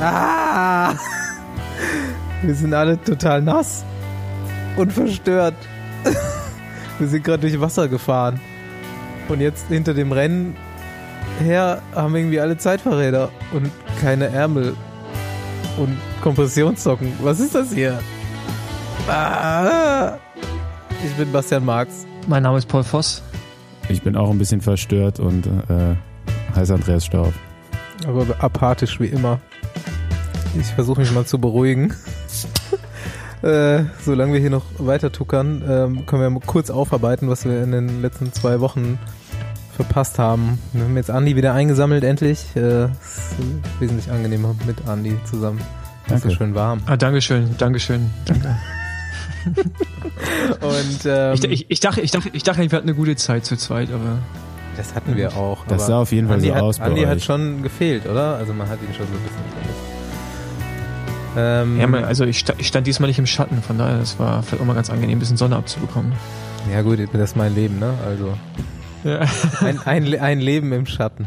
Ah! Wir sind alle total nass und verstört. Wir sind gerade durch Wasser gefahren. Und jetzt hinter dem Rennen her haben wir irgendwie alle Zeitverräder und keine Ärmel und Kompressionssocken. Was ist das hier? Ah! Ich bin Bastian Marx. Mein Name ist Paul Voss. Ich bin auch ein bisschen verstört und äh, heiße Andreas Staub. Aber apathisch wie immer. Ich versuche mich mal zu beruhigen. äh, solange wir hier noch weiter tuckern, ähm, können wir mal kurz aufarbeiten, was wir in den letzten zwei Wochen verpasst haben. Wir haben jetzt Andi wieder eingesammelt, endlich. Äh, ist wesentlich angenehmer mit Andi zusammen. Es Danke. ist schön warm. Ah, Dankeschön, Dankeschön. Danke. Und ähm, Ich, ich, ich, dachte, ich, dachte, ich dachte, wir hatten eine gute Zeit zu zweit, aber das hatten wir auch. Das aber sah auf jeden Fall Andi so hat, aus bei Andi hat schon gefehlt, oder? Also man hat ihn schon so ein bisschen. Ähm, ja, also ich, ich stand diesmal nicht im Schatten, von daher das war vielleicht auch mal ganz angenehm, ein bisschen Sonne abzubekommen. ja gut, das ist mein Leben, ne? Also Ja. ein, ein, ein Leben im Schatten.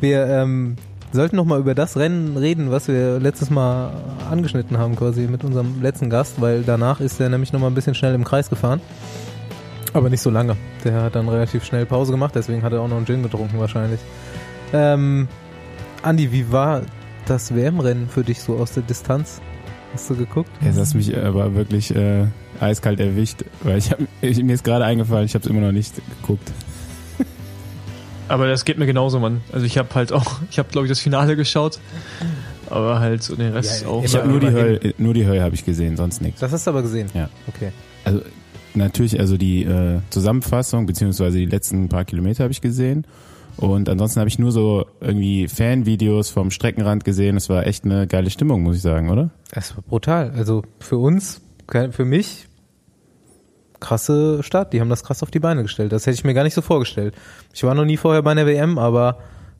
Wir ähm, sollten noch mal über das Rennen reden, was wir letztes Mal angeschnitten haben, quasi mit unserem letzten Gast, weil danach ist er nämlich noch mal ein bisschen schnell im Kreis gefahren. Aber nicht so lange. Der hat dann relativ schnell Pause gemacht, deswegen hat er auch noch einen Gin getrunken wahrscheinlich. Ähm, Andi, wie war das WM-Rennen für dich so aus der Distanz? Hast du geguckt? Jetzt hast du mich aber wirklich äh, eiskalt erwischt, weil ich, hab, ich mir ist gerade eingefallen, ich habe es immer noch nicht geguckt. Aber das geht mir genauso, Mann. Also ich habe halt auch, ich habe glaube ich das Finale geschaut, aber halt so den Rest Ja, auch. Ich habe nur die. Hölle, nur die Hölle habe ich gesehen, sonst nichts. Das hast du aber gesehen. Ja. Okay. Also natürlich, also die äh, Zusammenfassung beziehungsweise die letzten paar Kilometer habe ich gesehen. Und ansonsten habe ich nur so irgendwie Fanvideos vom Streckenrand gesehen. Es war echt eine geile Stimmung, muss ich sagen, oder? Es war brutal. Also für uns, für mich, krasse Stadt. Die haben das krass auf die Beine gestellt. Das hätte ich mir gar nicht so vorgestellt. Ich war noch nie vorher bei einer WM, aber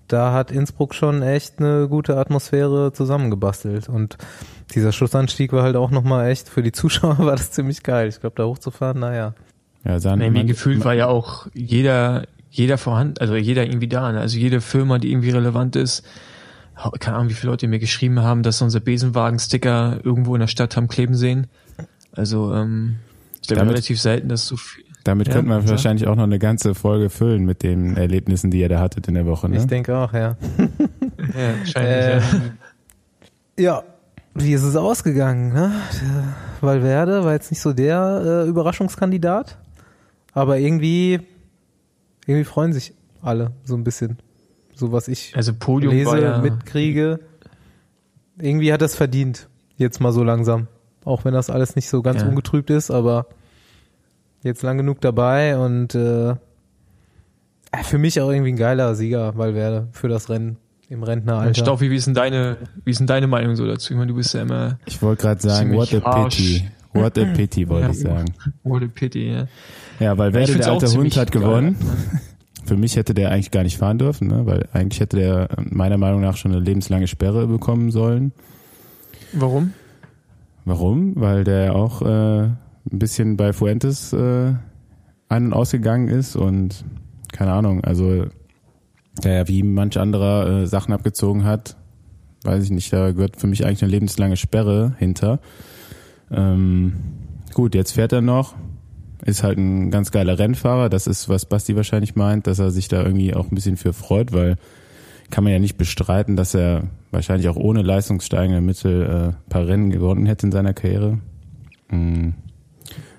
da hat Innsbruck schon echt eine gute Atmosphäre zusammengebastelt. Und dieser Schlussanstieg war halt auch nochmal echt, für die Zuschauer war das ziemlich geil. Ich glaube, da hochzufahren, naja. Ja, sahen Nee, gefühlt war ja auch jeder, jeder vorhanden, also jeder irgendwie da. Ne? Also jede Firma, die irgendwie relevant ist. Keine Ahnung, wie viele Leute mir geschrieben haben, dass sie unser Besenwagen-Sticker irgendwo in der Stadt haben kleben sehen. Also, ähm, ich glaube Damit- relativ selten, dass so viel. Damit Ja, könnten wir wahrscheinlich auch noch eine ganze Folge füllen mit den Erlebnissen, die ihr da hattet in der Woche. Ne? Ich denke auch, ja. Ja, wahrscheinlich. ja. Ähm, ja, wie ist es ausgegangen? Ne? Valverde war jetzt nicht so der äh, Überraschungskandidat, aber irgendwie, irgendwie freuen sich alle so ein bisschen. So was ich Also Podium lese, war ja, mitkriege. Irgendwie hat das verdient, jetzt mal so langsam. Auch wenn das alles nicht so ganz Ja. ungetrübt ist, aber jetzt lang genug dabei und äh, äh, für mich auch irgendwie ein geiler Sieger, Valverde, für das Rennen im Rentneralter. Staufi, wie ist denn deine, wie ist denn deine Meinung so dazu? Ich meine, du bist ja immer Ich wollte gerade sagen, what a harsh. pity. What a pity, wollte Ja. ich sagen. what a pity, ja. Ja, weil Werde, der alte Hund, hat geil. gewonnen. Für mich hätte der eigentlich gar nicht fahren dürfen, ne? weil eigentlich hätte der meiner Meinung nach schon eine lebenslange Sperre bekommen sollen. Warum? Warum? Weil der auch äh, ein bisschen bei Fuentes äh, ein- und ausgegangen ist und keine Ahnung, also der ja wie manch anderer äh, Sachen abgezogen hat, weiß ich nicht, da gehört für mich eigentlich eine lebenslange Sperre hinter. Ähm, gut, jetzt fährt er noch, ist halt ein ganz geiler Rennfahrer, das ist, was Basti wahrscheinlich meint, dass er sich da irgendwie auch ein bisschen für freut, weil kann man ja nicht bestreiten, dass er wahrscheinlich auch ohne leistungssteigende Mittel äh, ein paar Rennen gewonnen hätte in seiner Karriere. Mm.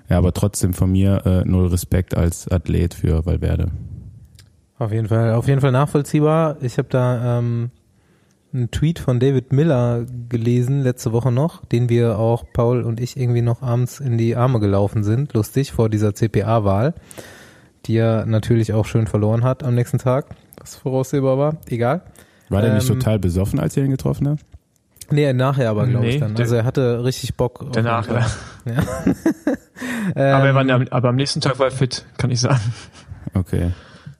Ja, aber trotzdem von mir äh, null Respekt als Athlet für Valverde. Auf jeden Fall, auf jeden Fall nachvollziehbar. Ich habe da ähm, einen Tweet von David Miller gelesen letzte Woche noch, den wir auch Paul und ich irgendwie noch abends in die Arme gelaufen sind, lustig vor dieser CPA-Wahl, die er natürlich auch schön verloren hat am nächsten Tag, was voraussehbar war. Egal. War der nicht Ähm, total besoffen, als ihr ihn getroffen habt? Nee, nachher aber glaube ich Nee, dann. der- Also er hatte richtig Bock. Danach, Fall. Ja. aber, er war, ähm, am- aber am nächsten Tag war er fit, kann ich sagen. Okay.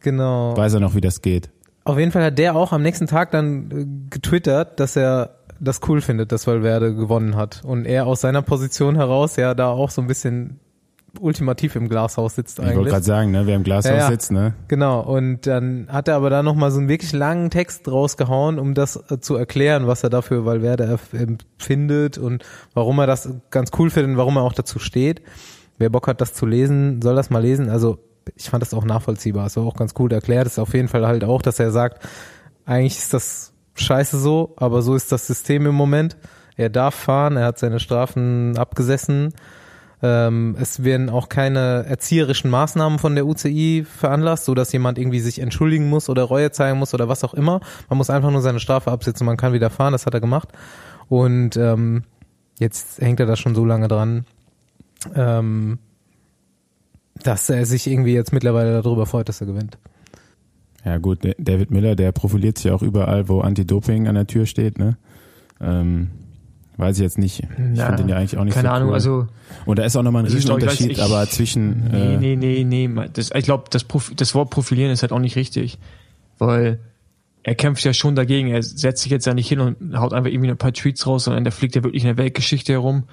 genau. Weiß er noch, wie das geht? Auf jeden Fall hat der auch am nächsten Tag dann äh, getwittert, dass er das cool findet, dass Valverde gewonnen hat. Und er aus seiner Position heraus ja da auch so ein bisschen ultimativ im Glashaus sitzt Ich wollte eigentlich. gerade sagen, ne, wer im Glashaus Ja, ja. sitzt, ne? Genau, und dann hat er aber da nochmal so einen wirklich langen Text rausgehauen, um das äh, zu erklären, was er dafür Valverde empfindet und warum er das ganz cool findet und warum er auch dazu steht. Wer Bock hat, das zu lesen, soll das mal lesen. Also ich fand das auch nachvollziehbar. Es war auch ganz gut erklärt. Es ist auf jeden Fall halt auch, dass er sagt, eigentlich ist das scheiße so, aber so ist das System im Moment. Er darf fahren, er hat seine Strafen abgesessen. Ähm, es werden auch keine erzieherischen Maßnahmen von der UCI veranlasst, so dass jemand irgendwie sich entschuldigen muss oder Reue zeigen muss oder was auch immer. Man muss einfach nur seine Strafe absitzen, man kann wieder fahren, das hat er gemacht. Und ähm, jetzt hängt er da schon so lange dran, ähm, dass er sich irgendwie jetzt mittlerweile darüber freut, dass er gewinnt. Ja gut, David Miller, der profiliert sich auch überall, wo Anti-Doping an der Tür steht, ne? Ähm, weiß ich jetzt nicht. Ich Ja, finde den ja eigentlich auch nicht Keine so Ahnung, cool. also Und da ist auch nochmal ein Riesenunterschied, ich- aber zwischen Nee, äh, nee, nee, nee. Das, ich glaube, das, das Wort profilieren ist halt auch nicht richtig. Weil er kämpft ja schon dagegen. Er setzt sich jetzt ja nicht hin und haut einfach irgendwie ein paar Tweets raus, sondern der fliegt ja wirklich in der Weltgeschichte herum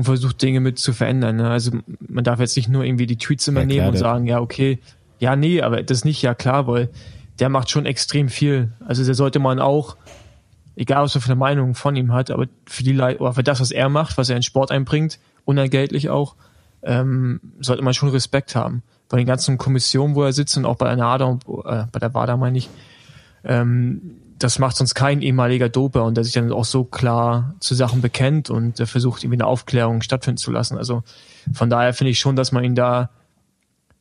und versucht Dinge mit zu verändern. Ne? Also man darf jetzt nicht nur irgendwie die Tweets immer Ja, nehmen klar, und sagen, ja, okay, ja, nee, aber das nicht, ja klar, weil der macht schon extrem viel. Also der sollte man auch, egal was man für eine Meinung von ihm hat, aber für die Leute, oder für das, was er macht, was er in Sport einbringt, unentgeltlich auch, ähm, sollte man schon Respekt haben. Bei den ganzen Kommissionen, wo er sitzt und auch bei der NADA und äh, bei der WADA meine ich, ähm, das macht sonst kein ehemaliger Doper und der sich dann auch so klar zu Sachen bekennt und versucht irgendwie eine Aufklärung stattfinden zu lassen. Also von daher finde ich schon, dass man ihn da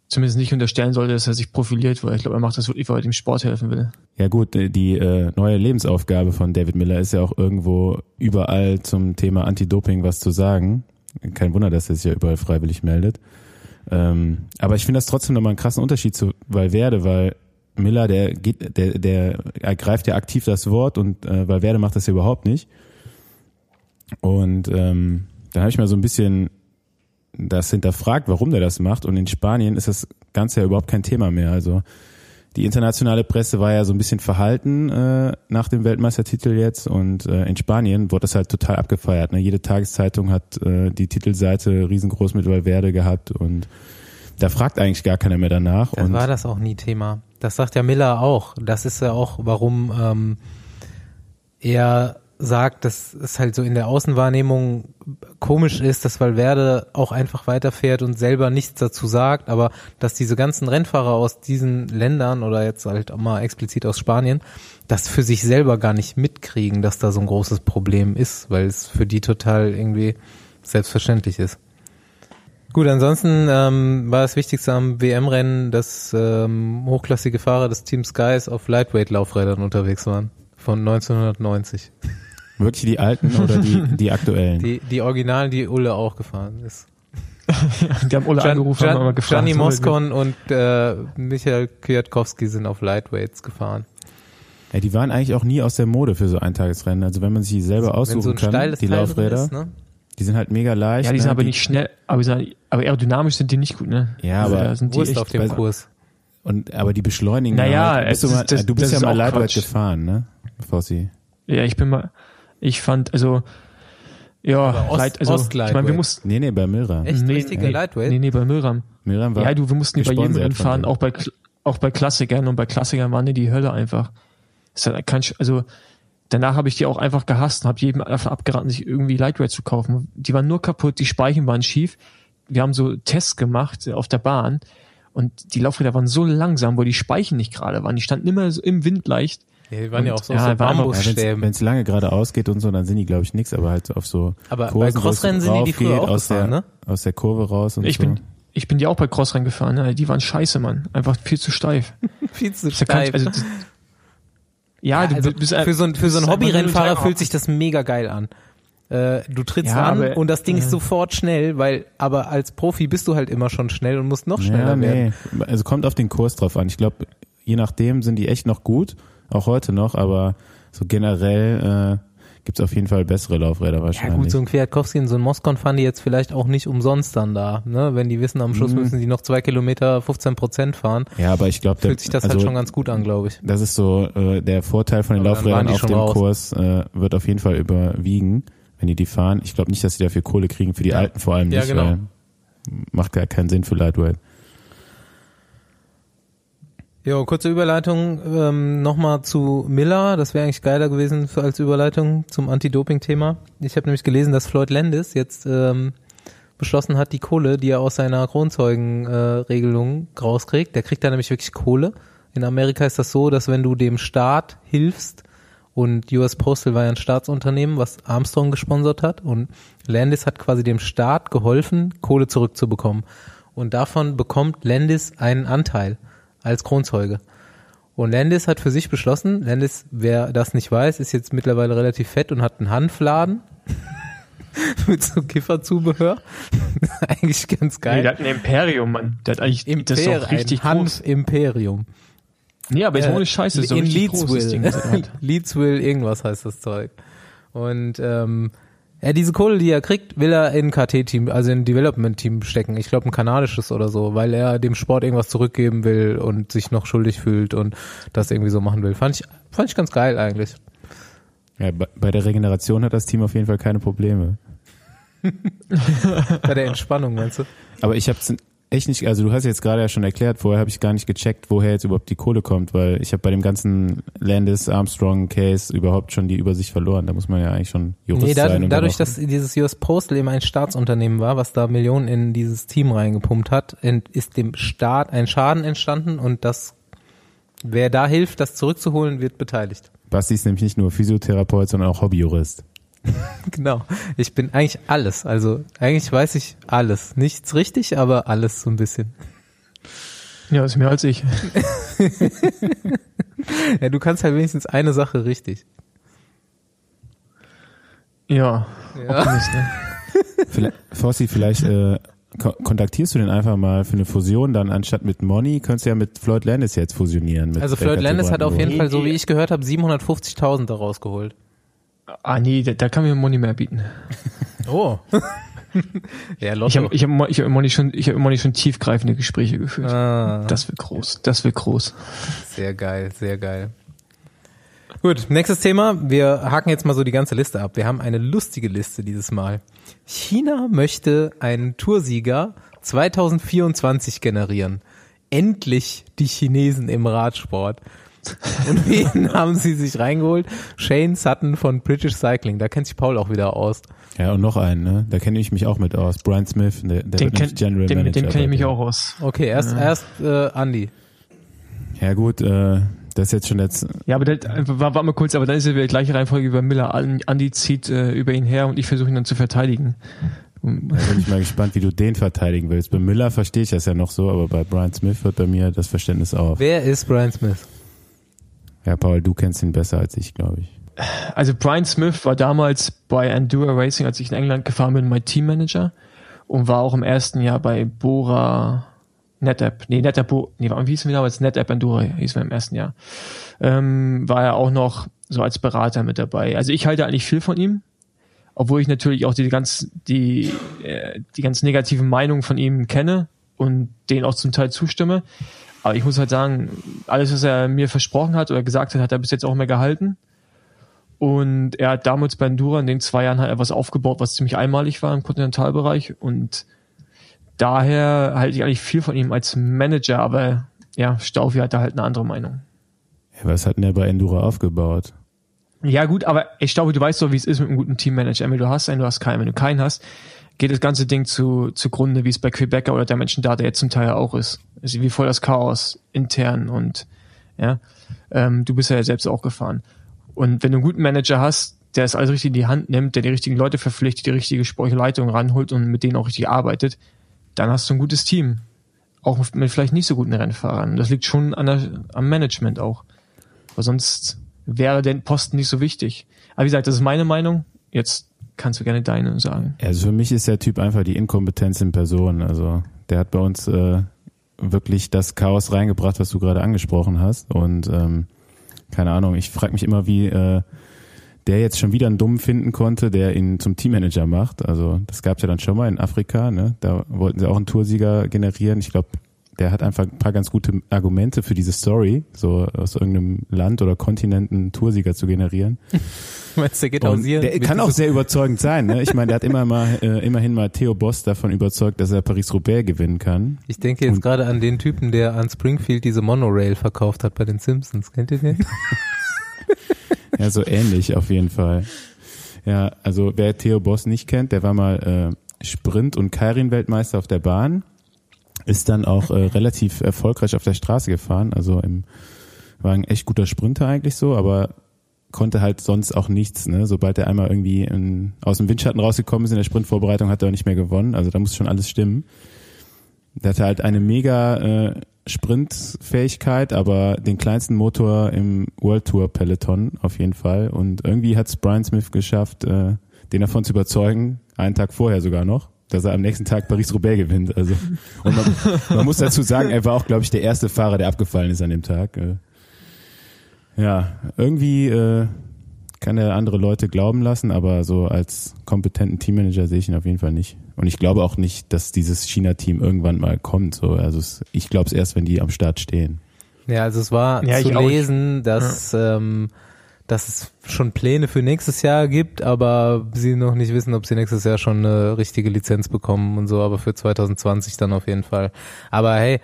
zumindest nicht unterstellen sollte, dass er sich profiliert, weil ich glaube, er macht das wirklich, weil er dem Sport helfen will. Ja gut, äh, die äh, neue Lebensaufgabe von David Miller ist ja auch irgendwo überall zum Thema Anti-Doping was zu sagen. Kein Wunder, dass er sich ja überall freiwillig meldet. Ähm, aber ich finde das trotzdem nochmal einen krassen Unterschied zu Valverde, weil Miller, der geht, der, der ergreift ja aktiv das Wort und äh, Valverde macht das ja überhaupt nicht. Und ähm, dann habe ich mal so ein bisschen das hinterfragt, warum der das macht. Und in Spanien ist das Ganze ja überhaupt kein Thema mehr. Also die internationale Presse war ja so ein bisschen verhalten äh, nach dem Weltmeistertitel jetzt und äh, in Spanien wurde das halt total abgefeiert. Ne? Jede Tageszeitung hat äh, die Titelseite riesengroß mit Valverde gehabt und da fragt eigentlich gar keiner mehr danach. Dann und war das auch nie Thema. Das sagt ja Miller auch. Das ist ja auch, warum ähm, er sagt, dass es halt so in der Außenwahrnehmung komisch ist, dass Valverde auch einfach weiterfährt und selber nichts dazu sagt, aber dass diese ganzen Rennfahrer aus diesen Ländern oder jetzt halt auch mal explizit aus Spanien, das für sich selber gar nicht mitkriegen, dass da so ein großes Problem ist, weil es für die total irgendwie selbstverständlich ist. Gut, ansonsten ähm, war das Wichtigste am WM-Rennen, dass ähm, hochklassige Fahrer des Team Skies auf Lightweight-Laufrädern unterwegs waren. Von 1990. wirklich die alten oder die, die aktuellen? Die, die Originalen, die Ulle auch gefahren ist. Die haben Ulle angerufen und haben mal gefragt. Gianni Ulle, Moscon und äh, Michael Kwiatkowski sind auf Lightweights gefahren. ja, die waren eigentlich auch nie aus der Mode für so Eintagesrennen. Also wenn man sich die selber aussuchen so kann, die Teil Laufräder, Ist, ne? Die sind halt mega leicht. Ja, die sind ne? aber nicht schnell, aber, die sind, aber aerodynamisch sind die nicht gut, ne? Ja, Also aber da sind die Wurst echt, auf dem bei- Kurs. Und aber die beschleunigen. Naja, halt. bist du, es mal, ist- das- du bist ja ist mal Lightweight gefahren, ne? Fossi. Ja, ich bin mal, ich fand, also, ja, Ost- Light, also, ich meine, wir mussten, Nee, nee, bei Milram. Echt nee, richtige nee, Lightweight? Nee, nee, bei Milram. Milram war Ja, du, wir mussten die bei jedem Rennen fahren, auch bei, auch bei Klassikern und bei Klassikern waren die die Hölle einfach. Das hat kein, also, danach habe ich die auch einfach gehasst und habe jedem davon abgeraten, sich irgendwie Lightweight zu kaufen. Die waren nur kaputt, die Speichen waren schief. Wir haben so Tests gemacht äh, auf der Bahn und die Laufräder waren so langsam, wo die Speichen nicht gerade waren. Die standen immer so im Wind leicht. Ja, die waren ja Und- auch so ja, aus so Ja, Bambusstäben. wenn es lange geradeaus geht und so, dann sind die, glaube ich, nix, aber halt auf so Aber bei Kursen, wo es Crossrennen sind die, die früher raufgeht, auch aus gefahren, der, ne? aus der Kurve raus und Ich so. bin, ich bin die auch bei Crossrennen gefahren, ne? die waren scheiße, Mann. Einfach viel zu steif. Viel zu kann steif. also, ja, du also bist für so, ein- für so einen einfach Hobbyrennfahrer ein fühlt sich das mega geil an. Äh, du trittst Ja, an aber- und das Ding ist äh. sofort schnell, weil aber als Profi bist du halt immer schon schnell und musst noch schneller ja, werden. nee. Also kommt auf den Kurs drauf an. Ich glaube, je nachdem sind die echt noch gut, auch heute noch, aber so generell äh, gibt's auf jeden Fall bessere Laufräder Ja wahrscheinlich. gut, so ein Kwiatkowski und so ein Moskon fahren die jetzt vielleicht auch nicht umsonst dann da, ne? Wenn die wissen, am Schluss Mhm. müssen die noch zwei Kilometer 15 Prozent fahren, ja, aber ich glaube, fühlt sich das also, halt schon ganz gut an, glaube ich. das ist so äh, der Vorteil von den Aber Laufrädern die auf dem raus. Kurs äh, wird auf jeden Fall überwiegen, wenn die die fahren. Ich glaube nicht, dass sie dafür Kohle kriegen für die Ja. Alten vor allem Ja, nicht, genau. weil macht gar keinen Sinn für Lightweight. Jo, kurze Überleitung ähm, nochmal zu Miller. Das wäre eigentlich geiler gewesen für, als Überleitung zum Anti-Doping-Thema. Ich habe nämlich gelesen, dass Floyd Landis jetzt ähm, beschlossen hat, die Kohle, die er aus seiner Kronzeugenregelung äh, rauskriegt, der kriegt da nämlich wirklich Kohle. In Amerika ist das so, dass wenn du dem Staat hilfst, und US Postal war ja ein Staatsunternehmen, was Armstrong gesponsert hat und Landis hat quasi dem Staat geholfen, Kohle zurückzubekommen. Und davon bekommt Landis einen Anteil als Kronzeuge. Und Landis hat für sich beschlossen, Landis, wer das nicht weiß, ist jetzt mittlerweile relativ fett und hat einen Hanfladen mit so Kifferzubehör. eigentlich ganz geil. Nee, der hat ein Imperium, Mann. Der hat eigentlich Imper das ist auch richtig ein Hanf-Imperium. Nee, aber jetzt äh, ohne Scheiße, so in Leedsville. Leedsville, irgendwas heißt das Zeug. Und ähm, ja, diese Kohle, die er kriegt, will er in KT-Team, also in Development-Team stecken. Ich glaube ein kanadisches oder so, weil er dem Sport irgendwas zurückgeben will und sich noch schuldig fühlt und das irgendwie so machen will. Fand ich, fand ich ganz geil eigentlich. Ja, bei der Regeneration hat das Team auf jeden Fall keine Probleme. bei der Entspannung, meinst du? Aber ich habe echt nicht, also du hast jetzt gerade ja schon erklärt, vorher habe ich gar nicht gecheckt, woher jetzt überhaupt die Kohle kommt, weil ich habe bei dem ganzen Landis Armstrong Case überhaupt schon die Übersicht verloren. Da muss man ja eigentlich schon Jurist nee, dadurch, sein. Dadurch, dass dieses US Postal eben ein Staatsunternehmen war, was da Millionen in dieses Team reingepumpt hat, ist dem Staat ein Schaden entstanden und das, wer da hilft, das zurückzuholen, wird beteiligt. Basti ist nämlich nicht nur Physiotherapeut, sondern auch Hobbyjurist. genau. Ich bin eigentlich alles. Also eigentlich weiß ich alles. Nichts richtig, aber alles so ein bisschen. Ja, ist mehr als ich. ja, du kannst halt wenigstens eine Sache richtig. Ja. ja. Nicht, ne? vielleicht, Fossi, vielleicht äh, kontaktierst du den einfach mal für eine Fusion dann anstatt mit Money, könntest du ja mit Floyd Landis jetzt fusionieren. also Floyd Landis hat auf jeden Fall, so wie ich gehört habe, 750.000 daraus geholt. Ah nee, da, da kann mir Money mehr bieten. Oh. ja, Lotto. Ich habe ich hab, ich hab immer, nicht schon, ich hab immer nicht schon tiefgreifende Gespräche geführt. Ah. Das wird groß. Das wird groß. Sehr geil, sehr geil. Gut, nächstes Thema. Wir haken jetzt mal so die ganze Liste ab. Wir haben eine lustige Liste dieses Mal. China möchte einen Toursieger 2024 generieren. Endlich die Chinesen im Radsport. Und wen haben sie sich reingeholt? Shane Sutton von British Cycling. Da kennt sich Paul auch wieder aus. Ja, und noch einen, ne? Da kenne ich mich auch mit aus. Brian Smith, der, der den kenn, General den, Manager. Dem kenne ich mich auch aus. Okay, erst, ja. erst äh, Andy. Ja gut, äh, das ist jetzt schon jetzt. Ja, aber das, war, war mal kurz, aber dann ist ja die gleiche Reihenfolge über Miller. Andy zieht äh, über ihn her und ich versuche ihn dann zu verteidigen. Da bin ich mal gespannt, wie du den verteidigen willst. Bei Miller verstehe ich das ja noch so, aber bei Brian Smith hört bei mir das Verständnis auf. Wer ist Brian Smith? Ja, Paul, du kennst ihn besser als ich, glaube ich. Also Brian Smith war damals bei Endura Racing, als ich in England gefahren bin, mein Teammanager und war auch im ersten Jahr bei Bora NetApp. Nee, NetApp, nee, wie hieß es damals? NetApp Endura hieß wir im ersten Jahr. Ähm, war er auch noch so als Berater mit dabei. Also ich halte eigentlich viel von ihm, obwohl ich natürlich auch die ganz, die, äh, die ganz negativen Meinungen von ihm kenne und denen auch zum Teil zustimme. Aber ich muss halt sagen, alles, was er mir versprochen hat oder gesagt hat, hat er bis jetzt auch mehr gehalten. Und er hat damals bei Endura in den zwei Jahren halt etwas aufgebaut, was ziemlich einmalig war im Kontinentalbereich. Und daher halte ich eigentlich viel von ihm als Manager, aber ja, Staufi hat da halt eine andere Meinung. Ja, was hat denn er bei Endura aufgebaut? Ja, gut, aber ich glaube, du weißt doch, wie es ist mit einem guten Teammanager. Wenn du hast einen, du hast keinen. Wenn du keinen hast, geht das ganze Ding zu, zugrunde, wie es bei Quebecer oder der Menschen da, der jetzt zum Teil auch ist. ist wie voll das Chaos intern und ja, ähm, du bist ja selbst auch gefahren. Und wenn du einen guten Manager hast, der es alles richtig in die Hand nimmt, der die richtigen Leute verpflichtet, die richtige Sportleitung ranholt und mit denen auch richtig arbeitet, dann hast du ein gutes Team. Auch mit vielleicht nicht so guten Rennfahrern. Das liegt schon an der, am Management auch. Weil sonst wäre der Posten nicht so wichtig. Aber wie gesagt, das ist meine Meinung. Jetzt kannst du gerne deine sagen. Also für mich ist der Typ einfach die Inkompetenz in Person. Also der hat bei uns äh, wirklich das Chaos reingebracht, was du gerade angesprochen hast. Und ähm, keine Ahnung, ich frage mich immer, wie äh, der jetzt schon wieder einen Dummen finden konnte, der ihn zum Teammanager macht. Also das gab es ja dann schon mal in Afrika. Ne? Da wollten sie auch einen Toursieger generieren. Ich glaube, der hat einfach ein paar ganz gute Argumente für diese Story, so aus irgendeinem Land oder Kontinent einen Toursieger zu generieren. Meinst du, der geht Und hausieren? der kann auch sehr überzeugend sein. Ne? Ich meine, der hat immer mal, äh, immerhin mal Theo Boss davon überzeugt, dass er Paris-Roubaix gewinnen kann. Ich denke jetzt Und- gerade an den Typen, der an Springfield diese Monorail verkauft hat bei den Simpsons. Kennt ihr den? Ja, so ähnlich auf jeden Fall. Ja, also wer Theo Boss nicht kennt, der war mal äh, Sprint- und Kairin-Weltmeister auf der Bahn, ist dann auch äh, relativ erfolgreich auf der Straße gefahren. Also im, war ein echt guter Sprinter eigentlich so, aber konnte halt sonst auch nichts. Ne? Sobald er einmal irgendwie in, aus dem Windschatten rausgekommen ist in der Sprintvorbereitung, hat er auch nicht mehr gewonnen. Also da muss schon alles stimmen. Der hatte halt eine mega äh, Sprintfähigkeit, aber den kleinsten Motor im World Tour Peloton auf jeden Fall. Und irgendwie hat es Brian Smith geschafft, äh, den davon zu überzeugen, einen Tag vorher sogar noch, dass er am nächsten Tag Paris-Roubaix gewinnt. Also und man, man muss dazu sagen, er war auch, glaube ich, der erste Fahrer, der abgefallen ist an dem Tag. Äh, ja, irgendwie äh, kann er andere Leute glauben lassen, aber so als kompetenten Teammanager sehe ich ihn auf jeden Fall nicht. Und ich glaube auch nicht, dass dieses China-Team irgendwann mal kommt. So, also es, ich glaube es erst, wenn die am Start stehen. Ja, also es war Ja, zu lesen, dass, ähm, dass es schon Pläne für nächstes Jahr gibt, aber sie noch nicht wissen, ob sie nächstes Jahr schon eine richtige Lizenz bekommen und so, aber für 2020 dann auf jeden Fall. Aber hey,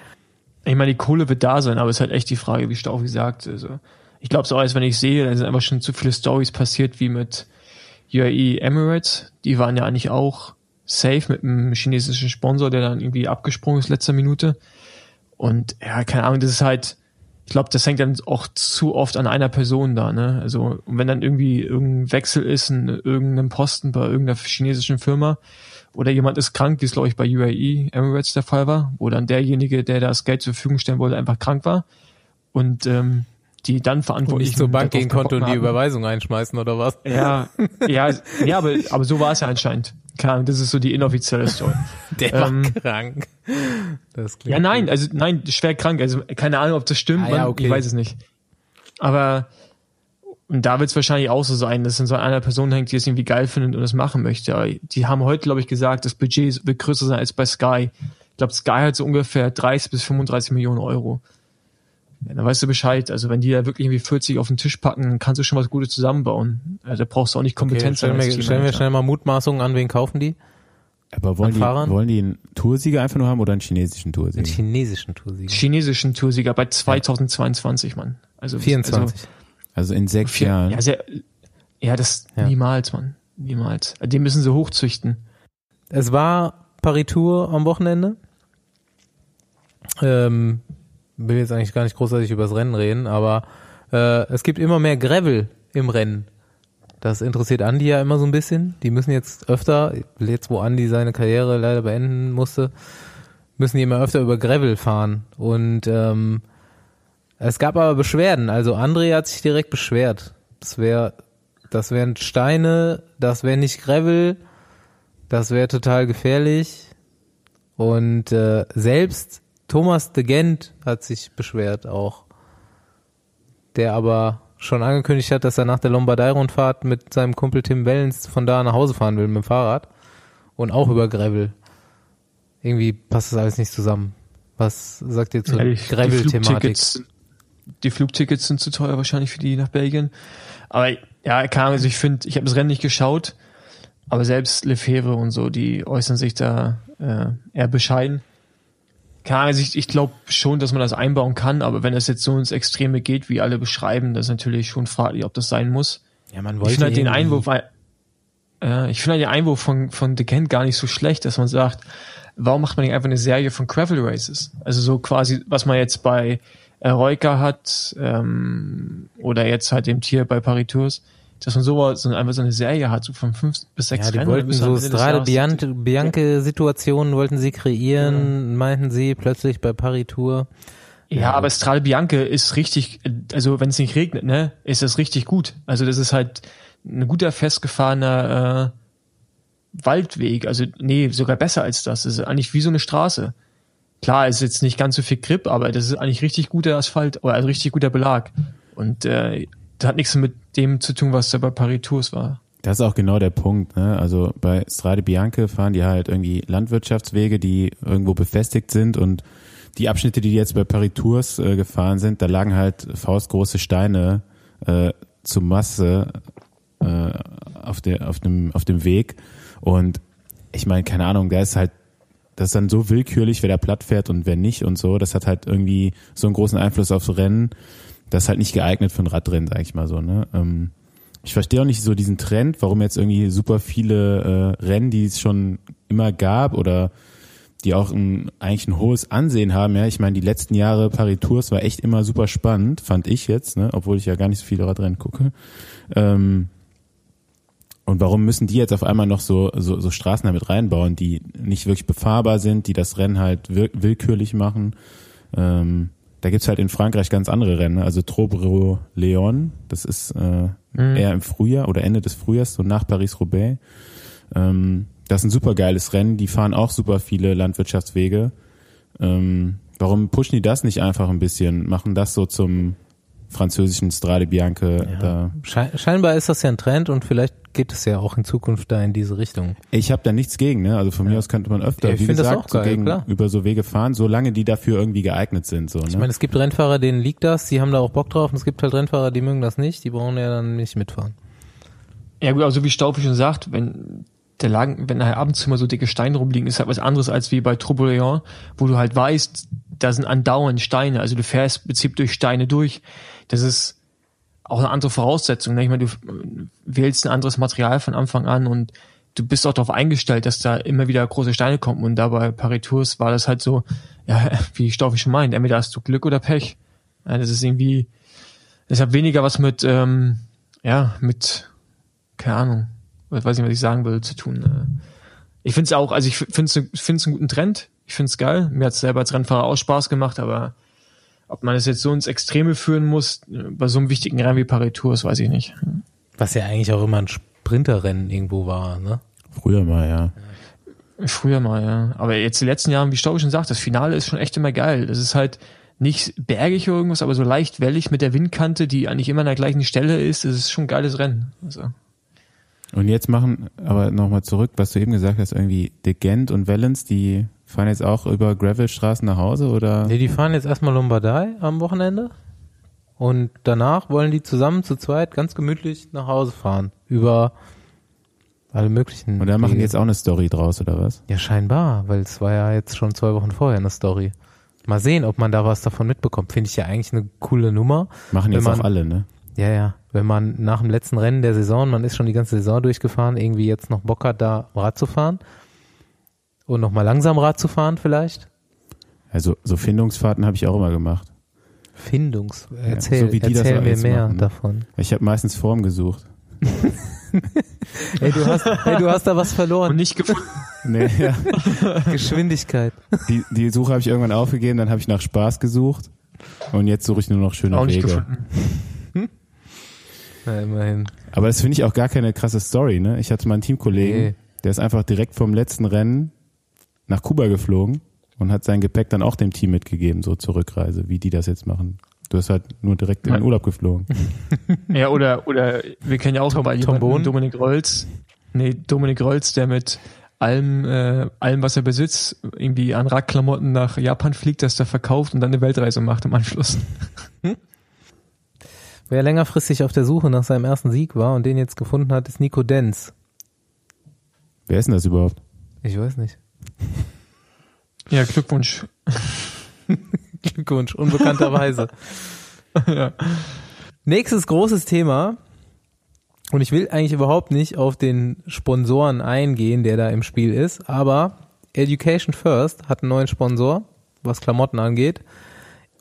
Ich meine, die Kohle wird da sein, aber es ist halt echt die Frage, wie Staufi sagt. Also, ich glaube es auch erst, wenn ich sehe, da sind einfach schon zu viele Stories passiert, wie mit UAE Emirates. Die waren ja eigentlich auch safe mit einem chinesischen Sponsor, der dann irgendwie abgesprungen ist letzter Minute. Und ja, keine Ahnung, das ist halt, ich glaube, das hängt dann auch zu oft an einer Person da, ne? Also, wenn dann irgendwie irgendein Wechsel ist in irgendeinem Posten bei irgendeiner chinesischen Firma oder jemand ist krank, wie es glaube ich bei UAE Emirates der Fall war, wo dann derjenige, der das Geld zur Verfügung stellen wollte, einfach krank war und ähm, die dann und verantwortlich nicht zur Bank gehen konnte und die Überweisung einschmeißen oder was? ja, ja, ja, aber, aber so war es ja anscheinend. Keine Ahnung, das ist so die inoffizielle Story. Der war Ähm, krank. Das klingt Ja, nein, also nein, schwer krank. Also keine Ahnung, ob das stimmt, Ah, ja, okay. ich weiß es nicht. Aber und da wird es wahrscheinlich auch so sein, dass es in so einer Person hängt, die es irgendwie geil findet und es machen möchte. Aber die haben heute, glaube ich, gesagt, das Budget wird größer sein als bei Sky. Ich glaube, Sky hat so ungefähr 30 bis 35 Millionen Euro. Dann weißt du Bescheid. Also wenn die da wirklich irgendwie 40 auf den Tisch packen, dann kannst du schon was Gutes zusammenbauen. Also da brauchst du auch nicht Okay, Kompetenz stellen, sein als wir, stellen wir schnell mal Mutmaßungen an, wen kaufen die? Aber wollen die, wollen die einen Toursieger einfach nur haben oder einen chinesischen Einen Toursieger? chinesischen Toursieger. chinesischen Toursieger bei 2022, Mann. Also 24. Also in sechs Vier, Jahren. ja, sehr, ja, das Ja. niemals, Mann. Niemals. Den müssen sie hochzüchten. Es war Paris-Tour am Wochenende. Ähm, will jetzt eigentlich gar nicht großartig über das Rennen reden, aber äh, es gibt immer mehr Gravel im Rennen. Das interessiert Andi ja immer so ein bisschen. Die müssen jetzt öfter, jetzt wo Andi seine Karriere leider beenden musste, müssen die immer öfter über Gravel fahren. Und ähm, es gab aber Beschwerden. Also André hat sich direkt beschwert. Das wäre, das wären Steine, das wäre nicht Gravel. Das wäre total gefährlich. Und äh, selbst Thomas de Gent hat sich beschwert auch. Der aber schon angekündigt hat, dass er nach der Lombardei-Rundfahrt mit seinem Kumpel Tim Wellens von da nach Hause fahren will mit dem Fahrrad. Und auch über Gravel. Irgendwie passt das alles nicht zusammen. Was sagt ihr zur Ja, Gravel-Thematik? Flugtickets, die Flugtickets sind zu teuer wahrscheinlich für die nach Belgien. Aber ja, Ahnung, also ich finde, ich habe das Rennen nicht geschaut, aber selbst Lefebvre und so, die äußern sich da äh, eher bescheiden. Keine Ahnung, also ich, ich glaube schon, dass man das einbauen kann, aber wenn es jetzt so ins Extreme geht, wie alle beschreiben, das ist natürlich schon fraglich, ob das sein muss. Ja, man Ich finde halt den Einwurf, äh, ich finde halt den Einwurf von, von The Kent gar nicht so schlecht, dass man sagt, warum macht man nicht einfach eine Serie von Gravel Races? Also so quasi, was man jetzt bei äh, Reuka hat, ähm, oder jetzt halt dem Tier bei Paris Tours, dass man so, so einfach so eine Serie hat, so von fünf bis sechs Ja, die Rennen. wollten so Strade Jahres- Bianche, Bianche Situationen wollten sie kreieren, meinten sie plötzlich bei Paris Tour. Ja, aber Strade Bianche ist richtig, also wenn es nicht regnet, ne, ist das richtig gut. Also das ist halt ein guter festgefahrener äh, Waldweg. Also nee, sogar besser als das. Das ist eigentlich wie so eine Straße. Klar, ist jetzt nicht ganz so viel Grip, aber das ist eigentlich richtig guter Asphalt oder also richtig guter Belag. Und äh, das hat nichts mit dem zu tun, was da bei Paris Tours war. Das ist auch genau der Punkt. Ne? Also bei Strade Bianche fahren die halt irgendwie Landwirtschaftswege, die irgendwo befestigt sind und die Abschnitte, die jetzt bei Paris Tours äh, gefahren sind, da lagen halt faustgroße Steine äh, zu Masse äh, auf, der, auf, dem, auf dem Weg. Und ich meine, keine Ahnung, da ist halt, das ist dann so willkürlich, wer da platt fährt und wer nicht und so. Das hat halt irgendwie so einen großen Einfluss aufs Rennen. Das ist halt nicht geeignet für ein Radrennen, sag ich mal so. Ne? Ähm, ich verstehe auch nicht so diesen Trend, warum jetzt irgendwie super viele äh, Rennen, die es schon immer gab oder die auch ein, eigentlich ein hohes Ansehen haben. Ja, ich meine, die letzten Jahre Paris Tours war echt immer super spannend, fand ich jetzt, ne? obwohl ich ja gar nicht so viele Radrennen gucke. Ähm, und warum müssen die jetzt auf einmal noch so, so, so Straßen damit reinbauen, die nicht wirklich befahrbar sind, die das Rennen halt willkürlich machen? Ähm, da gibt's halt in Frankreich ganz andere Rennen. Also Trobro-Leon, das ist äh, mhm. eher im Frühjahr oder Ende des Frühjahrs, so nach Paris-Roubaix. Ähm, das ist ein super geiles Rennen. Die fahren auch super viele Landwirtschaftswege. Ähm, warum pushen die das nicht einfach ein bisschen? Machen das so zum französischen Strade Bianche. Ja. Da. scheinbar ist das ja ein Trend und vielleicht geht es ja auch in Zukunft da in diese Richtung. Ich habe da nichts gegen, ne? Also von ja. mir aus könnte man öfter, ja, wie gesagt, so gegen, über so Wege fahren, solange die dafür irgendwie geeignet sind. So, ne? Ich meine, es gibt Rennfahrer, denen liegt das, die haben da auch Bock drauf und es gibt halt Rennfahrer, die mögen das nicht, die brauchen ja dann nicht mitfahren. Ja gut, also wie Staufe schon sagt, wenn der Lagen, wenn da abends immer so dicke Steine rumliegen, ist halt was anderes als wie bei Troubleon, wo du halt weißt, da sind andauernd Steine, also du fährst im Prinzip durch Steine durch das ist auch eine andere Voraussetzung. Ne? Ich meine, du wählst ein anderes Material von Anfang an und du bist auch darauf eingestellt, dass da immer wieder große Steine kommen. Und da bei Paritours war das halt so, ja, wie Stoffi schon meint, entweder hast du Glück oder Pech. Ja, das ist irgendwie, das hat weniger was mit, ähm, ja, mit, keine Ahnung, weiß nicht, was ich sagen will, zu tun. Äh. Ich finde es auch, also ich finde es einen guten Trend. Ich finde es geil. Mir hat es selber als Rennfahrer auch Spaß gemacht, aber ob man es jetzt so ins Extreme führen muss, bei so einem wichtigen Rennen wie Paris Tours, weiß ich nicht. Was ja eigentlich auch immer ein Sprinterrennen irgendwo war, ne? Früher mal, ja. Früher mal, ja. Aber jetzt die letzten Jahre, wie Stau schon sagt, das Finale ist schon echt immer geil. Das ist halt nicht bergig oder irgendwas, aber so leicht wellig mit der Windkante, die eigentlich immer an der gleichen Stelle ist. Das ist schon ein geiles Rennen. Also. Und jetzt machen, aber nochmal zurück, was du eben gesagt hast, irgendwie De Gent und Valens, die fahren jetzt auch über Gravelstraßen nach Hause oder? Nee, die fahren jetzt erstmal Lombardei am Wochenende. Und danach wollen die zusammen zu zweit ganz gemütlich nach Hause fahren. Über alle möglichen. Und da machen die jetzt auch eine Story draus, oder was? Ja, scheinbar, weil es war ja jetzt schon zwei Wochen vorher eine Story. Mal sehen, ob man da was davon mitbekommt. Finde ich ja eigentlich eine coole Nummer. Machen jetzt man, auch alle, ne? Ja, ja. Wenn man nach dem letzten Rennen der Saison, man ist schon die ganze Saison durchgefahren, irgendwie jetzt noch Bock hat, da Rad zu fahren und nochmal langsam Rad zu fahren vielleicht. Also so Findungsfahrten habe ich auch immer gemacht. Findungs, erzähl, ja, so erzähl mir mehr machen. davon. Ich habe meistens Form gesucht. ey, du hast, ey, du hast da was verloren. Und nicht gefunden. nee, ja. Geschwindigkeit. Die, die Suche habe ich irgendwann aufgegeben, dann habe ich nach Spaß gesucht und jetzt suche ich nur noch schöne auch Wege. Gefunden. Ja, immerhin. Aber das finde ich auch gar keine krasse Story, ne? Ich hatte mal einen Teamkollegen, nee. der ist einfach direkt vom letzten Rennen nach Kuba geflogen und hat sein Gepäck dann auch dem Team mitgegeben, so zur Rückreise, wie die das jetzt machen. Du hast halt nur direkt in den Urlaub geflogen. Ja, oder, oder wir kennen ja auch Tom, jemanden, Dominik Rolls. Nee, Dominik Rolls, der mit allem, äh, allem, was er besitzt, irgendwie an Radklamotten nach Japan fliegt, das da verkauft und dann eine Weltreise macht im Anschluss. Hm? Wer längerfristig auf der Suche nach seinem ersten Sieg war und den jetzt gefunden hat, ist Nico Denz. Wer ist denn das überhaupt? Ich weiß nicht. Ja, Glückwunsch. Glückwunsch, unbekannterweise. ja. Nächstes großes Thema. Und ich will eigentlich überhaupt nicht auf den Sponsoren eingehen, der da im Spiel ist, aber Education First hat einen neuen Sponsor, was Klamotten angeht.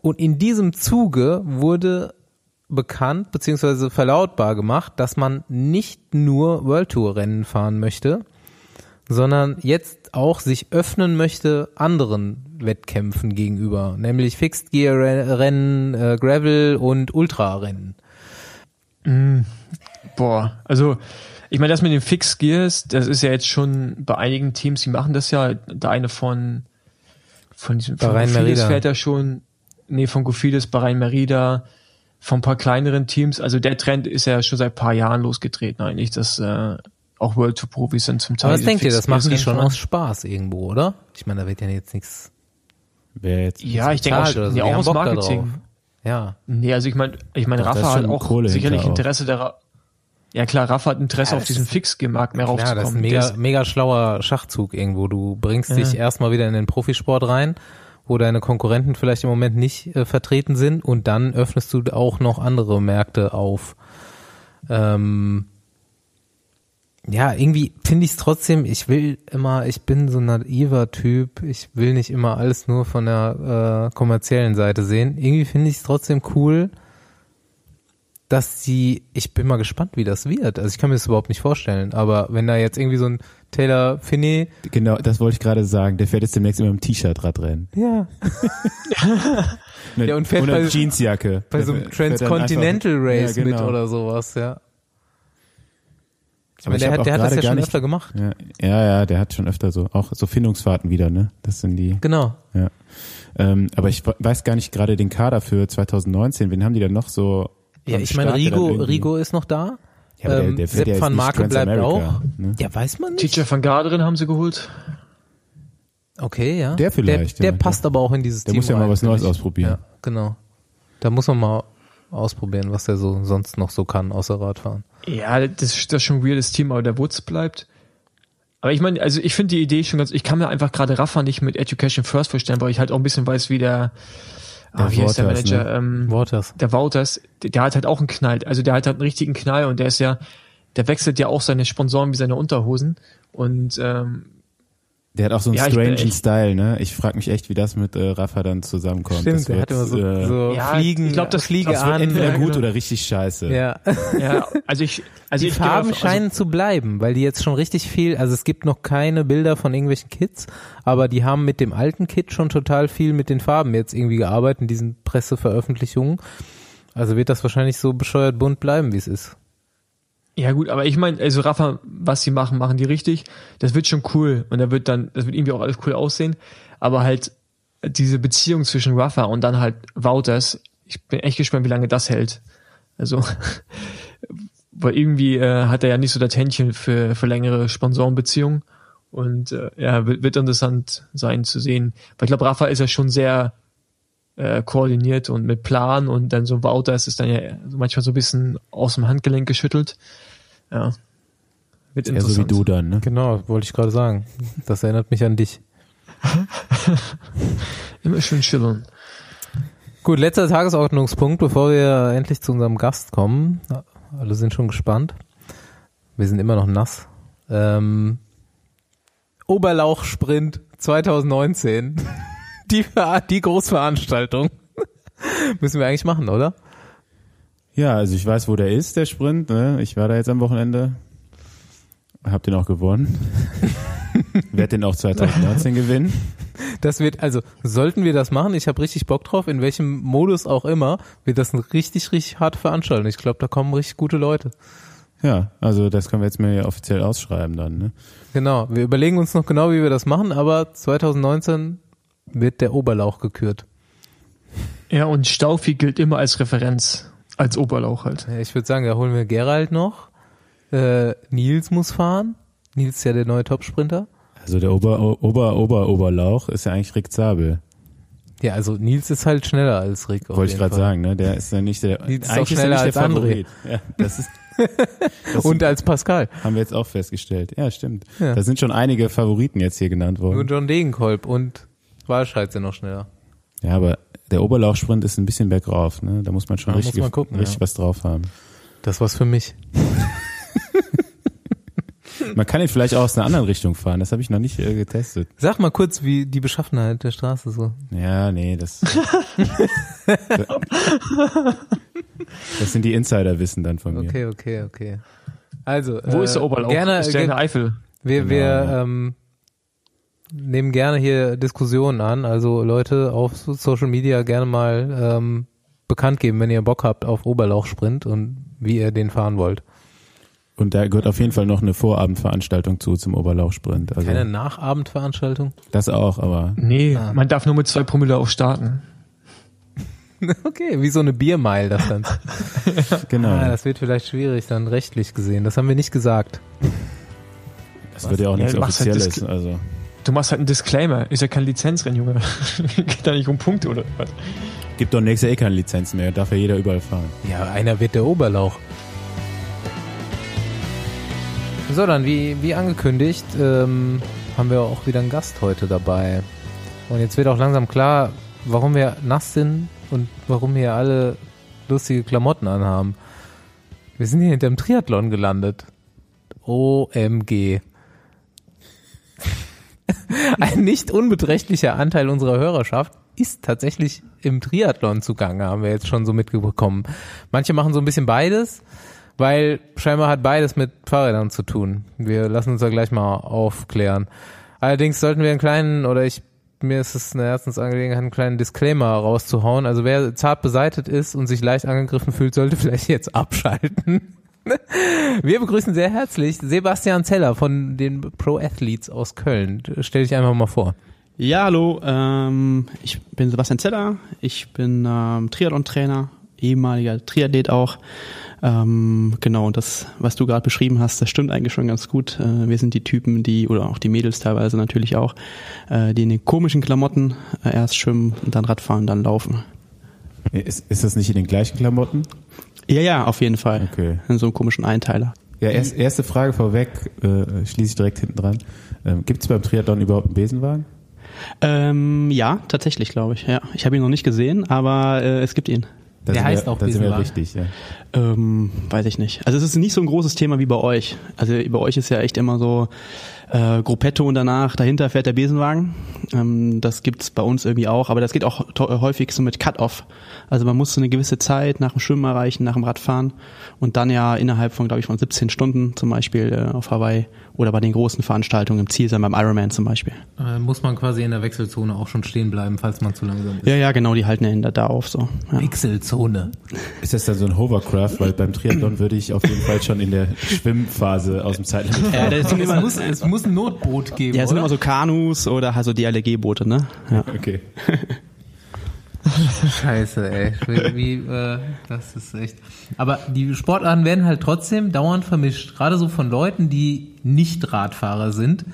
Und in diesem Zuge wurde bekannt bzw. verlautbar gemacht, dass man nicht nur World Tour Rennen fahren möchte, sondern jetzt auch sich öffnen möchte anderen Wettkämpfen gegenüber, nämlich Fixed Gear Rennen, äh, Gravel und Ultra Rennen. Mm, boah, also ich meine, das mit den Fixed Gears, das ist ja jetzt schon bei einigen Teams, die machen das ja. Der eine von von diesem von Gofides fährt ja schon, nee, von Gofides, Bahrain Merida, von ein paar kleineren Teams. Also der Trend ist ja schon seit paar Jahren losgetreten eigentlich, dass äh, auch World Tour Profis sind zum Teil. Aber was denkt ihr, das machen die schon aus Spaß irgendwo, oder? Ich meine, da wird ja jetzt nichts jetzt Ja, ich denke auch, so. ja, Die auch aus Marketing. Ja. Nee, also ich meine, ich meine, Rafa hat auch Kohle sicherlich auch. Interesse daran. Ja klar, Rafa hat Interesse Ja, auf diesen Fix-Markt mehr Klar, das ist raufzukommen. ein mega, ist- mega schlauer Schachzug irgendwo. Du bringst Ja. dich erstmal wieder in den Profisport rein, wo deine Konkurrenten vielleicht im Moment nicht äh, vertreten sind und dann öffnest du auch noch andere Märkte auf. Ähm, ja, irgendwie finde ich es trotzdem, ich will immer, ich bin so ein naiver Typ, ich will nicht immer alles nur von der äh, kommerziellen Seite sehen. Irgendwie finde ich es trotzdem cool, dass die, ich bin mal gespannt, wie das wird. Also ich kann mir das überhaupt nicht vorstellen, aber wenn da jetzt irgendwie so ein Taylor Finney, Genau, das wollte ich gerade sagen. Der fährt jetzt demnächst immer im T-Shirt Radrennen. ja, Mit, Ja, und fährt einer bei- Jeansjacke. bei so einem Transcontinental Race ja, mit genau. oder sowas, ja. Ich Aber meine, ich der hat, auch der hat das gerade ja schon nicht- öfter gemacht. Ja, ja, ja, der hat schon öfter so, auch so Findungsfahrten wieder, ne? Das sind die. Genau. Ja. Ähm, aber ich weiß gar nicht gerade den Kader für 2019. Wen haben die da noch so? Ja, ich meine, Start, der Rigo, Rigo ist noch da. Ja, aber der, ähm, der Sepp fährt ja van Marke bleibt auch. Ne? Ja, weiß man nicht. Teacher van Garderen haben sie geholt. Okay, ja. Der vielleicht, Der, der ja. passt aber auch in dieses Der Team muss ja mal was Neues ausprobieren. Ja, genau. Da muss man mal ausprobieren, was der so sonst noch so kann, außer Radfahren. Ja, das ist das ist schon ein weirdes Team, aber der Woods bleibt. Aber ich meine, also ich finde die Idee schon ganz, ich kann mir einfach gerade Rafa nicht mit Education First vorstellen, weil ich halt auch ein bisschen weiß, wie der, ah, wie heißt der Waters, Manager, ne? ähm, Waters. der Wouters, der, der hat halt auch einen Knall, also der hat halt einen richtigen Knall und der ist ja, der wechselt ja auch seine Sponsoren wie seine Unterhosen und ähm, Der hat auch so einen Ja, echt- Style, ne? Ich frage mich echt, wie das mit äh, Rafa dann zusammenkommt. Stimmt, das der hat immer so, äh, so Ja, Fliegen, ich glaub, das- Fliege das das wird an. entweder gut genau. oder richtig scheiße. Ja. ja, also ich, also Die ich Farben davon- scheinen zu bleiben, weil die jetzt schon richtig viel, also es gibt noch keine Bilder von irgendwelchen Kits, aber die haben mit dem alten Kit schon total viel mit den Farben jetzt irgendwie gearbeitet in diesen Presseveröffentlichungen. Also wird das wahrscheinlich so bescheuert bunt bleiben, wie es ist. Ja gut, aber ich meine, also Rafa, was sie machen, machen die richtig. Das wird schon cool und da wird dann, das wird irgendwie auch alles cool aussehen. Aber halt diese Beziehung zwischen Rafa und dann halt Wouters, ich bin echt gespannt, wie lange das hält. Also, weil irgendwie äh, hat er ja nicht so das Händchen für, für längere Sponsorenbeziehungen. Und äh, ja, wird, wird interessant sein zu sehen. Weil ich glaube, Rafa ist ja schon sehr äh, koordiniert und mit Plan und dann so Wouters ist dann ja manchmal so ein bisschen aus dem Handgelenk geschüttelt. Ja. Wird Eher so wie interessant. du dann, ne? Genau, wollte ich gerade sagen. Das erinnert mich an dich. Immer schön chillen. Gut, letzter Tagesordnungspunkt, bevor wir endlich zu unserem Gast kommen. Alle sind schon gespannt. Wir sind immer noch nass. Ähm, Oberlauchsprint 2019. Die, die Großveranstaltung. Müssen wir eigentlich machen, oder? Ja, also ich weiß, wo der ist, der Sprint. Ne? Ich war da jetzt am Wochenende. Hab den auch gewonnen. Werd den auch 2019 gewinnen. Das wird, also sollten wir das machen, ich habe richtig Bock drauf, in welchem Modus auch immer, wird das richtig, richtig harte Veranstaltung. Ich glaube, da kommen richtig gute Leute. Ja, also das können wir jetzt mal hier offiziell ausschreiben dann. Ne? Genau, wir überlegen uns noch genau, wie wir das machen, aber 2019 wird der Oberlauch gekürt. Ja, und Staufi gilt immer als Referenz. Als Oberlauch halt. Ja, Ich würde sagen, da holen wir Gerald noch. Äh, Nils muss fahren. Nils ist ja der neue Topsprinter. Also der Ober, Ober, Ober, Oberlauch ist ja eigentlich Rick Zabel. Ja, also Nils ist halt schneller als Rick. Wollte ich gerade sagen, ne? Der ist ja nicht der. Die ist auch eigentlich ist er schneller nicht als der André. Ja, das ist. Das Und als Pascal. haben wir jetzt auch festgestellt. Ja, stimmt. Ja. Da sind schon einige Favoriten jetzt hier genannt Nur worden. John Degenkolb und Walscheid sind noch schneller. Ja, aber der Oberlauchsprint ist ein bisschen bergauf, ne? Da muss man schon Da richtig, man gucken, richtig ja. was drauf haben. Das war's für mich. Man kann ihn vielleicht auch aus einer anderen Richtung fahren. Das habe ich noch nicht äh, getestet. Sag mal kurz, wie die Beschaffenheit der Straße so. Ja, nee, das. das sind die Insiderwissen dann von mir. Okay, okay, okay. Also, Wo äh, ist der Oberlauch? Gerne, ist der in der Eifel? wir, Genau, wir ja. ähm, nehmen gerne hier Diskussionen an. Also Leute auf so- Social Media gerne mal ähm, bekannt geben, wenn ihr Bock habt auf Oberlauchsprint und wie ihr den fahren wollt. Und da gehört auf jeden Fall noch eine Vorabendveranstaltung zu zum Oberlauchsprint. Also Keine Nachabendveranstaltung? das auch, aber Nee, Ah. man darf nur mit zwei Promille auch starten. Okay, wie so eine Biermeile das dann. genau. ah, das wird vielleicht schwierig dann rechtlich gesehen. Das haben wir nicht gesagt. das wird ja auch Ja, nichts machst halt Offizielles. das- also Du machst halt einen Disclaimer. Ist ja kein Lizenzrennen, Junge. Geht da nicht um Punkte oder was? Gibt doch nächstes Jahr eh keine Lizenz mehr, darf ja jeder überall fahren. Ja, einer wird der Oberlauch. So, dann wie, wie angekündigt, ähm, haben wir auch wieder einen Gast heute dabei. Und jetzt wird auch langsam klar, warum wir nass sind und warum wir alle lustige Klamotten anhaben. Wir sind hier hinterm Triathlon gelandet. OMG. Ein nicht unbeträchtlicher Anteil unserer Hörerschaft ist tatsächlich im Triathlon zugange, haben wir jetzt schon so mitbekommen. Manche machen so ein bisschen beides, weil scheinbar hat beides mit Fahrrädern zu tun. Wir lassen uns da gleich mal aufklären. Allerdings sollten wir einen kleinen, oder ich, mir ist es eine Herzensangelegenheit, einen kleinen Disclaimer rauszuhauen. Also wer zart beseitet ist und sich leicht angegriffen fühlt, sollte vielleicht jetzt abschalten. Wir begrüßen sehr herzlich Sebastian Zeller von den Pro Athletes aus Köln. Stell dich einfach mal vor. Ja, hallo, ähm, ich bin Sebastian Zeller, ich bin ähm, Triathlon-Trainer, ehemaliger Triathlet auch. Ähm, genau, und das, was du gerade beschrieben hast, das stimmt eigentlich schon ganz gut. Äh, wir sind die Typen, die, oder auch die Mädels teilweise natürlich auch, äh, die in den komischen Klamotten äh, erst schwimmen und dann Radfahren, dann laufen. Ist, ist das nicht in den gleichen Klamotten? Ja, ja, auf jeden Fall. Okay. In so einem komischen Einteiler. Ja, erst, erste Frage vorweg, äh, schließe ich direkt hinten dran. Ähm, Gibt es beim Triathlon überhaupt einen Besenwagen? Ähm, ja, tatsächlich, glaube ich. Ja, ich habe ihn noch nicht gesehen, aber äh, es gibt ihn. Da Der heißt wir, auch Da sind wir Besenwagen. richtig, ja. Ähm, weiß ich nicht. Also es ist nicht so ein großes Thema wie bei euch. Also bei euch ist ja echt immer so äh, Gruppetto und danach dahinter fährt der Besenwagen. Ähm, das gibt's bei uns irgendwie auch, aber das geht auch to- häufig so mit Cut-Off. Also man muss so eine gewisse Zeit nach dem Schwimmen erreichen, nach dem Radfahren und dann ja innerhalb von, glaube ich, von 17 Stunden zum Beispiel äh, auf Hawaii oder bei den großen Veranstaltungen im Ziel sein, beim Ironman zum Beispiel. Äh, muss man quasi in der Wechselzone auch schon stehen bleiben, falls man zu langsam ist. Ja, ja, genau, die halten ja hinter da auf so. Ja. Wechselzone. Ist das dann so ein Hovercraft? Weil beim Triathlon würde ich auf jeden Fall schon in der Schwimmphase aus dem Zeitlimit Ja, das sind Es immer, muss, es muss ein Notboot geben, ja, es sind immer so Kanus oder halt so DLRG-Boote, ne? Ja. Okay. Scheiße, ey. Wie, äh, das ist echt. Aber die Sportarten werden halt trotzdem dauernd vermischt. Gerade so von Leuten, die nicht Radfahrer sind,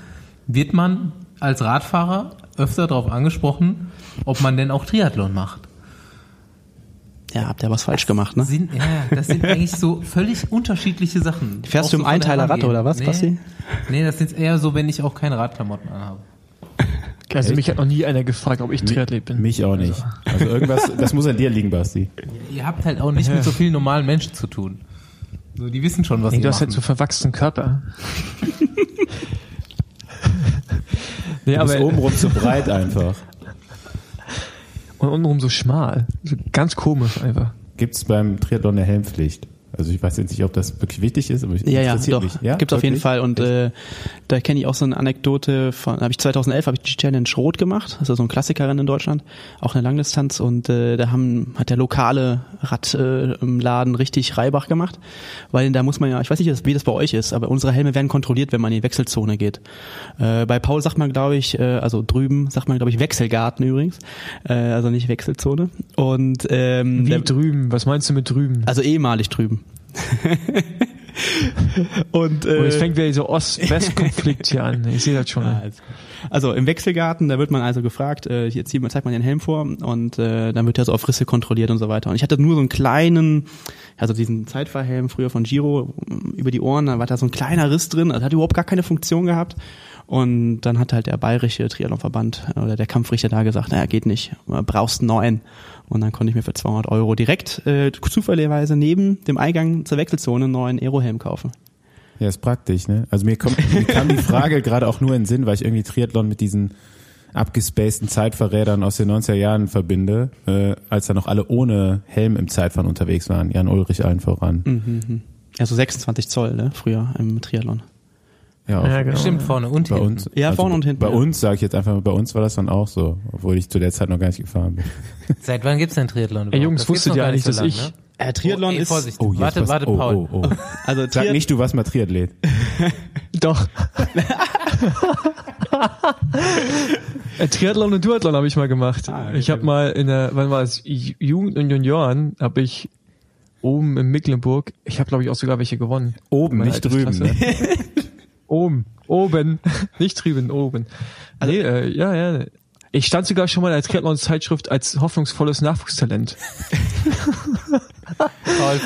wird man als Radfahrer öfter darauf angesprochen, ob man denn auch Triathlon macht. Ja, habt ihr was falsch gemacht, ne? Sind, ja, das sind eigentlich so völlig unterschiedliche Sachen. Fährst Auch du im so Einteilerrad Herangehen. oder was, nee, Basti? Nee, das ist eher so, wenn ich auch keine Radklamotten anhabe. Also Echt? mich hat noch nie einer gefragt, ob ich Triathlet bin. Mich auch nicht. Also irgendwas, das muss an dir liegen, Basti. Ihr habt halt auch nicht mit so vielen normalen Menschen zu tun. So, die wissen schon, was Nee, sie du hast halt machen. so verwachsenen Körper. nee, Du bist aber obenrum zu breit einfach. und untenrum so schmal. So ganz komisch einfach. Gibt es beim Triathlon eine Helmpflicht? Also ich weiß jetzt nicht, ob das wirklich wichtig ist, aber ich Ja, ja, doch. mich. Ja, Gibt's auf jeden? Fall. Und äh, da kenne ich auch so eine Anekdote von, habe ich 2011 habe ich die Challenge Rot gemacht. Das ist so ein Klassikerin in Deutschland, auch eine Langdistanz. Und äh, da haben hat der lokale Radladen äh, im Laden richtig Reibach gemacht, weil da muss man ja, ich weiß nicht, wie das bei euch ist, aber unsere Helme werden kontrolliert, wenn man in die Wechselzone geht. Äh, bei Paul sagt man, glaube ich, äh, also drüben sagt man, glaube ich, Wechselgarten übrigens, äh, also nicht Wechselzone. Und ähm, Wie der- drüben? Was meinst du mit drüben? also ehemalig drüben. und Oh, jetzt äh, fängt wieder dieser Ost-West-Konflikt hier an. Ich sehe das schon. also im Wechselgarten, da wird man also gefragt, äh, hier zieht man, zeigt man den Helm vor und äh, dann wird er so auf Risse kontrolliert und so weiter. Und ich hatte nur so einen kleinen, also diesen Zeitfahrhelm früher von Giro um, über die Ohren, da war da so ein kleiner Riss drin, also hat überhaupt gar keine Funktion gehabt. Und dann hat halt der bayerische Triathlonverband äh, oder der Kampfrichter da gesagt, naja, geht nicht, brauchst einen neuen. Und dann konnte ich mir für 200 Euro direkt äh, zufälligerweise neben dem Eingang zur Wechselzone einen neuen Aerohelm kaufen. Ja, ist praktisch, ne? Also mir kommt, mir kam die Frage gerade auch nur in den Sinn, weil ich irgendwie Triathlon mit diesen abgespaceden Zeitfahrrädern aus den 90er Jahren verbinde, äh, als da noch alle ohne Helm im Zeitfahren unterwegs waren. Jan Ulrich allen voran. Mhm. Also 26 Zoll, ne, früher im Triathlon. Ja, auch Ja, genau. Stimmt, vorne und bei hinten. uns. also Ja, vorne und hinten, Bei ja. uns, sage ich jetzt einfach mal, bei uns war das dann auch so, obwohl ich zu der Zeit noch gar nicht gefahren bin. Seit wann gibt's denn Triathlon? Ey, Jungs, Das wusstet noch ihr gar eigentlich, nicht so dass lang, ich- Ne? Äh, Triathlon oh, ey, ist Vorsicht. Oh, jetzt warte, was- warte, oh, Paul. Oh, oh. also Sag nicht, du warst mal Triathlet. Doch. Äh, Triathlon und Duathlon habe ich mal gemacht. Ah, ich habe mal in der, wann war es, Ju- Jugend und Junioren, habe ich oben in Mecklenburg, ich habe glaube ich auch sogar welche gewonnen. Oben, nicht drüben. Oben, Oben. Nicht drüben, oben. Also nee, äh, ja, ja. Ich stand sogar schon mal in der Triathlon-Zeitschrift als hoffnungsvolles Nachwuchstalent.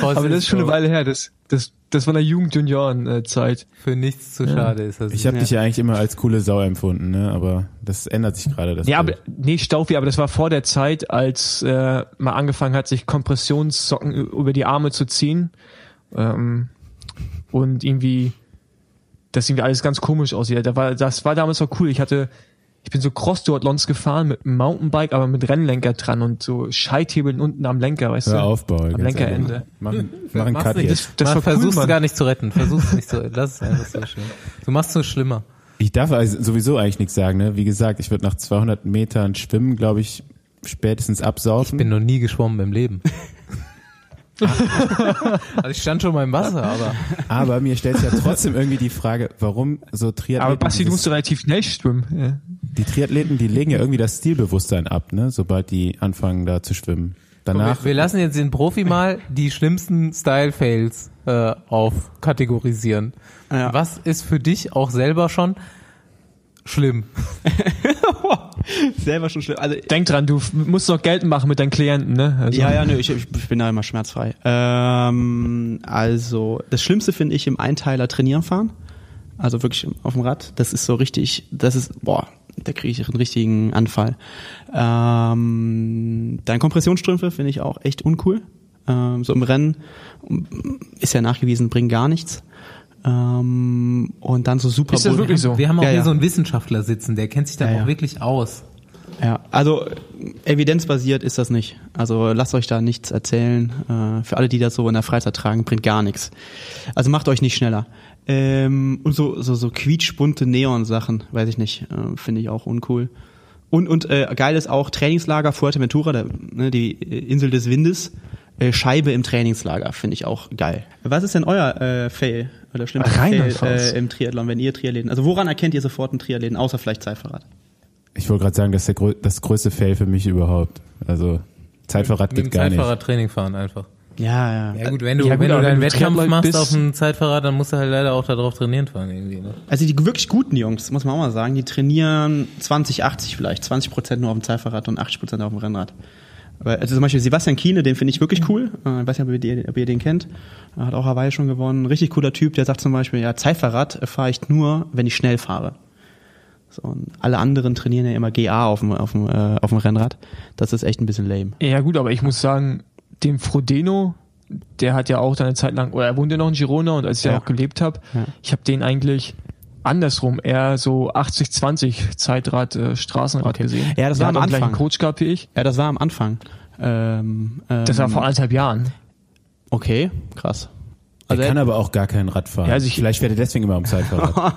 Aber das ist schon eine Weile her. Das, das, das war in der Jugend-Junioren-Zeit. Für nichts zu schade ist das. Ich habe dich ja eigentlich immer als coole Sau empfunden, ne? aber das ändert sich gerade. das Ja, aber, nee, Staufi, aber das war vor der Zeit, als äh, man angefangen hat, sich Kompressionssocken über die Arme zu ziehen. Ähm, und irgendwie, das irgendwie alles ganz komisch aussieht. Da war, das war damals noch cool. Ich hatte, ich bin so Cross-Duathlons gefahren mit einem Mountainbike, aber mit Rennlenker dran und so Scheithebeln unten am Lenker, weißt Hör du? auf, Paul. Am Lenkerende. Mach, mach einen Cut nicht. jetzt. Das Mach, war cool, versuch's Mann. gar nicht zu retten. Versuch's nicht zu Das ist einfach so schlimm. Du machst es schlimmer. Ich darf also sowieso eigentlich nichts sagen. Ne? Wie gesagt, ich würde nach 200 Metern Schwimmen, glaube ich, spätestens absaufen. Bin noch nie geschwommen im Leben. also ich stand schon mal im Wasser, aber aber mir stellt sich ja trotzdem irgendwie die Frage, warum so Triathleten... Aber Basti, du musst relativ schnell schwimmen. Ja. Die Triathleten, die legen ja irgendwie das Stilbewusstsein ab, ne? sobald die anfangen da zu schwimmen. Danach, wir, wir lassen jetzt den Profi mal die schlimmsten Style-Fails äh, aufkategorisieren. Ja. Was ist für dich auch selber schon schlimm? Selber schon schlimm. Also, Denk dran, du musst noch Geld machen mit deinen Klienten, ne? Also, ja, ja, nö, ich, ich bin da immer schmerzfrei. Ähm, also, das Schlimmste finde ich im Einteiler trainieren fahren. Also wirklich auf dem Rad. Das ist so richtig, das ist, boah, da kriege ich einen richtigen Anfall. Ähm, dann Kompressionsstrümpfe finde ich auch echt uncool. Ähm, so im Rennen ist ja nachgewiesen, bringen gar nichts. Ähm, und dann so super Ist das wirklich so? Wir haben auch Ja, hier ja. so einen Wissenschaftler sitzen, der kennt sich da Ja, auch ja. wirklich aus. Ja, also evidenzbasiert ist das nicht. Also lasst euch da nichts erzählen. Äh, für alle, die das so in der Freizeit tragen, bringt gar nichts. Also macht euch nicht schneller. Ähm, und so, so, so quietschbunte Neon-Sachen, weiß ich nicht, äh, finde ich auch uncool. Und, und äh, geil ist auch Trainingslager Fuerteventura, der, ne, die äh, Insel des Windes. Äh, Scheibe im Trainingslager, finde ich auch geil. Was ist denn euer äh, Fail oder schlimmste Fail äh, im Triathlon, wenn ihr Triathleten? Also woran erkennt ihr sofort einen Triathleten, außer vielleicht Zeitfahrrad? ich wollte gerade sagen, das ist der, das größte Fail für mich überhaupt. Also Zeitfahrrad Mit geht gar nicht. Zeitfahrrad Training fahren einfach. Ja, ja. Ja gut, wenn du, Ja, gut, wenn du aber deinen Wettkampf Triathlon machst auf dem Zeitfahrrad, dann musst du halt leider auch darauf trainieren fahren irgendwie. Ne? Also die wirklich guten Jungs, muss man auch mal sagen, die trainieren 20, 80 vielleicht, 20 Prozent nur auf dem Zeitfahrrad und 80 Prozent auf dem Rennrad. Aber, also zum Beispiel Sebastian Kiene, den finde ich wirklich cool. Äh, Ich weiß nicht, ob ihr, den, ob ihr den kennt. Er hat auch Hawaii schon gewonnen. Richtig cooler Typ, der sagt zum Beispiel, ja, Zeitfahrrad äh, fahre ich nur, wenn ich schnell fahre. So, und alle anderen trainieren ja immer GA auf dem, auf dem, äh, auf dem Rennrad. Das ist echt ein bisschen lame. Ja gut, aber ich muss sagen, dem Frodeno, der hat ja auch dann eine Zeit lang, oder er wohnt ja noch in Girona und als ich Ja. ja auch gelebt habe, Ja. ich habe den eigentlich andersrum, eher so 80-20 Zeitrad, äh, Straßenrad Okay. gesehen. Ja, das war am Anfang. Coach gehabt wie ich. Ja, das war am Anfang. Ähm, ähm, Das war vor anderthalb Jahren. Okay, krass. Also kann aber auch gar kein Rad fahren. Ja, also ich- Vielleicht er deswegen immer am Zeitfahrrad.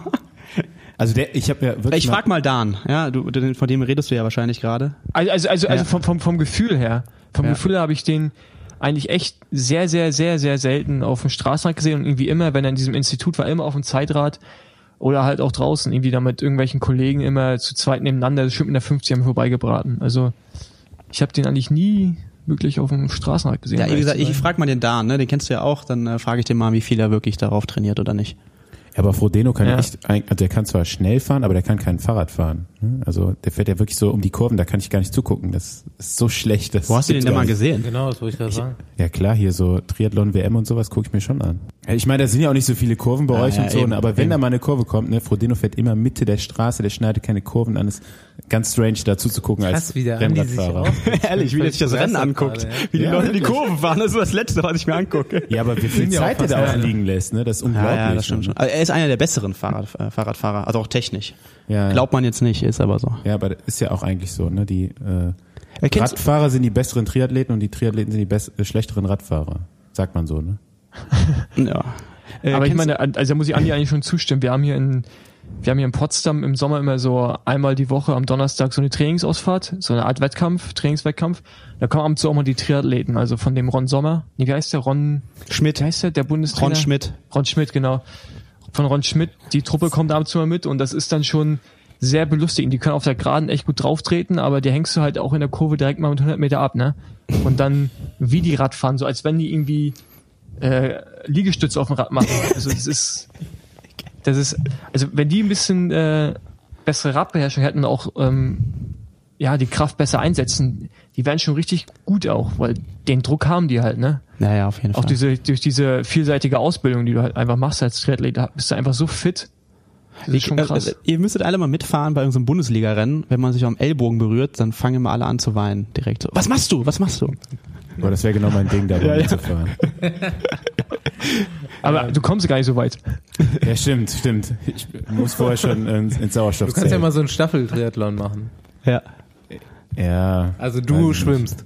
also der, ich habe ja wirklich Ich mal- frag mal Dan, ja, du, von dem redest du ja wahrscheinlich gerade. Also, also, also, also Ja. vom, vom, vom Gefühl her, vom Ja. Gefühl her habe ich den eigentlich echt sehr, sehr, sehr, sehr selten auf dem Straßenrad gesehen und irgendwie immer, wenn er in diesem Institut war, immer auf dem Zeitrad oder halt auch draußen, irgendwie da mit irgendwelchen Kollegen immer zu zweit nebeneinander, schön mit der 50 haben vorbeigebraten. Also ich habe den eigentlich nie wirklich auf dem Straßenrad gesehen. Ja, wie gesagt, ich sein. frag mal den Dan, ne? Den kennst du ja auch, dann äh, frage ich den mal, wie viel er wirklich darauf trainiert oder nicht. Ja, aber Frodeno kann ja. Echt, also der kann zwar schnell fahren, aber der kann kein Fahrrad fahren. ne? Also der fährt ja wirklich so um die Kurven, da kann ich gar nicht zugucken. Das ist so schlecht. Das Wo hast du den denn mal gesehen? Genau, das wollte ich gerade sagen. Ja klar, hier so Triathlon WM und sowas gucke ich mir schon an. Ich meine, da sind ja auch nicht so viele Kurven bei Ja, euch ja, und so, eben, ne, aber wenn eben. da mal eine Kurve kommt, ne, Frodeno fährt immer Mitte der Straße, der schneidet keine Kurven an, ist ganz strange dazu zu gucken als Krass, wie der Andi sich Rennradfahrer. Ehrlich, wie der sich das Rennen anguckt. gerade, ja. Wie die Ja, Leute die wirklich. Kurve fahren, das ist das Letzte, was ich mir angucke. Ja, aber wie viel auch Zeit der da alle. ausliegen lässt, ne, das ist unglaublich. Ja, ja, das stimmt ne? schon. Also er ist einer der besseren Fahrrad, äh, Fahrradfahrer, also auch technisch. Ja. Glaubt man jetzt nicht, ist aber so. Ja, aber das ist ja auch eigentlich so, ne, die äh, Er Radfahrer sind die besseren Triathleten und die Triathleten sind die bess äh, schlechteren Radfahrer. Sagt man so, ne? ja. Äh, Aber ich meine, also da muss ich Andi eigentlich schon zustimmen. Wir haben hier in, wir haben hier in Potsdam im Sommer immer so einmal die Woche am Donnerstag so eine Trainingsausfahrt, so eine Art Wettkampf, Trainingswettkampf. Da kommen abends auch mal die Triathleten, also von dem Ron Sommer. Nee, wie heißt der? Ron, Schmidt, wie heißt der? Der Bundestrainer? Ron Schmidt. Ron Schmidt, genau. Von Ron Schmidt. Die Truppe kommt ab und zu mal mit und das ist dann schon sehr belustigend. Die können auf der Geraden echt gut drauftreten, aber die hängst du halt auch in der Kurve direkt mal mit 100 Meter ab, ne? Und dann wie die Radfahren, so als wenn die irgendwie äh, Liegestütze auf dem Rad machen. Also das ist das ist, also wenn die ein bisschen äh, bessere Radbeherrschung hätten, auch ähm, ja die Kraft besser einsetzen, die wären schon richtig gut auch, weil den Druck haben die halt, ne? Ja, ja, auf jeden Auch Fall. diese durch diese vielseitige Ausbildung, die du halt einfach machst als Triathlet, da bist du einfach so fit. Das ist schon Äh, krass. ihr müsstet alle mal mitfahren bei irgendeinem Bundesliga-Rennen. Wenn man sich am Ellbogen berührt, dann fangen immer alle an zu weinen. Direkt so. Was machst du? Was machst du? Aber das wäre genau mein Ding, da mitzufahren. Aber du kommst gar nicht so weit. Ja, stimmt, stimmt. Ich muss vorher schon ins, ins Sauerstoff Du kannst ja mal so einen Staffeltriathlon machen. Ja. Ja. Also du nicht. schwimmst.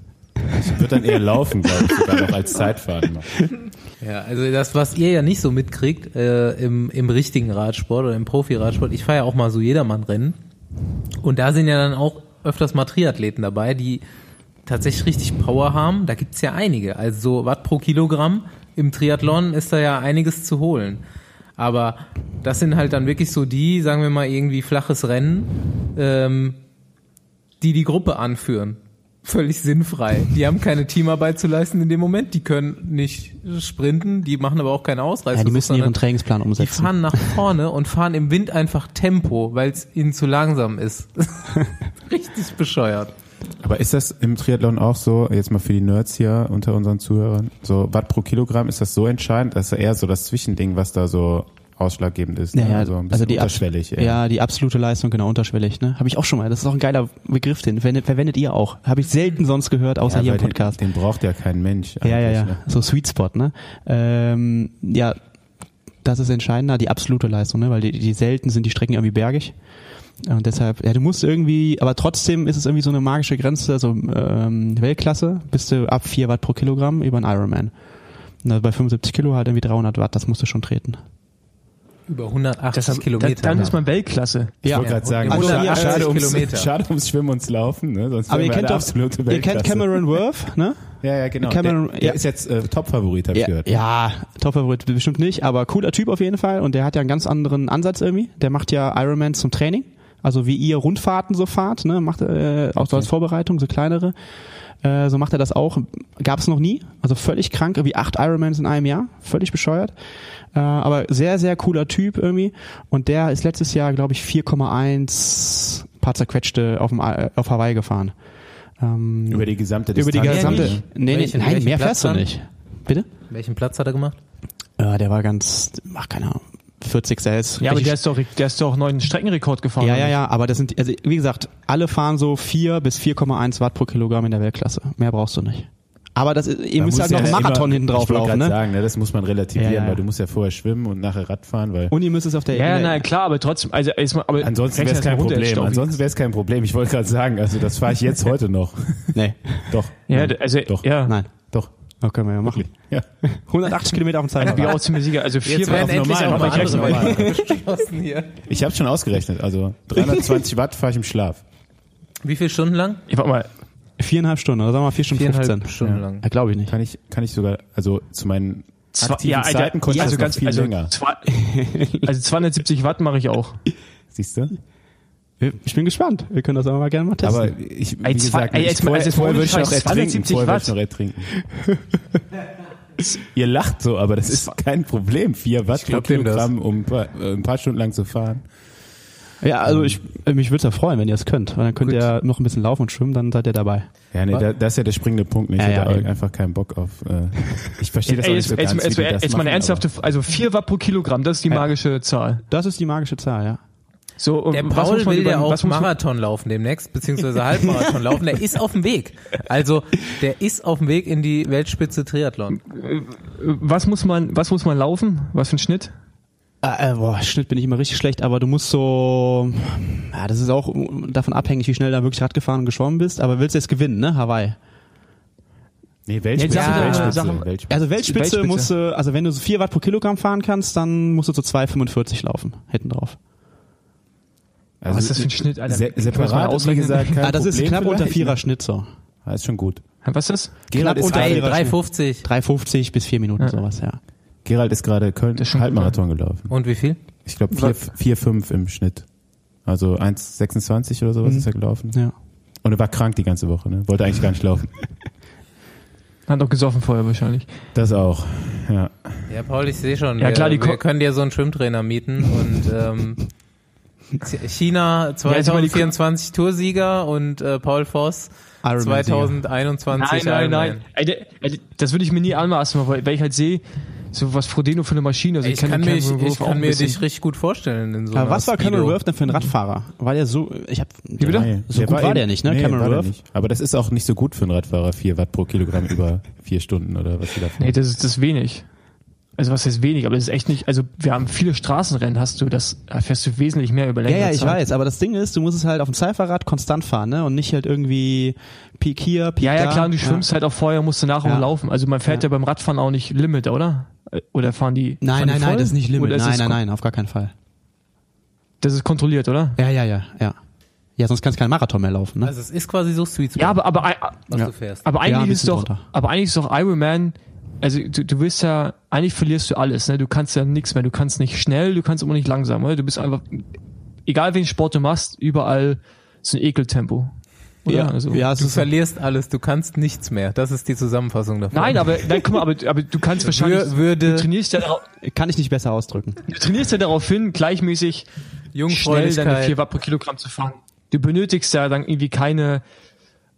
Ich würde dann eher laufen, glaube ich, sogar noch als Zeitfahren machen. Ja, also das, was ihr ja nicht so mitkriegt äh, im, im richtigen Radsport oder im Profi-Radsport, ich fahre ja auch mal so Jedermann-Rennen und da sind ja dann auch öfters mal Triathleten dabei, die tatsächlich richtig Power haben. Da gibt's ja einige. Also so Watt pro Kilogramm im Triathlon ist da ja einiges zu holen. Aber das sind halt dann wirklich so die, sagen wir mal irgendwie flaches Rennen, ähm, die die Gruppe anführen. Völlig sinnfrei. Die haben keine Teamarbeit zu leisten in dem Moment. Die können nicht sprinten, die machen aber auch keine Ausreißer. ja, die müssen ihren Trainingsplan die umsetzen. fahren nach vorne und fahren im Wind einfach Tempo, weil es ihnen zu langsam ist. Richtig bescheuert. Aber ist das im Triathlon auch so, jetzt mal für die Nerds hier unter unseren Zuhörern, so Watt pro Kilogramm, ist das so entscheidend? Das ist eher so das Zwischending, was da so ausschlaggebend ist. Ja, ne? also ein bisschen also die unterschwellig. eher. Ja, die absolute Leistung, genau, unterschwellig, ne? Habe ich auch schon mal. Das ist auch ein geiler Begriff, den verwendet, verwendet ihr auch. Habe ich selten sonst gehört, außer Ja, hier im Podcast. Den, den braucht ja kein Mensch. ja, ja, ja. Ne? So Sweet Spot, ne? Ähm, ja, das ist entscheidender, die absolute Leistung, ne? Weil die, die selten sind die Strecken irgendwie bergig. Und deshalb, ja, du musst irgendwie, aber trotzdem ist es irgendwie so eine magische Grenze, so ähm, Weltklasse, bist du ab 4 Watt pro Kilogramm über einen Ironman. Und also bei 75 Kilo halt irgendwie 300 Watt, das musst du schon treten. Über 180 Deshalb, Kilometer. dann, dann ist man Weltklasse. Ich Ja. wollte gerade sagen, Also schade, 180 schade, ums, schade ums Schwimmen und Laufen, ne? Sonst Aber ihr kennt doch, absolute ihr kennt. Cameron Worth, ne? Ja, ja, genau. Cameron- der, der ja. ist jetzt äh, Top-Favorit, hab ich Ja, gehört. ja Top-Favorit bestimmt nicht, aber cooler Typ auf jeden Fall und der hat ja einen ganz anderen Ansatz irgendwie. Der macht ja Ironman zum Training, also wie ihr Rundfahrten so fahrt, ne, macht äh, auch so als Vorbereitung, so kleinere. Äh, so macht er das auch. Gab es noch nie, also völlig krank, irgendwie acht Ironmans in einem Jahr, völlig bescheuert. Äh, aber sehr, sehr cooler Typ irgendwie und der ist letztes Jahr, glaube ich, 4,1 paar zerquetschte auf, dem, I- auf Hawaii gefahren. Ähm, Über die gesamte über Distanz. die gesamte. nicht? Nee, nee, Welchen- nein, welchen mehr Platz fährst du nicht. Bitte? Welchen Platz hat er gemacht? Ja, der war ganz, ach keine Ahnung, 40 selbst. Ja, aber der ist doch, der ist doch neuen Streckenrekord gefahren. ja, ja, ja, aber das sind, also wie gesagt, alle fahren so 4 bis 4,1 Watt pro Kilogramm in der Weltklasse. Mehr brauchst du nicht. Aber das, ist- ihr Man müsst halt noch ja einen Marathon immer- hinten drauf ich wollte laufen, ne? sagen, ne, das muss man relativieren, Ja, ja. weil du musst ja vorher schwimmen und nachher Radfahren, weil Und ihr müsst es auf der Ja, der- na klar, aber trotzdem, also erstmal, aber ansonsten wäre es kein Problem. Ansonsten wäre es kein Problem. Ich wollte gerade sagen, also das fahre ich jetzt heute noch. Nee, Doch. Ja, d- also, Doch. ja. nein. Doch. Das können wir ja machen. Ja. 180 Kilometer auf dem Ich bin auch ziemlich sicher. Also vier Jetzt werden auf endlich normal, auch mal hier. Ich habe schon ausgerechnet. Also 320 Watt fahre ich im Schlaf. Wie viele Stunden lang? Ich warte mal, Viereinhalb Stunden, oder sagen wir mal vier Stunden Viereinhalb 15. Stunden Ja. lang. Ja, glaube ich nicht. Kann ich, kann ich sogar, also zu meinen zwei, aktiven ja, Alter, Zeiten konnte ja, ich also ganz, viel also, länger. Zwei, also 270 Watt mache ich auch. Siehst du? Ich bin gespannt. Wir können das aber mal gerne mal testen. Aber ich, wie Ey, zwei- gesagt, ey, ich, vorher, also vorher würde ich noch ertrinken. 270 Vorher würde ich Watt. noch ertrinken. Ihr lacht so, aber das ist kein Problem. 4 Watt pro. Kilogramm, um ein paar, äh, ein paar Stunden lang zu fahren. Ja, also ich, äh, mich würde es ja freuen, wenn ihr es könnt. Weil dann könnt ihr noch ein bisschen laufen und schwimmen, dann seid ihr dabei. Ja, nee, da, das ist ja der springende Punkt. Ne? Ich Ja, hätte ja, eben. einfach keinen Bock auf. Äh, ich verstehe das auch nicht jetzt, so jetzt, ganz, jetzt, wie mal eine ernsthafte, also 4 Watt pro Kilogramm, das ist die magische Zahl. Das ist die magische Zahl, ja. So, und Der Paul will ja auch Marathon laufen demnächst, beziehungsweise Halbmarathon laufen. Der ist auf dem Weg. Also, der ist auf dem Weg in die Weltspitze Triathlon. Was muss man, was muss man laufen? Was für ein Schnitt? Äh, äh, boah, Schnitt bin ich immer richtig schlecht, aber du musst so, ja, das ist auch davon abhängig, wie schnell du da wirklich Rad gefahren und geschwommen bist, aber willst du jetzt gewinnen, ne, Hawaii? Nee, Weltspitze, Ja, Weltspitze, Sachen- Weltspitze. Also Weltspitze, Weltspitze. musst du, also wenn du so 4 Watt pro Kilogramm fahren kannst, dann musst du so 2,45 laufen, hinten drauf. Also, Was ist das für ein Schnitt, Alter? Se separat, wie gesagt, kein ah, das ist Problem knapp unter vielleicht, vierer ne? Schnitt so. Ah, ist schon gut. Was ist das? Gerald ist, unter gerade, vierer 3,50. 3,50 bis 4 Minuten, Ja. sowas, ja. Gerald ist gerade Köln ist Halbmarathon gelaufen. Und wie viel? Ich glaube 4,5 im Schnitt. Also 1,26 oder sowas Mhm. ist er gelaufen. Ja. Und er war krank die ganze Woche, ne? Wollte eigentlich gar nicht laufen. Hat doch gesoffen vorher wahrscheinlich. Das auch. Ja. Ja, Paul, ich sehe schon. Ja, wir, klar, die wir können dir so einen Schwimmtrainer mieten und ähm, China jetzt mal die Ko- 2024 Toursieger und äh, Paul Voss Ironman-Sieger. 2021 Nein, nein, nein. Ey, Das würde ich mir nie anmaßen, weil, weil ich halt sehe, so was Frodeno für eine Maschine. Also Ich kann, den mir, ich, ich kann mir dich richtig gut vorstellen in so Aber einer was war. Cameron Worth denn für ein Radfahrer? War der so, ich hab, Wie bitte? Nein, so gut war der nicht, ne, Nee, Cameron war der Worth? Aber das ist auch nicht so gut für einen Radfahrer, 4 Watt pro Kilogramm über vier Stunden oder was die da Nee, das ist das ist wenig. Also was heißt wenig, aber das ist echt nicht, also wir haben viele Straßenrennen, hast du, das da fährst du wesentlich mehr über Ja, längere ja, ich Zeit. weiß, aber das Ding ist, du musst es halt auf dem Cypherrad konstant fahren, ne? Und nicht halt irgendwie Peak hier, Peak Ja, ja, da. klar, und du schwimmst halt auch vorher, musst du nachher Ja. auch laufen. Also man fährt ja. Ja. beim Radfahren auch nicht Limit, oder? Äh, Oder fahren die? Nein, fahren die nein, nein, voll? das ist nicht Limit. Oder ist Nein, nein, nein, auf gar keinen Fall. Das ist kontrolliert, oder? Ja, ja, ja, ja. Ja, sonst kannst du keinen Marathon mehr laufen, ne? Also es ist quasi so Sweet Spot, Ja, aber, aber, was ja. du fährst. aber Ja, eigentlich ist bisschen doch, drunter. aber eigentlich ist doch Ironman, also du, du wirst ja, eigentlich verlierst du alles, ne? Du kannst ja nichts mehr. Du kannst nicht schnell, du kannst aber nicht langsam, oder? Du bist einfach, egal welchen Sport du machst, überall so ein Ekeltempo. Oder? ja, also, ja, Du verlierst alles, du kannst nichts mehr. Das ist die Zusammenfassung davon. Nein, aber, nein, guck mal, aber, aber du kannst wahrscheinlich, Wür- würde- du trainierst ja darauf, kann ich nicht besser ausdrücken. du trainierst ja darauf hin, gleichmäßig schnell deine Jungfräulichkeit. 4 Watt pro Kilogramm zu fahren. Du benötigst ja dann irgendwie keine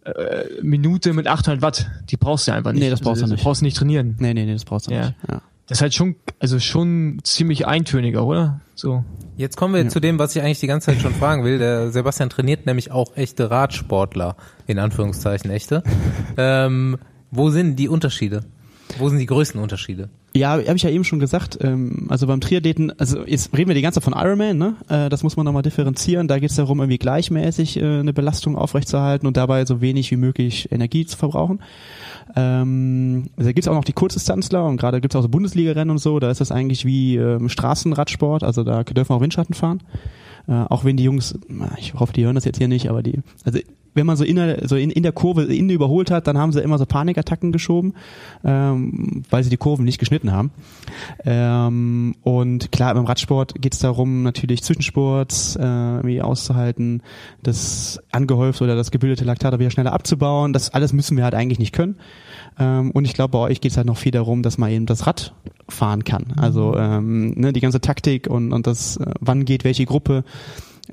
äh, Minute mit 800 Watt. Die brauchst du einfach nicht. Nee, das brauchst du also, nicht. Du brauchst nicht trainieren. Nee, nee, nee, das brauchst du Ja. nicht. Ja. Das ist halt schon, also schon ziemlich eintöniger, oder? So. Jetzt kommen wir zu dem, was ich eigentlich die ganze Zeit schon fragen will. Der Sebastian trainiert nämlich auch echte Radsportler, in Anführungszeichen echte. ähm, wo sind die Unterschiede? Wo sind die größten Unterschiede? Ja, habe ich ja eben schon gesagt. Ähm, also beim Triathleten, also jetzt reden wir die ganze Zeit von Ironman, ne? Äh, das muss man nochmal differenzieren. Da geht es darum, irgendwie gleichmäßig äh, eine Belastung aufrechtzuerhalten und dabei so wenig wie möglich Energie zu verbrauchen. Ähm, da gibt's auch noch die Kurzdistanzler und gerade gibt's auch so Bundesliga-Rennen und so. Da ist das eigentlich wie ähm, Straßenradsport. Also da dürfen auch Windschatten fahren. Äh, auch wenn die Jungs, ich hoffe, die hören das jetzt hier nicht, aber die, also wenn man so in der, so in, in der Kurve innen überholt hat, dann haben sie immer so Panikattacken geschoben, ähm, weil sie die Kurven nicht geschnitten haben. Ähm, und klar, beim Radsport geht es darum, natürlich Zwischenspurts äh, irgendwie auszuhalten, das angehäuft oder das gebildete Laktat wieder schneller abzubauen. Das alles müssen wir halt eigentlich nicht können. Ähm, und ich glaube, bei euch geht es halt noch viel darum, dass man eben das Rad fahren kann. Also ähm, ne, die ganze Taktik und, und das, äh, wann geht welche Gruppe.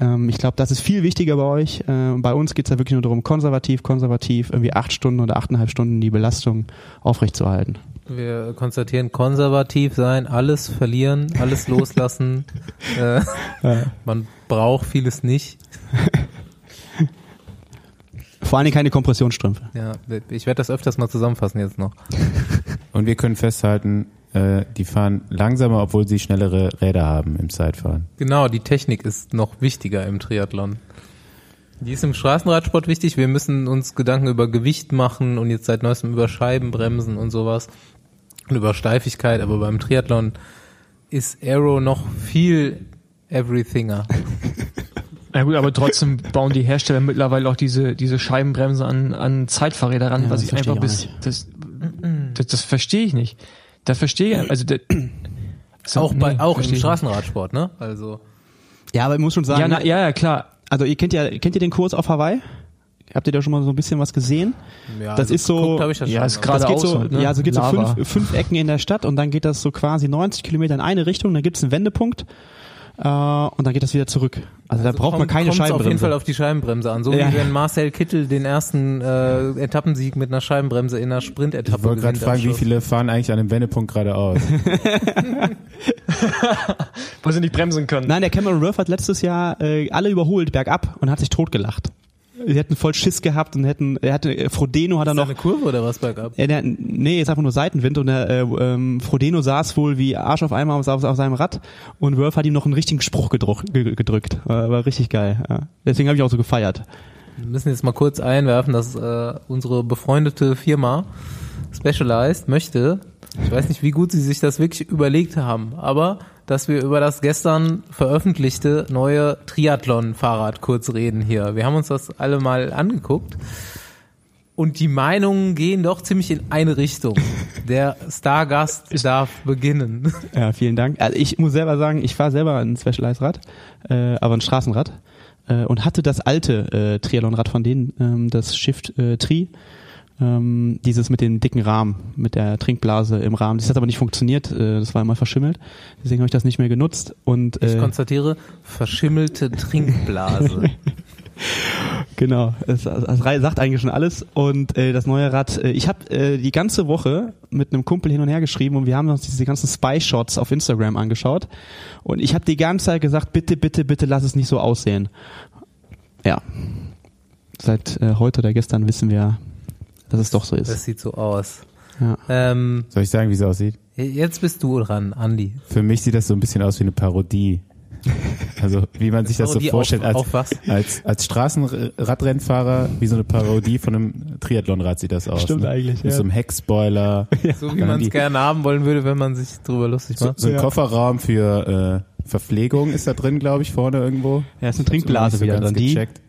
Ähm, ich glaube, das ist viel wichtiger bei euch. Ähm, bei uns geht es ja wirklich nur darum, konservativ, konservativ, irgendwie acht Stunden oder achteinhalb Stunden die Belastung aufrechtzuerhalten. Wir konstatieren, konservativ sein, alles verlieren, alles loslassen. äh, man braucht vieles nicht. Vor allen Dingen keine Kompressionsstrümpfe. Ja, ich werde das öfters mal zusammenfassen jetzt noch. Und wir können festhalten, äh, die fahren langsamer, obwohl sie schnellere Räder haben im Zeitfahren. Genau, die Technik ist noch wichtiger im Triathlon. Die ist im Straßenradsport wichtig. Wir müssen uns Gedanken über Gewicht machen und jetzt seit neuestem über Scheibenbremsen und sowas und über Steifigkeit. Aber beim Triathlon ist Aero noch viel Everythinger. Na gut, aber trotzdem bauen die Hersteller mittlerweile auch diese, diese Scheibenbremse an, an Zeitfahrräder ran, Ja, was ich einfach ich bis, das, das, das verstehe ich nicht. Da verstehe ich, also der, so, auch bei, nee, auch im verstehe ich Straßenradsport, ne? Also Ja, aber ich muss schon sagen, Ja, na, ja, ja, klar. also ihr kennt ja, kennt ihr den Kurs auf Hawaii? Habt ihr da schon mal so ein bisschen was gesehen? ja, Das ist so- geguckt hab ich das Ja, schon, ist gerade das geht aus so, halt, ne? ja, also geht so Lava. fünf, fünf Ecken in der Stadt und dann geht das so quasi 90 Kilometer in eine Richtung, dann gibt es einen Wendepunkt äh, und dann geht das wieder zurück. Also, da Also braucht man kommt- keine kommt's Scheibenbremse. auf jeden Fall auf die Scheibenbremse an. So Ja. wie wenn Marcel Kittel den ersten äh, Etappensieg mit einer Scheibenbremse in einer Sprintetappe Ich wollte gerade fragen, wie viele fahren eigentlich an dem Wendepunkt geradeaus? Weil sie nicht bremsen können. Nein, der Cameron Worth hat letztes Jahr äh, alle überholt bergab und hat sich totgelacht. Sie hätten voll Schiss gehabt und hätten, er hatte, äh, Frodeno hat er noch, eine Kurve oder was bergab? Der, nee, ist einfach nur Seitenwind und der, äh, ähm, Frodeno saß wohl wie Arsch auf einmal auf, auf, auf seinem Rad und Worth hat ihm noch einen richtigen Spruch gedruck, ge- gedrückt. War, war richtig geil. Ja. Deswegen habe ich auch so gefeiert. Wir müssen jetzt mal kurz einwerfen, dass äh, unsere befreundete Firma Specialized möchte, ich weiß nicht, wie gut sie sich das wirklich überlegt haben, aber dass wir über das gestern veröffentlichte neue Triathlon-Fahrrad kurz reden hier. Wir haben uns das alle mal angeguckt und die Meinungen gehen doch ziemlich in eine Richtung. Der Stargast darf beginnen. Ja, vielen Dank. Also ich muss selber sagen, ich fahre selber ein Specialized-Rad, äh, aber ein Straßenrad äh, und hatte das alte äh, Triathlon-Rad von denen, ähm, das Shift äh, Tri. Ähm, dieses mit dem dicken Rahmen, mit der Trinkblase im Rahmen. Das hat aber nicht funktioniert. Äh, das war immer verschimmelt. Deswegen habe ich das nicht mehr genutzt. Und Ich äh, konstatiere, verschimmelte Trinkblase. Genau, es, es sagt eigentlich schon alles. Und äh, das neue Rad, äh, ich habe äh, die ganze Woche mit einem Kumpel hin und her geschrieben und wir haben uns diese ganzen Spy-Shots auf Instagram angeschaut. Und ich habe die ganze Zeit gesagt, bitte, bitte, bitte lass es nicht so aussehen. Ja. Seit äh, heute oder gestern wissen wir, dass es doch so ist. Das sieht so aus. Ja. Ähm, Soll ich sagen, wie es aussieht? jetzt bist du dran, Andi. Für mich sieht das so ein bisschen aus wie eine Parodie. Also wie man sich das so vorstellt auf- als, auf was? als als Straßenradrennfahrer, wie so eine Parodie von einem Triathlonrad sieht das aus. Stimmt ne? eigentlich, Mit ja. so einem Heckspoiler, So wie man es gerne haben wollen würde, wenn man sich drüber lustig so, macht. so ein Ja. Kofferraum für äh, Verpflegung ist da drin, glaube ich, vorne irgendwo. Ja, ist eine Trinkblase wieder ganz dran. Die, gecheckt.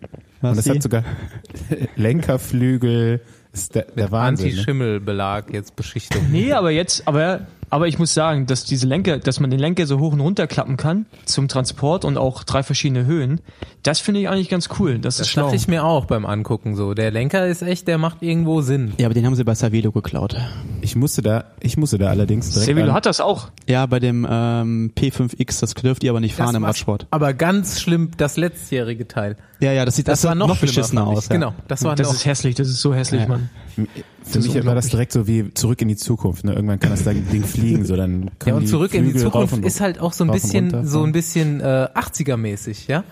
Und das die? hat sogar Lenkerflügel. Ist der, der Wahnsinn. Ne? Anti-Schimmelbelag, jetzt Beschichtung. Nee, aber jetzt, aber, aber ich muss sagen, dass diese Lenker, dass man den Lenker so hoch und runter klappen kann zum Transport und auch drei verschiedene Höhen, das finde ich eigentlich ganz cool. Das, Das ist schlau. dachte ich mir auch beim Angucken so. Der Lenker ist echt, der macht irgendwo Sinn. Ja, aber den haben sie bei Savelo geklaut. Ich musste da, ich musste da allerdings direkt an, hat das auch. Ja, bei dem ähm, P5X, das dürft ihr aber nicht fahren Das im Radsport. Aber ganz schlimm, das letztjährige Teil. Ja, ja, das sieht das, war noch, schlimmer, beschissener aus. Ja. Genau, das war Das noch. ist hässlich, das ist so hässlich, Ja. Mann. Für ist mich war das direkt so wie zurück in die Zukunft. Ne? Irgendwann kann das Ding fliegen, so dann ja, und die zurück in die Flügel rauf Zukunft und- ist halt auch so ein bisschen, runter so ein bisschen äh, 80er-mäßig, ja.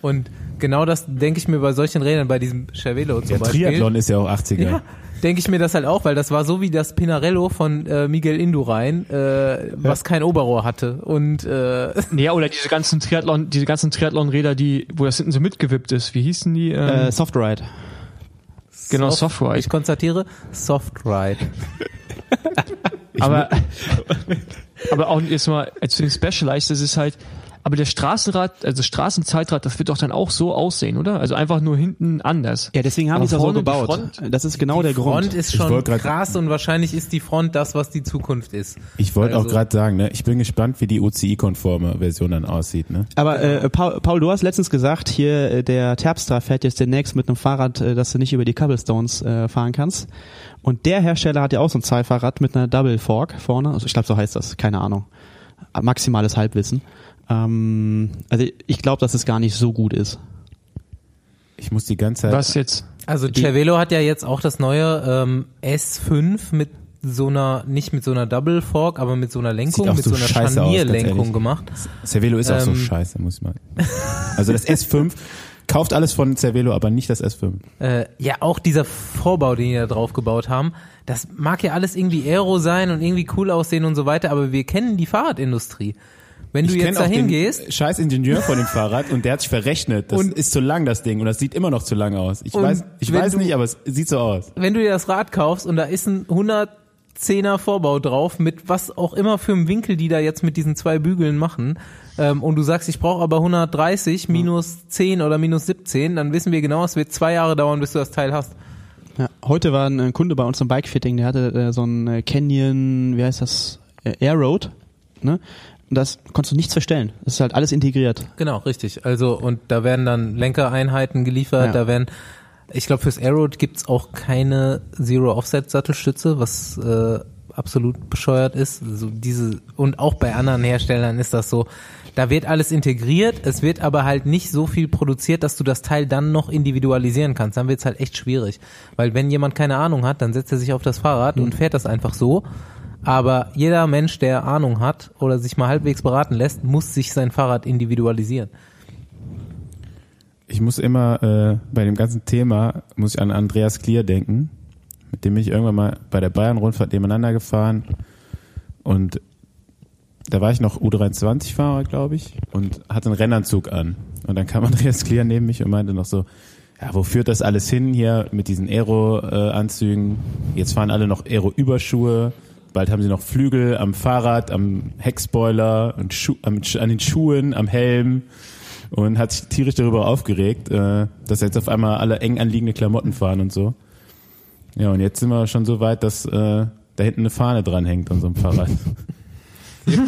Und genau das denke ich mir bei solchen Rädern, bei diesem Cervelo zum Der Beispiel. Triathlon ist ja auch 80er. Ja, denke ich mir das halt auch, weil das war so wie das Pinarello von äh, Miguel Indurain, äh, was kein Oberrohr hatte. Und äh, Ja, oder diese ganzen Triathlon, diese ganzen Triathlon-Räder, die, wo das hinten so mitgewippt ist. Wie hießen die? Ähm, Äh, Softride. genau, Soft- Softride. ich konstatiere, Soft Ride. aber, aber auch jetzt mal zu dem Specialized, das ist halt, aber der Straßenrad, also Straßenzeitrad, das wird doch dann auch so aussehen, oder? Also einfach nur hinten anders. Ja, deswegen haben die es ja so die gebaut. Front- das ist genau die der Front Grund. ist Ich schon wollte grad- krass und wahrscheinlich ist die Front das, was die Zukunft ist. Ich wollte Also- auch gerade sagen, ne, ich bin gespannt, wie die UCI-konforme Version dann aussieht. Ne? Aber äh, Paul, Paul, du hast letztens gesagt, hier äh, der Terpstra fährt jetzt demnächst mit einem Fahrrad, äh, das du nicht über die Cobblestones äh, fahren kannst. Und der Hersteller hat ja auch so ein Zweifachfahrrad mit einer Double Fork vorne. Also ich glaube, so heißt das. Keine Ahnung. Maximales Halbwissen. Ähm, also ich glaube, dass es gar nicht so gut ist. Ich muss die ganze Zeit. Was jetzt? Also Cervelo hat ja jetzt auch das neue ähm, S5 mit so einer, nicht mit so einer Double Fork, aber mit so einer Lenkung, mit so so einer Scharnierlenkung gemacht. Cervelo ist auch so Ähm, scheiße, muss ich mal. Also das S5 kauft alles von Cervelo, aber nicht das S5. Äh, ja, auch dieser Vorbau, den die da drauf gebaut haben, das mag ja alles irgendwie Aero sein und irgendwie cool aussehen und so weiter, aber wir kennen die Fahrradindustrie. Wenn du ich jetzt kenn auch dahin den gehst, scheiß Ingenieur von dem Fahrrad und der hat sich verrechnet. Das Und- ist zu lang, das Ding. Und das sieht immer noch zu lang aus. Ich weiß, ich weiß du- nicht, aber es sieht so aus. wenn du dir das Rad kaufst und da ist ein 110er Vorbau drauf mit was auch immer für einem Winkel, die da jetzt mit diesen zwei Bügeln machen, ähm, und du sagst, ich brauche aber 130 minus 10 oder minus 17, dann wissen wir genau, es wird zwei Jahre dauern, bis du das Teil hast. Ja, heute war ein äh, Kunde bei uns im Bikefitting, der hatte äh, so ein äh, Canyon, wie heißt das, äh, Airroad, ne? Und das konntest du nichts verstellen. Das ist halt alles integriert. Genau, richtig. Also und da werden dann Lenkereinheiten geliefert, Ja. da werden ich glaube fürs Aeroad gibt's auch keine Zero Offset Sattelstütze, was äh, absolut bescheuert ist. So diese und auch bei anderen Herstellern ist das so. Da wird alles integriert, es wird aber halt nicht so viel produziert, dass du das Teil dann noch individualisieren kannst. Dann wird's halt echt schwierig, weil wenn jemand keine Ahnung hat, dann setzt er sich auf das Fahrrad und fährt das einfach so. Aber jeder Mensch, der Ahnung hat oder sich mal halbwegs beraten lässt, muss sich sein Fahrrad individualisieren. Ich muss immer äh, bei dem ganzen Thema muss ich an Andreas Klier denken, mit dem ich irgendwann mal bei der Bayern-Rundfahrt nebeneinander gefahren und da war ich noch U23-Fahrer, glaube ich, und hatte einen Rennanzug an. Und dann kam Andreas Klier neben mich und meinte noch so, ja, wo führt das alles hin hier mit diesen Aero-Anzügen? Jetzt fahren alle noch Aero-Überschuhe. Bald haben sie noch Flügel am Fahrrad, am Heckspoiler und Schu am, an den Schuhen, am Helm und hat sich tierisch darüber aufgeregt, äh, dass jetzt auf einmal alle eng anliegende Klamotten fahren und so. Ja, und jetzt sind wir schon so weit, dass äh, da hinten eine Fahne dran hängt an so einem Fahrrad. Also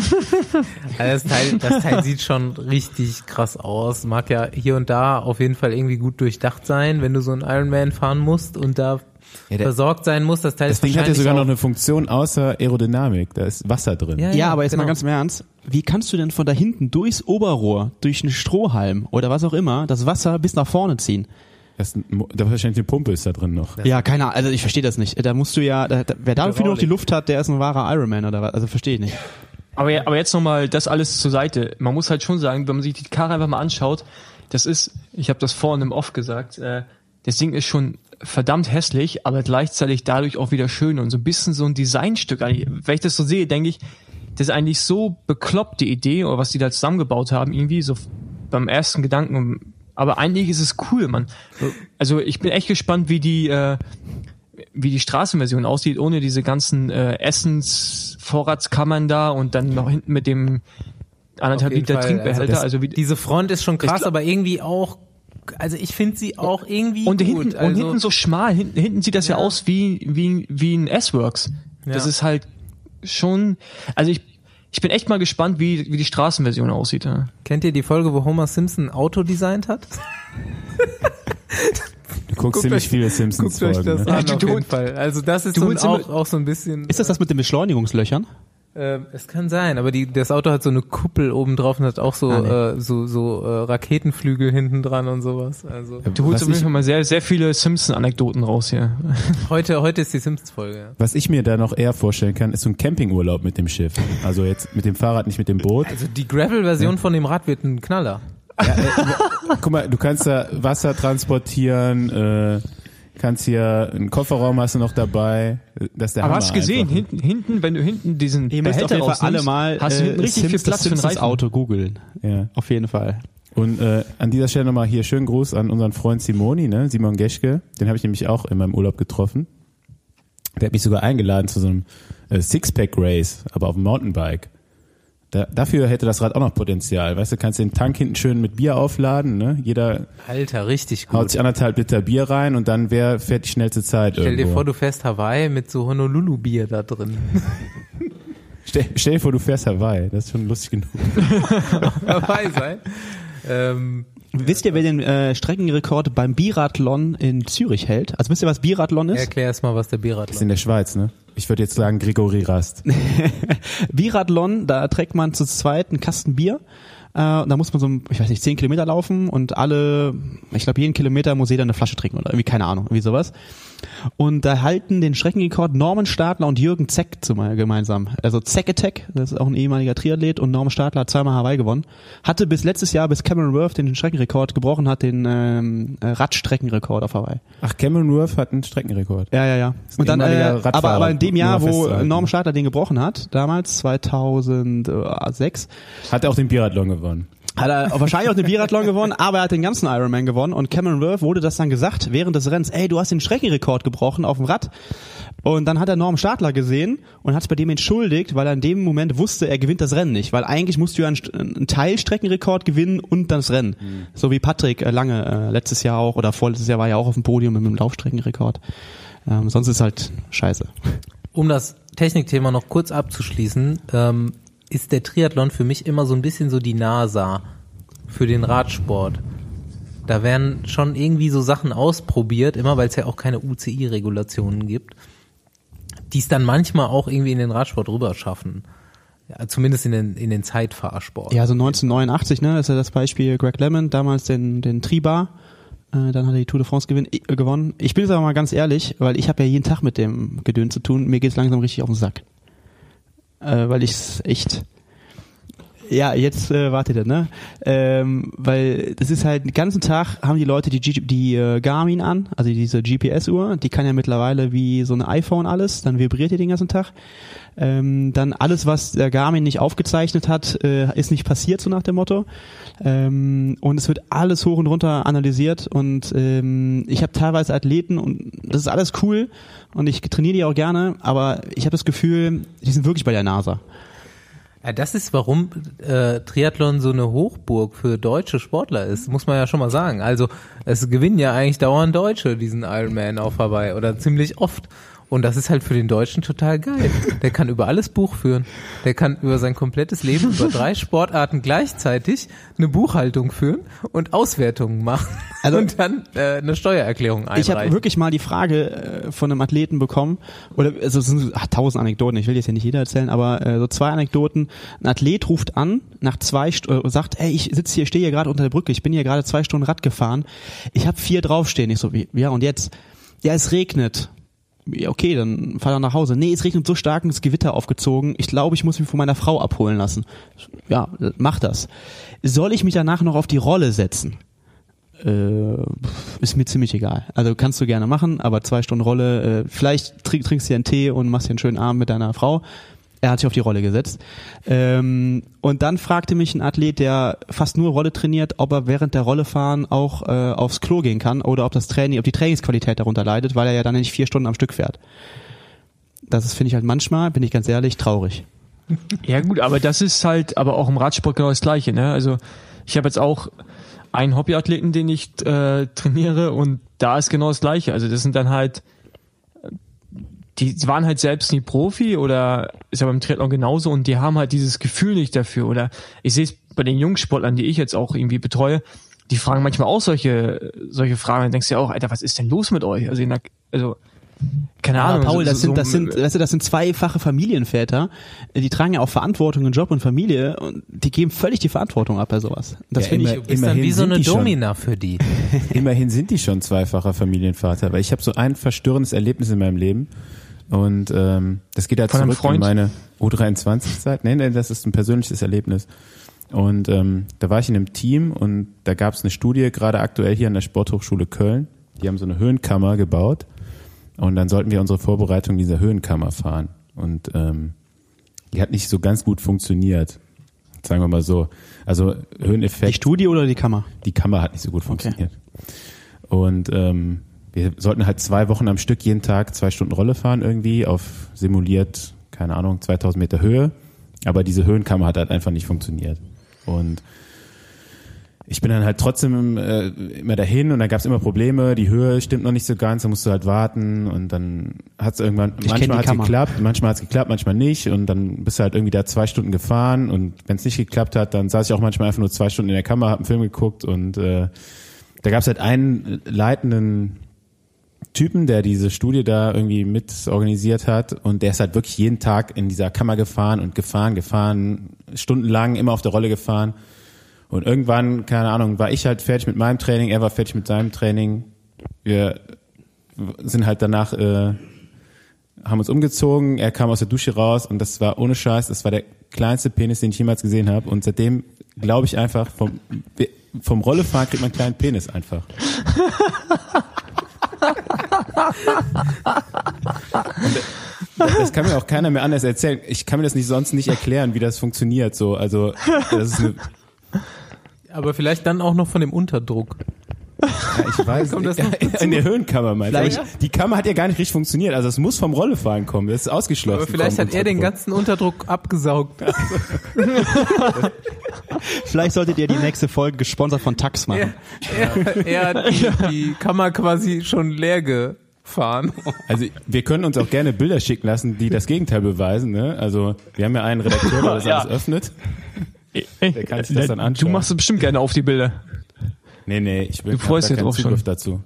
das, Teil, das Teil sieht schon richtig krass aus. Mag ja hier und da auf jeden Fall irgendwie gut durchdacht sein, wenn du so einen Ironman fahren musst und da Ja, der- versorgt sein muss. Das Teil Das ist Ding hat ja sogar noch eine Funktion außer Aerodynamik. Da ist Wasser drin. Ja, Ja, aber jetzt genau. mal ganz im Ernst. Wie kannst du denn von da hinten durchs Oberrohr, durch einen Strohhalm oder was auch immer, das Wasser bis nach vorne ziehen? Das da wahrscheinlich eine Pumpe ist da drin noch. Ja, keine Ahnung, also ich verstehe das nicht. Da musst du ja, da, da, wer dafür noch die. Luft hat, der ist ein wahrer Ironman oder was? Also verstehe ich nicht. Aber, aber jetzt nochmal das alles zur Seite. Man muss halt schon sagen, wenn man sich die Karre einfach mal anschaut, das ist, ich habe das vorhin im Off gesagt, äh, das Ding ist schon verdammt hässlich, aber gleichzeitig dadurch auch wieder schön und so ein bisschen so ein Designstück. Eigentlich, Wenn ich das so sehe, denke ich, das ist eigentlich so bekloppt, die Idee, oder was die da zusammengebaut haben, irgendwie so beim ersten Gedanken. Aber eigentlich ist es cool, man. Also ich bin echt gespannt, wie die, äh, wie die Straßenversion aussieht, ohne diese ganzen äh, Essensvorratskammern da und dann noch hinten mit dem anderthalb Liter Fall. Trinkbehälter. das- Also, wie, diese Front ist schon krass, Ich gla- aber irgendwie auch, also ich finde sie auch irgendwie und gut. hinten, also, und hinten so schmal, hinten, hinten sieht das ja, Ja. aus wie, wie, wie ein S-Works. Das Ja. ist halt schon, also ich, ich bin echt mal gespannt, wie, wie die Straßenversion aussieht. Ja. Kennt ihr die Folge, wo Homer Simpson ein Auto designt hat? Du guckst Guckt ziemlich euch- viele Guckt euch Simpsons-Folgen. das Ne? an, du- auf du- jeden Fall. Also das ist so auch, auch so ein bisschen... Ist das das mit den Beschleunigungslöchern? Ähm, es kann sein, aber die, das Auto hat so eine Kuppel oben drauf und hat auch so, Ah, nee. äh, so, so äh, Raketenflügel hinten dran und sowas. Also Du holst Was auf jeden Fall mal sehr, sehr viele Simpson-Anekdoten raus hier. heute, heute ist die Simpsons-Folge. Ja. Was ich mir da noch eher vorstellen kann, ist so ein Campingurlaub mit dem Schiff. Also jetzt mit dem Fahrrad, nicht mit dem Boot. Also die Gravel-Version von dem Rad wird ein Knaller. Guck mal, du kannst da Wasser transportieren, äh, kannst hier einen Kofferraum hast du noch dabei. Das ist der Aber Hammer hast du gesehen, einfach. hinten, hinten, wenn du hinten diesen Ihr auf Behälter jeden Fall alle mal hast du hinten äh, richtig Sims, viel Platz für Reifen. Auto googeln. Ja. Auf jeden Fall. Und äh, an dieser Stelle nochmal hier schönen Gruß an unseren Freund Simoni, ne? Simon Geschke. Den habe ich nämlich auch in meinem Urlaub getroffen. Der hat mich sogar eingeladen zu so einem äh, Sixpack-Race, aber auf dem Mountainbike. Da, dafür hätte das Rad auch noch Potenzial. Weißt du, kannst den Tank hinten schön mit Bier aufladen, ne? Jeder Alter, richtig haut gut. sich anderthalb Liter Bier rein und dann wer fährt die schnellste Zeit Stell dir irgendwo. vor, du fährst Hawaii mit so Honolulu-Bier da drin. stell, stell dir vor, du fährst Hawaii. Das ist schon lustig genug. Hawaii sein. Ähm, Wisst ihr, wer den äh, Streckenrekord beim Biathlon in Zürich hält? Also wisst ihr, was Biathlon ist? erklär erst mal, was der Biathlon Das ist in der Schweiz, ne? Ich würde jetzt sagen Grigori Rast. Biathlon, da trägt man zu zweit einen Kasten Bier. Äh, da muss man so, ich weiß nicht, zehn Kilometer laufen und alle, ich glaube, jeden Kilometer muss jeder eine Flasche trinken oder irgendwie, keine Ahnung, irgendwie sowas. Und da halten den Streckenrekord Norman Stadler und Jürgen Zeck zumal gemeinsam. Also Zeck Attack, das ist auch ein ehemaliger Triathlet und Norman Stadler hat zweimal Hawaii gewonnen. Hatte bis letztes Jahr, bis Cameron Worth den Streckenrekord gebrochen hat, den ähm, äh, Radstreckenrekord auf Hawaii. Ach, Cameron Worth hat einen Streckenrekord. Ja, ja, ja. Und dann, äh, aber, aber in dem Jahr, wo festzuhalten. Norm Stadler den gebrochen hat, damals 2006, Hat er auch den Biathlon gewonnen. Hat er wahrscheinlich auch den Biathlon gewonnen, aber er hat den ganzen Ironman gewonnen und Cameron Worth wurde das dann gesagt während des Rennens, ey, du hast den Streckenrekord gebrochen auf dem Rad. Und dann hat er Norm Stadler gesehen und hat es bei dem entschuldigt, weil er in dem Moment wusste, er gewinnt das Rennen nicht, weil eigentlich musst du ja einen, einen Teilstreckenrekord gewinnen und das Rennen. So wie Patrick äh, Lange äh, letztes Jahr auch oder vorletztes Jahr war ja auch auf dem Podium mit einem Laufstreckenrekord. Ähm, sonst ist halt scheiße. Um das Technikthema noch kurz abzuschließen, ähm, ist der Triathlon für mich immer so ein bisschen so die NASA für den Radsport. Da werden schon irgendwie so Sachen ausprobiert, immer weil es ja auch keine UCI-Regulationen gibt, die es dann manchmal auch irgendwie in den Radsport rüber schaffen. Ja, zumindest in den, in den Zeitfahrsport. Ja, so 1989, ne, ist ja das Beispiel Greg Lemon, damals den, den Tribar, äh, dann hat er die Tour de France gewinn, äh, gewonnen. Ich bin jetzt aber mal ganz ehrlich, weil ich habe ja jeden Tag mit dem Gedöns zu tun, mir geht's langsam richtig auf den Sack. Äh, weil ich's echt... Ja, jetzt äh, wartet ihr, ne? Ähm, weil das ist halt den ganzen Tag haben die Leute die, G die äh, Garmin an, also diese GPS-Uhr, die kann ja mittlerweile wie so ein iPhone alles, dann vibriert die den ganzen Tag. Ähm, dann alles, was der Garmin nicht aufgezeichnet hat, äh, ist nicht passiert, so nach dem Motto. Ähm, und es wird alles hoch und runter analysiert und ähm, ich habe teilweise Athleten und das ist alles cool und ich trainiere die auch gerne, aber ich habe das Gefühl, die sind wirklich bei der NASA. Ja, das ist, warum äh, Triathlon so eine Hochburg für deutsche Sportler ist, muss man ja schon mal sagen. Also es gewinnen ja eigentlich dauernd Deutsche diesen Ironman auf Hawaii oder ziemlich oft. Und das ist halt für den Deutschen total geil. Der kann über alles Buch führen. Der kann über sein komplettes Leben, über drei Sportarten gleichzeitig eine Buchhaltung führen und Auswertungen machen. Also- und dann äh, eine Steuererklärung einreichen. Ich habe wirklich mal die Frage äh, von einem Athleten bekommen, oder also es sind ach, tausend Anekdoten, ich will jetzt ja nicht jeder erzählen, aber äh, so zwei Anekdoten. Ein Athlet ruft an, nach zwei äh, sagt, ey, ich sitze hier, stehe hier gerade unter der Brücke, ich bin hier gerade zwei Stunden Rad gefahren, ich habe vier draufstehen. Ich so, wie, ja und jetzt? Ja, es regnet. Okay, dann fahr doch nach Hause. Nee, es regnet so stark und das Gewitter aufgezogen. Ich glaube, ich muss mich von meiner Frau abholen lassen. Ja, mach das. Soll ich mich danach noch auf die Rolle setzen? äh, ist mir ziemlich egal. Also kannst du gerne machen, aber zwei Stunden Rolle, äh, vielleicht trink, trinkst du dir einen Tee und machst dir einen schönen Abend mit deiner Frau. Er hat sich auf die Rolle gesetzt. Ähm, und dann fragte mich ein Athlet, der fast nur Rolle trainiert, ob er während der Rolle fahren auch äh, aufs Klo gehen kann oder ob das Training, ob die Trainingsqualität darunter leidet, weil er ja dann nicht vier Stunden am Stück fährt. Das ist, finde ich halt manchmal, bin ich ganz ehrlich, traurig. Ja gut, aber das ist halt aber auch im Radsport genau das Gleiche. Ne? Also ich habe jetzt auch einen Hobbyathleten, den ich äh, trainiere und da ist genau das Gleiche. Also das sind dann halt, die waren halt selbst nie Profi oder ist ja beim Triathlon genauso und die haben halt dieses Gefühl nicht dafür. Oder ich sehe es bei den Jungsportlern, die ich jetzt auch irgendwie betreue, die fragen manchmal auch solche solche Fragen. Dann denkst du ja auch, Alter, was ist denn los mit euch? Also, in der, also keine Aber Ahnung. Paul, so- das so- sind, das sind, weißt du, das sind zweifache Familienväter. Die tragen ja auch Verantwortung in Job und Familie und die geben völlig die Verantwortung ab bei sowas. Das Ja, finde ich, bist dann wie so eine die schon. Domina für die. Immerhin sind die schon zweifacher Familienvater, weil ich habe so ein verstörendes Erlebnis in meinem Leben und ähm, das geht halt Von zurück in meine U23-Zeit. Nee, nee, das ist ein persönliches Erlebnis. Und ähm, da war ich in einem Team und da gab es eine Studie, gerade aktuell hier an der Sporthochschule Köln. Die haben so eine Höhenkammer gebaut und dann sollten wir unsere Vorbereitung dieser Höhenkammer fahren. Und ähm, die hat nicht so ganz gut funktioniert, sagen wir mal so. Also Höheneffekt die Studie oder die Kammer? die Kammer hat nicht so gut funktioniert. Und ähm, wir sollten halt zwei Wochen am Stück jeden Tag zwei Stunden Rolle fahren irgendwie auf simuliert, keine Ahnung, 2000 Meter Höhe. Aber diese Höhenkammer hat halt einfach nicht funktioniert. Und ich bin dann halt trotzdem äh, immer dahin und da gab es immer Probleme. Die Höhe stimmt noch nicht so ganz, da musst du halt warten und dann hat es irgendwann, Ich manchmal hat geklappt, manchmal hat es geklappt, manchmal nicht und dann bist du halt irgendwie da zwei Stunden gefahren und wenn es nicht geklappt hat, dann saß ich auch manchmal einfach nur zwei Stunden in der Kammer, hab einen Film geguckt und äh, da gab es halt einen leitenden Typen, der diese Studie da irgendwie mit organisiert hat und der ist halt wirklich jeden Tag in dieser Kammer gefahren und gefahren, gefahren, stundenlang immer auf der Rolle gefahren. Und irgendwann, keine Ahnung, war ich halt fertig mit meinem Training, er war fertig mit seinem Training. Wir sind halt danach, äh, haben uns umgezogen, er kam aus der Dusche raus und das war ohne Scheiß, das war der kleinste Penis, den ich jemals gesehen habe. Und seitdem glaube ich einfach, vom, vom Rollefahren kriegt man einen kleinen Penis einfach. Das kann mir auch keiner mehr anders erzählen. Ich kann mir das nicht sonst nicht erklären, wie das funktioniert. So, also das ist eine, Aber vielleicht dann auch noch von dem Unterdruck. Ja, ich weiß, Kommt das noch in der Höhenkammer meinst du? Die Kammer hat ja gar nicht richtig funktioniert. Also es muss vom Rollefahren kommen. Das ist ausgeschlossen. Aber vielleicht hat er den ganzen Unterdruck abgesaugt. Vielleicht solltet ihr die nächste Folge gesponsert von Tax machen. Er, er hat die, die Kammer quasi schon leer gefahren. Also wir können uns auch gerne Bilder schicken lassen, die das Gegenteil beweisen. Ne? Also wir haben ja einen Redakteur, der das Ja. alles öffnet. Der kann sich das dann du anschauen. machst es bestimmt gerne auf die Bilder. Nee, nee, ich will Du freust dich da keinen drauf schon. Zugriff dazu.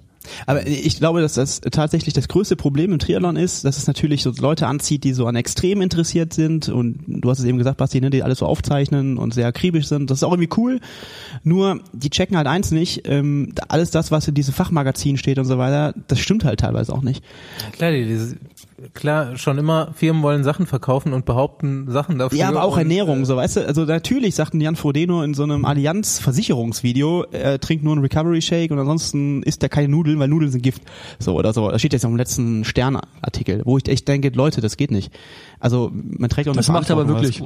Aber ich glaube, dass das tatsächlich das größte Problem im Triathlon ist, dass es natürlich so Leute anzieht, die so an Extrem interessiert sind und du hast es eben gesagt, Basti, ne, die alles so aufzeichnen und sehr akribisch sind. Das ist auch irgendwie cool. Nur, die checken halt eins nicht, ähm, alles das, was in diesem Fachmagazin steht und so weiter, das stimmt halt teilweise auch nicht. Klar, die, klar, schon immer Firmen wollen Sachen verkaufen und behaupten Sachen dafür. Ja, aber auch Ernährung, äh, so weißt du, also natürlich sagten Jan Frodeno in so einem Allianz-Versicherungsvideo, er trinkt nur einen Recovery-Shake und ansonsten isst er keine Nudeln, weil Nudeln sind Gift. So oder so. Das steht jetzt auch im letzten Stern-Artikel, wo ich echt denke, Leute, das geht nicht. Also man trägt auch eine Das macht er aber wirklich.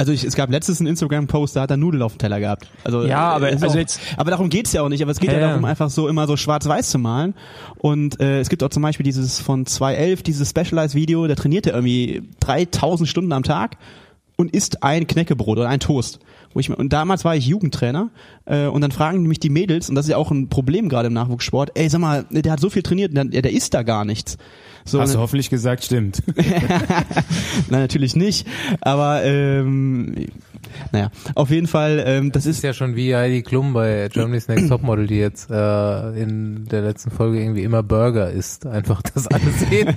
Also ich, es gab letztens einen Instagram-Post, da hat er Nudeln auf dem Teller gehabt. Also Ja, aber- äh, ist also auch, jetzt- aber darum geht's ja auch nicht. Aber es geht ja, Ja, darum, einfach so immer so schwarz-weiß zu malen. Und äh, es gibt auch zum Beispiel dieses von 2011, dieses Specialized-Video, da trainiert er irgendwie 3000 Stunden am Tag und isst ein Knäckebrot oder ein Toast. Wo ich, und damals war ich Jugendtrainer äh, und dann fragen mich die Mädels, und das ist ja auch ein Problem gerade im Nachwuchssport, ey, sag mal, der hat so viel trainiert, der, der isst da gar nichts. So, Hast ne- du hoffentlich gesagt, stimmt. Nein, natürlich nicht. Aber ähm, naja, auf jeden Fall, ähm, das Das ist ist ja schon wie Heidi Klum bei Germany's Next Topmodel, die jetzt äh, in der letzten Folge irgendwie immer Burger isst. Einfach, dass alle sehen,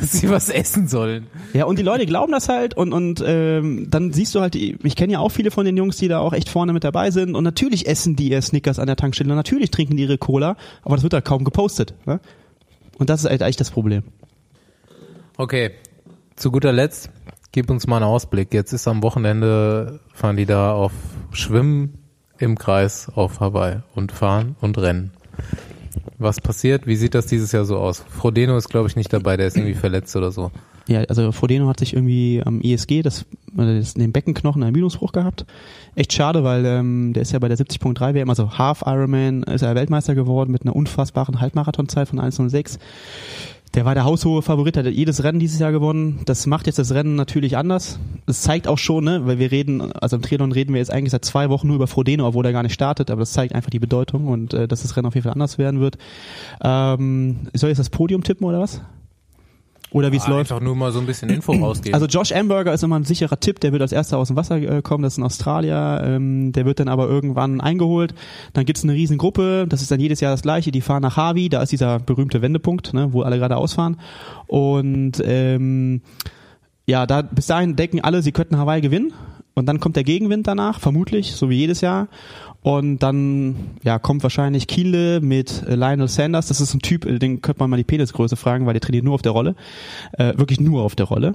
dass sie was essen sollen. ja und die Leute glauben das halt und und ähm, dann siehst du halt, ich kenne ja auch viele von den Jungs, die da auch echt vorne mit dabei sind und natürlich essen die ihr Snickers an der Tankstelle, und natürlich trinken die ihre Cola, aber das wird da kaum gepostet. Ne? Und das ist halt eigentlich das Problem. Okay, zu guter Letzt, gib uns mal einen Ausblick. Jetzt ist am Wochenende, fahren die da auf Schwimmen im Kreis auf Hawaii und fahren und rennen. Was passiert? Wie sieht das dieses Jahr so aus? Frodeno ist, glaube ich, nicht dabei, der ist irgendwie verletzt oder so. Ja, also Frodeno hat sich irgendwie am ISG, das, äh, das den Beckenknochen einen Ermüdungsbruch gehabt. Echt schade, weil ähm, der ist ja bei der 70.3 WM, also Half Ironman, ist er Weltmeister geworden mit einer unfassbaren Halbmarathonzeit von 1,06. Der war der haushohe Favorit, hat jedes Rennen dieses Jahr gewonnen. Das macht jetzt das Rennen natürlich anders. Das zeigt auch schon, ne, weil wir reden, also im Triathlon reden wir jetzt eigentlich seit zwei Wochen nur über Frodeno, obwohl er gar nicht startet, aber das zeigt einfach die Bedeutung und äh, dass das Rennen auf jeden Fall anders werden wird. Ähm, soll ich jetzt das Podium tippen oder was? Oder wie es Ah, läuft? Einfach nur mal so ein bisschen Info rausgeben. Also Josh Amberger ist immer ein sicherer Tipp, der wird als erster aus dem Wasser äh, kommen, das ist ein Australier, ähm, der wird dann aber irgendwann eingeholt. Dann gibt's eine riesen Gruppe, das ist dann jedes Jahr das gleiche, die fahren nach Harvey, da ist dieser berühmte Wendepunkt, ne, wo alle gerade ausfahren. Und ähm, ja, da bis dahin denken alle, sie könnten Hawaii gewinnen. Und dann kommt der Gegenwind danach, vermutlich, so wie jedes Jahr. Und dann ja, kommt wahrscheinlich Kiele mit äh, Lionel Sanders. Das ist ein Typ, äh, den könnte man mal die Penisgröße fragen, weil der trainiert nur auf der Rolle. Äh, wirklich nur auf der Rolle.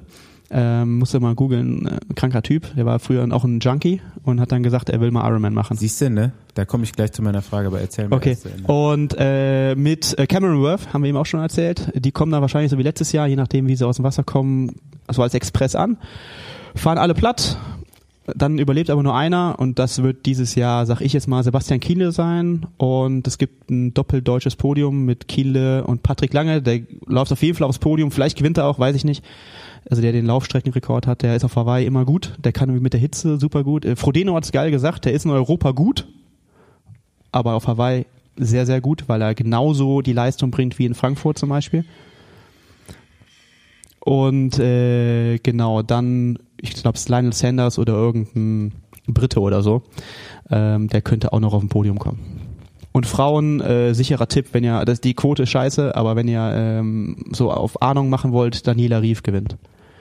Ähm, musste mal googeln, äh, kranker Typ. Der war früher auch ein Junkie und hat dann gesagt, er will mal Ironman machen. Siehst du, ne? Da komme ich gleich zu meiner Frage, aber erzähl mal. Okay. Und äh, mit äh, Cameron Worth haben wir eben auch schon erzählt. Die kommen da wahrscheinlich so wie letztes Jahr, je nachdem wie sie aus dem Wasser kommen, so als Express an. Fahren alle platt. Dann überlebt aber nur einer und das wird dieses Jahr, sag ich jetzt mal, Sebastian Kiele sein. Und es gibt ein doppeldeutsches Podium mit Kiele und Patrick Lange. Der läuft auf jeden Fall aufs Podium. Vielleicht gewinnt er auch, weiß ich nicht. Also der den Laufstreckenrekord hat, der ist auf Hawaii immer gut. Der kann mit der Hitze super gut. Äh, Frodeno hat's geil gesagt, der ist in Europa gut aber auf Hawaii sehr, sehr gut, weil er genauso die Leistung bringt wie in Frankfurt zum Beispiel. Und äh, genau, dann, ich glaube, es Lionel Sanders oder irgendein Brite oder so, ähm, der könnte auch noch auf dem Podium kommen. Und Frauen, äh, sicherer Tipp, wenn ihr, das, die Quote ist scheiße, aber wenn ihr ähm, so auf Ahnung machen wollt, Daniela Rief gewinnt.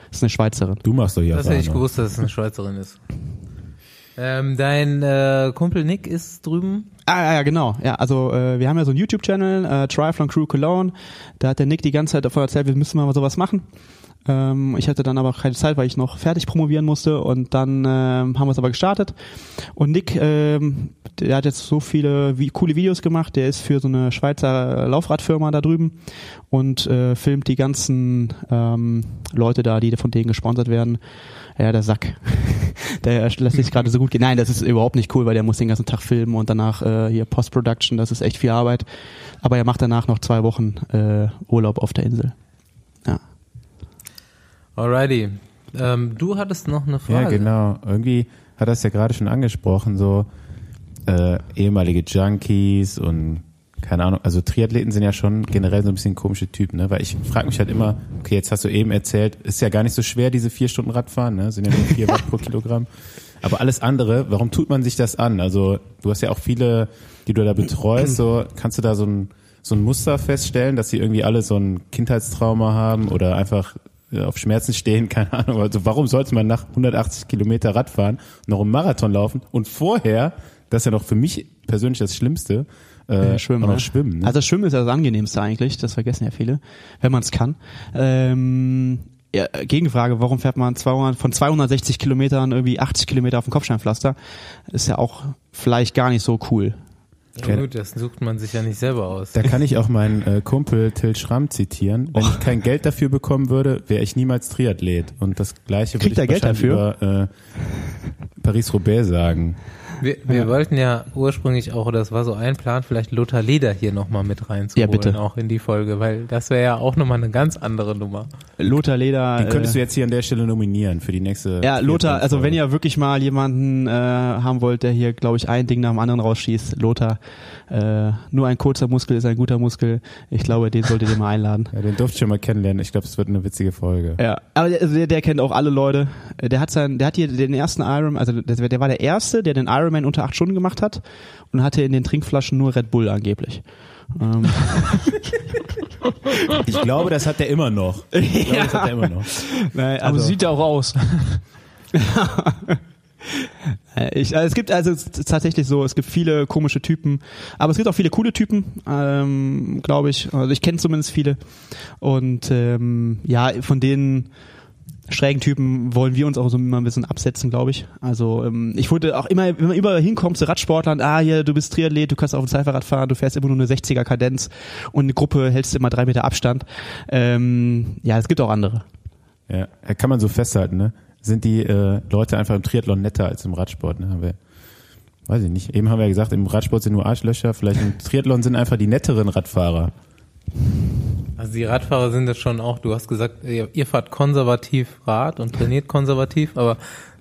Das ist eine Schweizerin. Du machst doch hier das hätte ich gewusst, dass es eine Schweizerin ist. Ähm, dein äh, Kumpel Nick ist drüben. Ah, ja, ja, genau. Ja, also äh, wir haben ja so einen YouTube-Channel, äh, Triathlon Crew Cologne. Da hat der Nick die ganze Zeit davon erzählt, wir müssen mal sowas machen. Ähm, ich hatte dann aber keine Zeit, weil ich noch fertig promovieren musste und dann ähm, haben wir es aber gestartet. Und Nick, ähm, der hat jetzt so viele wie, coole Videos gemacht. Der ist für so eine Schweizer Laufradfirma da drüben und äh, filmt die ganzen ähm, Leute da, die von denen gesponsert werden. Ja, der Sack. der lässt sich gerade so gut gehen. Nein, das ist überhaupt nicht cool, weil der muss den ganzen Tag filmen und danach äh, hier Post-Production, das ist echt viel Arbeit. Aber er macht danach noch zwei Wochen äh, Urlaub auf der Insel. Alrighty. Ähm, du hattest noch eine Frage. Ja, genau. Irgendwie hat das ja gerade schon angesprochen, so äh, ehemalige Junkies und keine Ahnung, also Triathleten sind ja schon generell so ein bisschen komische Typen, ne? Weil ich frage mich halt immer, okay, jetzt hast du eben erzählt, ist ja gar nicht so schwer, diese vier Stunden Radfahren, ne? Sind ja nur vier Watt pro Kilogramm. Aber alles andere, warum tut man sich das an? Also du hast ja auch viele, die du da betreust, so kannst du da so ein, so ein Muster feststellen, dass sie irgendwie alle so ein Kindheitstrauma haben oder einfach auf Schmerzen stehen, keine Ahnung. Also warum sollte man nach 180 Kilometer Radfahren noch einen Marathon laufen und vorher, das ist ja noch für mich persönlich das Schlimmste, äh, schwimmen, auch noch ne? schwimmen. Ne? Also Schwimmen ist ja das angenehmste eigentlich, das vergessen ja viele, wenn man es kann. Ähm, ja, Gegenfrage, warum fährt man 200, von 260 Kilometern irgendwie 80 Kilometer auf dem Kopfsteinpflaster? Ist ja auch vielleicht gar nicht so cool. Ja, gut, das sucht man sich ja nicht selber aus. Da kann ich auch meinen äh, Kumpel Till Schramm zitieren. Wenn ich kein Geld dafür bekommen würde, wäre ich niemals Triathlet. Und das Gleiche würde ich Geld wahrscheinlich über äh, Paris-Roubaix sagen. Wir, wir wollten ja ursprünglich auch, oder das war so ein Plan, vielleicht Lothar Leder hier nochmal mit reinzuholen, Ja, bitte. auch in die Folge, weil das wäre ja auch nochmal eine ganz andere Nummer. Lothar Leder. Den könntest äh, du jetzt hier an der Stelle nominieren für die nächste. Ja, Lothar, also wenn ihr wirklich mal jemanden äh, haben wollt, der hier, glaube ich, ein Ding nach dem anderen rausschießt, Lothar, äh, nur ein kurzer Muskel ist ein guter Muskel. Ich glaube, den solltet ihr mal einladen. Ja, den durfte ich schon mal kennenlernen. Ich glaube, es wird eine witzige Folge. Ja, aber der, also der, der kennt auch alle Leute. Äh, Der hat sein, der hat hier den ersten Iron, also der, der war der erste, der den Ironman unter acht Stunden gemacht hat und hatte in den Trinkflaschen nur Red Bull angeblich. Ähm, Ich glaube, das hat er immer noch. Ich glaube, das hat er immer noch. nein, Aber also, sieht ja auch aus. Ich, also es gibt also tatsächlich so, es gibt viele komische Typen, aber es gibt auch viele coole Typen, ähm, glaube ich. Also ich kenne zumindest viele. Und ähm, ja, von denen schrägen Typen wollen wir uns auch so immer ein bisschen absetzen, glaube ich. Also ähm, ich wurde auch immer, wenn man überall hinkommt zu Radsportlern, ah hier, du bist Triathlet, du kannst auf dem Zeitfahrrad fahren, du fährst immer nur eine 60er Kadenz und eine Gruppe hältst immer drei Meter Abstand. Ähm, ja, es gibt auch andere. Ja, kann man so festhalten, ne? Sind die äh, Leute einfach im Triathlon netter als im Radsport, ne? Haben wir, weiß ich nicht. Eben haben wir ja gesagt, im Radsport sind nur Arschlöcher, vielleicht im Triathlon sind einfach die netteren Radfahrer. Also die Radfahrer sind das schon auch, du hast gesagt, ihr, ihr fahrt konservativ Rad und trainiert konservativ, aber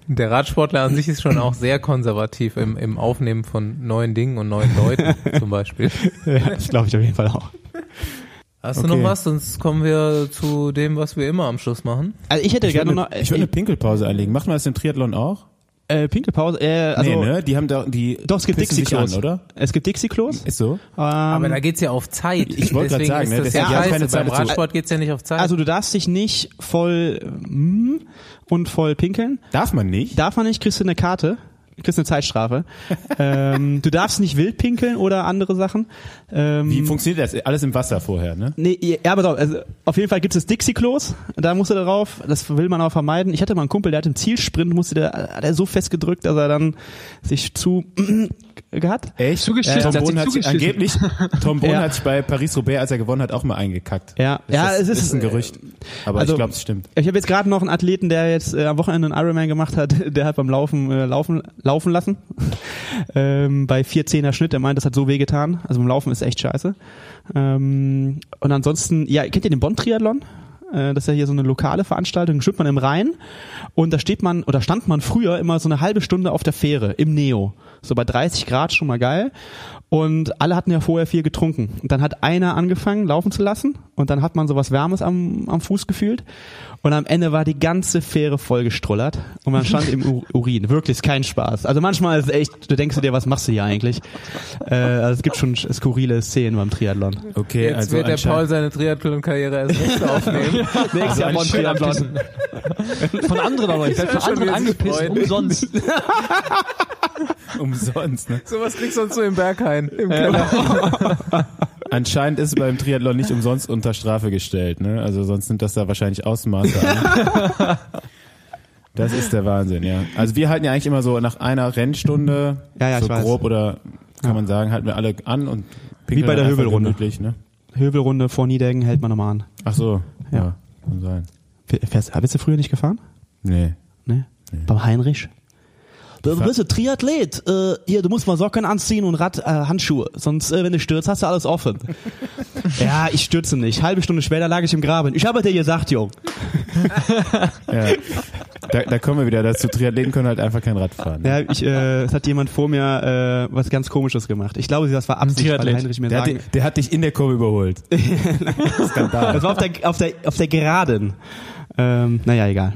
der Radsportler an sich ist schon auch sehr konservativ im, im Aufnehmen von neuen Dingen und neuen Leuten zum Beispiel. das glaube ich auf jeden Fall auch. Hast du Okay. noch was? Sonst kommen wir zu dem, was wir immer am Schluss machen. Also ich hätte Ich gerne würde noch eine, ich würd eine Pinkelpause einlegen. Macht man das im Triathlon auch? Äh, Pinkelpause. Äh, also nee, ne? Die haben da, die Doch, es gibt Dixie-Klos. oder? Es gibt Dixie-Klos. Ist so? Aber Ähm, da geht's ja auf Zeit. Ich wollte Deswegen sagen, ist ne, das deswegen ja scheiße. keine Zeit Beim. Radsport geht's ja nicht auf Zeit. also du darfst dich nicht voll mm, und voll pinkeln. Darf man nicht? Darf man nicht, kriegst du eine Karte. Kriegst eine Zeitstrafe. ähm, du darfst nicht wild pinkeln oder andere Sachen. Ähm, Wie funktioniert das? Alles im Wasser vorher, ne? Nee, ja, aber doch, also auf jeden Fall gibt es Dixie-Klos, da musst du drauf, das will man auch vermeiden. Ich hatte mal einen Kumpel, der hat im Zielsprint, musste der, hat er so fest gedrückt, dass er dann sich zu gehabt. Echt? Zugeschissen, Tom hat Bohn sich hat sich angeblich, Tom Bohn Ja. hat sich bei Paris-Roubaix, als er gewonnen hat, auch mal eingekackt. Ja, Das ja, ist, es ist, ist ein Gerücht. Aber also- ich glaube, es stimmt. Ich habe jetzt gerade noch einen Athleten, der jetzt äh, am Wochenende einen Ironman gemacht hat, der hat beim Laufen äh, laufen laufen lassen ähm, bei 410er Schnitt. Der meint, das hat so weh getan. Also beim Laufen ist echt scheiße. Ähm, und ansonsten, ja, kennt ihr den Bonn Triathlon? Äh, Das ist ja hier so eine lokale Veranstaltung. Schwimmt man im Rhein und da steht man oder stand man früher immer so eine halbe Stunde auf der Fähre im Neo. So bei 30 Grad schon mal geil. Und alle hatten ja vorher viel getrunken. Und dann hat einer angefangen, laufen zu lassen. Und dann hat man so was Wärmes am, am Fuß gefühlt. Und am Ende war die ganze Fähre vollgestrullert. Und man stand im U- Urin. Wirklich, ist kein Spaß. Also manchmal ist es echt, du denkst dir, was machst du hier eigentlich? Äh, also es gibt schon skurrile Szenen beim Triathlon. Okay, Jetzt also wird der Paul seine Triathlon-Karriere erst recht aufnehmen. Nächstes Jahr Bonn Triathlon. Von anderen aber. Ich werde von schon anderen angepisst, umsonst. umsonst. Ne? Sowas kriegst du sonst nur im Berghain. Im Keller. Anscheinend ist es beim Triathlon nicht umsonst unter Strafe gestellt. Ne? Also sonst nimmt das da wahrscheinlich Ausmaße an. Das ist der Wahnsinn, ja. Also wir halten ja eigentlich immer so nach einer Rennstunde, Ja, ja, so ich weiß. grob oder kann man sagen, halten wir alle an und pinkeln bei der gemütlich, Ne? Hövelrunde vor Niedeggen hält man nochmal an. Ach so, ja. Ja. kann sein. Fährst, bist du früher nicht gefahren? Nee. Ne? Beim Heinrich? Du bist ein Triathlet. Äh, hier, du musst mal Socken anziehen und Rad, äh, Handschuhe. Sonst, äh, wenn du stürzt, hast du alles offen. ja, ich stürze nicht. Halbe Stunde später lag ich im Graben. Ich habe dir gesagt, Jung. Ja. Da, da kommen wir wieder dazu. Triathleten können halt einfach kein Rad fahren. Ne? Ja, ich, äh, es hat jemand vor mir äh, was ganz Komisches gemacht. Ich glaube, das war Absicht, weil. Heinrich mir Der, hat, sagen. dich- der hat dich in der Kurve überholt. Skandal. Das war auf der, auf der, auf der Geraden. Ähm, naja, egal.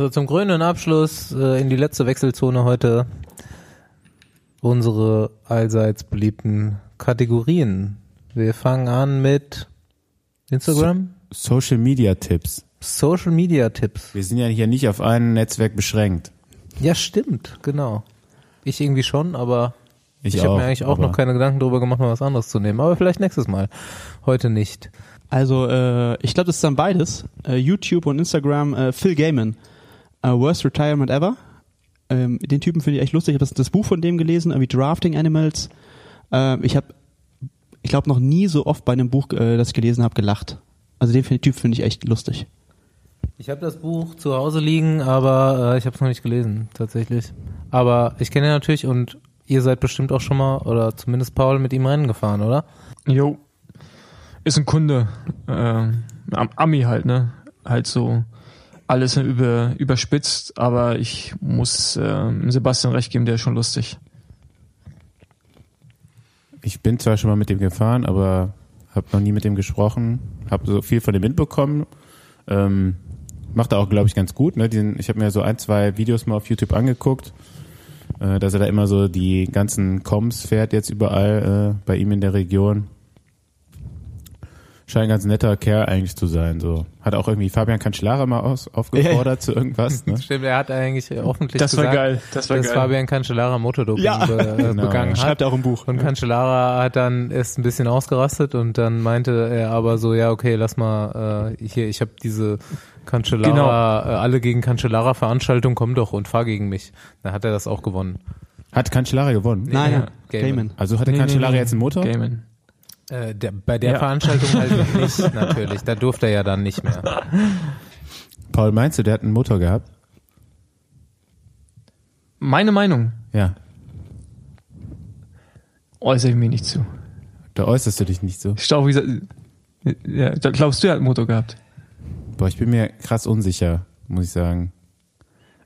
So, zum grünen Abschluss äh, in die letzte Wechselzone heute unsere allseits beliebten Kategorien. Wir fangen an mit Instagram, Social Media Tipps. Social Media Tipps. Wir sind ja hier nicht auf ein Netzwerk beschränkt. Ja, stimmt, genau. Ich irgendwie schon, aber Ich, ich, habe mir eigentlich auch noch keine Gedanken darüber gemacht, mal was anderes zu nehmen. Aber vielleicht nächstes Mal. Heute nicht. Also, äh, ich glaube, das ist dann beides. Äh, YouTube und Instagram. Äh, Phil Gaiman. Äh, Worst Retirement Ever. Ähm, den Typen finde ich echt lustig. Ich habe das, das Buch von dem gelesen, irgendwie Drafting Animals. Äh, ich habe, ich glaube, noch nie so oft bei einem Buch, äh, das ich gelesen habe, gelacht. Also den Typ finde ich echt lustig. Ich habe das Buch zu Hause liegen, aber äh, ich habe es noch nicht gelesen, tatsächlich. Aber ich kenne ihn natürlich und ihr seid bestimmt auch schon mal, oder zumindest Paul, mit ihm Rennen gefahren, oder? Jo. Ist ein Kunde. Ähm, Am- Ami halt, ne? Halt so alles über, überspitzt, aber ich muss ähm, Sebastian recht geben, der ist schon lustig. Ich bin zwar schon mal mit dem gefahren, aber habe noch nie mit dem gesprochen. Habe so viel von dem mitbekommen. Ähm, macht er auch, glaube ich, ganz gut. Ne? Diesen, ich habe mir so ein, zwei Videos mal auf YouTube angeguckt, äh, dass er da immer so die ganzen Coms fährt jetzt überall äh, bei ihm in der Region. Scheint ein ganz netter Kerl eigentlich zu sein. So Hat auch irgendwie Fabian Cancellara mal aus, aufgefordert zu irgendwas. Ne? Stimmt, er hat eigentlich öffentlich Das war gesagt, geil. Das war dass geil. Fabian Cancellara Motordoping Ja. be äh, Genau. begangen hat. Schreibt auch im Buch. Und Cancellara hat dann erst ein bisschen ausgerastet und dann meinte er aber so, ja, okay, lass mal äh, hier, ich habe diese Cancellara, äh, alle gegen Cancellara Veranstaltung, komm doch und fahr gegen mich. Dann hat er das auch gewonnen. Hat Cancellara gewonnen? Nein, Ja, ja. Gaiman. Also hatte Nee, Cancellara nee, nee. jetzt einen Motor? Gaiman. Äh, der, bei der Ja. Veranstaltung halt nicht, natürlich. Da durfte er ja dann nicht mehr. Paul, meinst du, der hat einen Motor gehabt? Meine Meinung Ja. äußere ich mir nicht zu. Da äußerst du dich nicht so. Stau, wie gesagt, ja, da glaubst du, er hat einen Motor gehabt. Boah, ich bin mir krass unsicher, muss ich sagen.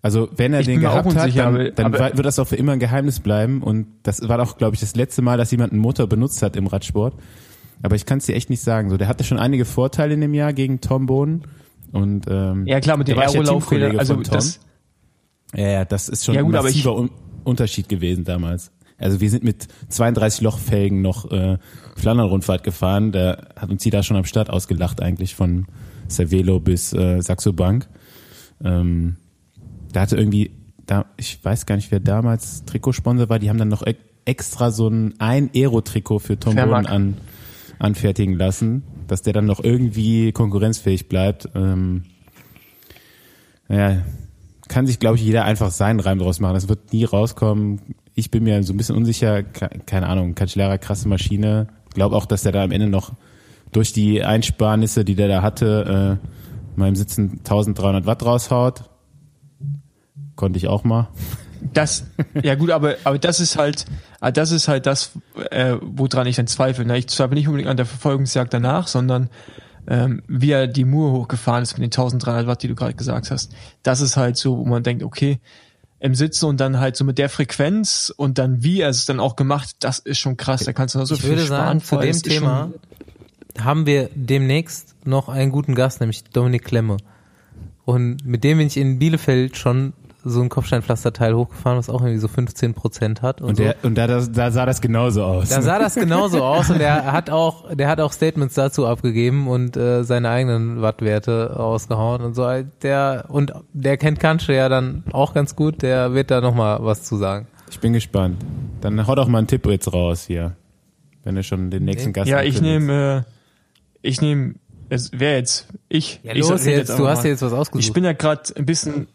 Also, wenn er Ich den gehabt hat, dann, dann wird das auch für immer ein Geheimnis bleiben. Und das war auch, glaube ich, das letzte Mal, dass jemand einen Motor benutzt hat im Radsport. Aber ich kann es dir echt nicht sagen. So, der hatte schon einige Vorteile in dem Jahr gegen Tom Bohnen. Und ähm, Ja klar, mit der den war ja also von Tom. das, ja, ja, das ist schon Ja, gut, ein ich- massiver Un Unterschied gewesen damals. Also wir sind mit 32 Lochfelgen noch äh, Flandern-Rundfahrt gefahren. Der hat uns jeder schon am Start ausgelacht eigentlich von Cervelo bis äh, Saxo Bank. Ähm, da hatte irgendwie, da, ich weiß gar nicht, wer damals Trikotsponsor war, die haben dann noch e extra so ein, ein Aero-Trikot für Tom. Boden an, anfertigen lassen, dass der dann noch irgendwie konkurrenzfähig bleibt. Ähm, naja, kann sich, glaube ich, jeder einfach seinen Reim draus machen. Das wird nie rauskommen. Ich bin mir so ein bisschen unsicher. Ke- Keine Ahnung, Cancellara, krasse Maschine. Glaube auch, dass der da am Ende noch durch die Einsparnisse, die der da hatte, äh, mal im Sitzen 1300 Watt raushaut. Konnte ich auch mal. das, ja gut, aber, aber das ist halt, ah, das ist halt das, äh, woran ich dann zweifle. Ne? Ich zweifle nicht unbedingt an der Verfolgungsjagd danach, sondern ähm, wie er die Mur hochgefahren ist mit den 1300 Watt, die du gerade gesagt hast. Das ist halt so, wo man denkt, okay, im Sitzen und dann halt so mit der Frequenz und dann wie er es dann auch gemacht, das ist schon krass. Da kannst du noch so Ich viel würde sparen. sagen, zu dem Thema haben wir demnächst noch einen guten Gast, nämlich Dominik Klemme. Und mit dem bin ich in Bielefeld schon so ein Kopfsteinpflasterteil hochgefahren, was auch irgendwie so 15 Prozent hat. Und, Und, so. der, und da, das- da sah das genauso aus. Da sah das genauso aus und der hat auch, der hat auch Statements dazu abgegeben und äh, seine eigenen Wattwerte ausgehauen und so. Der und der kennt Kantsche ja dann auch ganz gut. Der wird da noch mal was zu sagen. Ich bin gespannt. Dann hau doch mal einen Tipp jetzt raus hier. Wenn du schon den nächsten Gast Ja, ich nehme, äh, ich nehme, es wer jetzt? Ich. Ja, ich los rede jetzt, du einfach hast dir jetzt was ausgesucht. Ich bin ja gerade ein bisschen.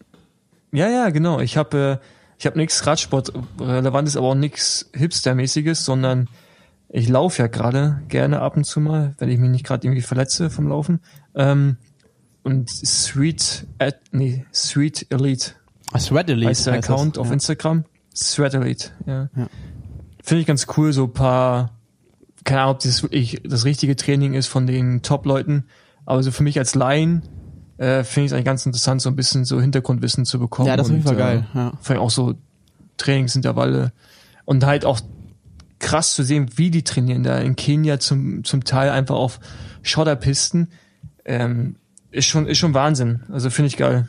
Ja, ja, genau. Ich habe äh, ich habe nichts Radsport-relevantes, aber auch nichts Hipster-mäßiges, sondern ich laufe ja gerade gerne ab und zu mal, wenn ich mich nicht gerade irgendwie verletze vom Laufen. Ähm, und Sweet, at, nee, Sweet Elite Ah, Sweat Elite heißt der das. Account auf ja. Instagram. Sweat Elite, ja. Ja. Finde ich ganz cool, so ein paar, keine Ahnung, ob das wirklich das richtige Training ist von den Top-Leuten, aber so für mich als Laien äh, finde ich es eigentlich ganz interessant, so ein bisschen so Hintergrundwissen zu bekommen. Ja, das ist auf jeden und, Fall geil. Äh, Ja. Vielleicht auch so Trainingsintervalle und halt auch krass zu sehen, wie die trainieren. Da in Kenia zum, zum Teil einfach auf Schotterpisten. Ähm, ist schon, ist schon Wahnsinn. Also finde ich geil.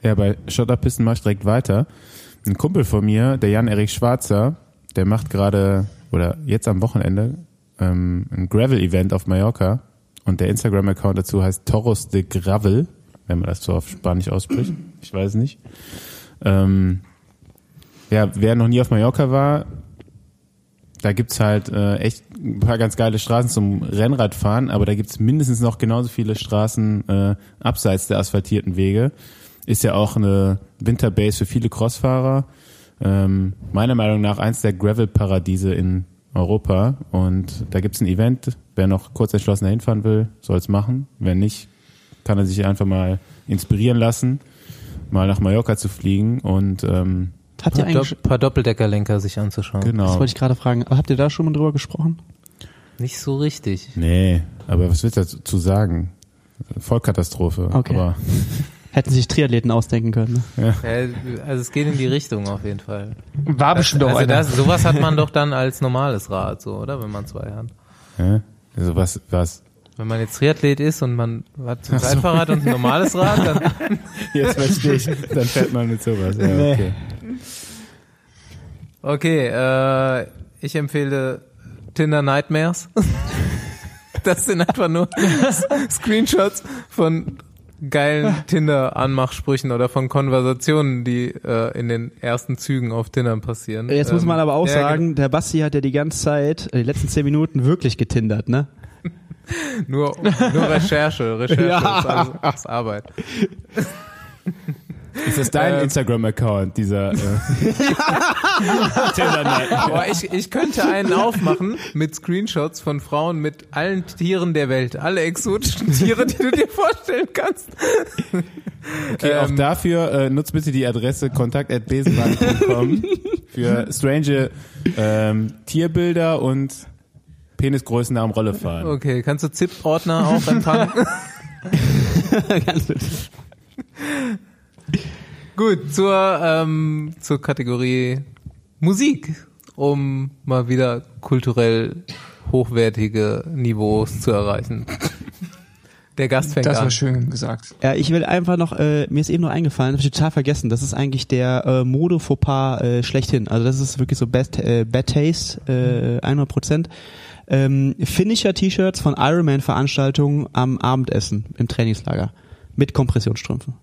Ja, bei Schotterpisten mach ich direkt weiter. Ein Kumpel von mir, der Jan-Erik Schwarzer, der macht gerade, oder jetzt am Wochenende, ähm, ein Gravel-Event auf Mallorca. Und der Instagram-Account dazu heißt Toros de Gravel, wenn man das so auf Spanisch ausspricht. Ich weiß nicht. Ähm, ja, wer noch nie auf Mallorca war, da gibt's halt äh, echt ein paar ganz geile Straßen zum Rennradfahren, aber da gibt's mindestens noch genauso viele Straßen äh, abseits der asphaltierten Wege. Ist ja auch eine Winterbase für viele Crossfahrer. Ähm, meiner Meinung nach eins der Gravel-Paradiese in Europa. Und da gibt's ein Event. Wer noch kurz entschlossen hinfahren will, soll's machen. Wer nicht, kann er sich einfach mal inspirieren lassen, mal nach Mallorca zu fliegen und ähm, Habt ihr Paar, eigentlich, paar Doppeldeckerlenker sich anzuschauen. das genau. wollte ich gerade fragen, aber habt ihr da schon mal drüber gesprochen? Nicht so richtig. Nee, aber was willst du dazu sagen? Vollkatastrophe. Okay. Aber Hätten sich Triathleten ausdenken können. Ne? Ja, also es geht in die Richtung auf jeden Fall. War bestimmt auch Also einer. das, sowas hat man doch dann als normales Rad, so, oder? Wenn man zwei hat. ja? also was, was? Wenn man jetzt Triathlet ist und man hat ein Zeitfahrrad und ein normales Rad, dann Jetzt verstehe ich. Dann fährt man mit sowas. Ja, okay. Okay, äh, ich empfehle Tinder Nightmares. Das sind einfach nur Screenshots von geilen Tinder-Anmachsprüchen oder von Konversationen, die äh, in den ersten Zügen auf Tinder passieren. Jetzt muss Ähm, man aber auch ja, sagen, der Basti hat ja die ganze Zeit, äh, die letzten zehn Minuten wirklich getindert, ne? Nur, nur Recherche, Recherche Ja. ist, alles, ist Arbeit. Ist das dein Ähm. Instagram-Account, dieser äh? Boah, ich, ich könnte einen aufmachen mit Screenshots von Frauen mit allen Tieren der Welt, alle exotischen Tiere, die du dir vorstellen kannst. Okay, auch Ähm. dafür äh, nutzt bitte die Adresse kontakt.besenwagen.com für strange ähm, Tierbilder und Penisgrößen am Rollefahren. Okay, kannst du ZIP-Ordner auch empfangen? Ganz bitte. Gut, zur, ähm, zur Kategorie Musik, um mal wieder kulturell hochwertige Niveaus zu erreichen. Der Gast fängt Das an. war schön gesagt. Ja, ich will einfach noch, äh, mir ist eben noch eingefallen, habe ich total vergessen, das ist eigentlich der äh, Mode-Fauxpas äh, schlechthin. Also das ist wirklich so Best, äh, Bad Taste, äh, 100 Prozent. Ähm, Finisher-T-Shirts von Ironman-Veranstaltungen am Abendessen im Trainingslager mit Kompressionsstrümpfen.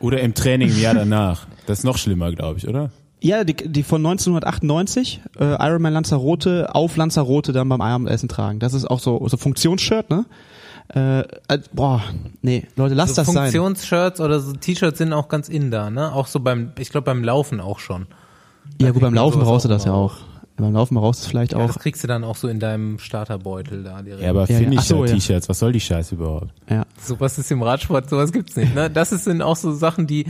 Oder im Training im Jahr danach. Das ist noch schlimmer, glaube ich, oder? Ja, die, die von 1998, äh, Ironman Lanzarote auf Lanzarote dann beim Abendessen tragen. Das ist auch so, so Funktionsshirt, ne? Äh, äh, boah, nee, Leute, lasst so das sein. Funktionsshirts oder so T-Shirts sind auch ganz in da, ne? Auch so beim, ich glaube beim Laufen auch schon. Ja, gut, beim Laufen brauchst du auch das ja immer auch. Beim Laufen du es vielleicht Ja, auch. das kriegst du dann auch so in deinem Starterbeutel da direkt. Ja, aber Ja, ja. finde Ach ich so, ja. T-Shirts, was soll die Scheiße überhaupt? Ja. Sowas ist im Radsport, sowas gibt's nicht, ne? Das ist- sind auch so Sachen, die,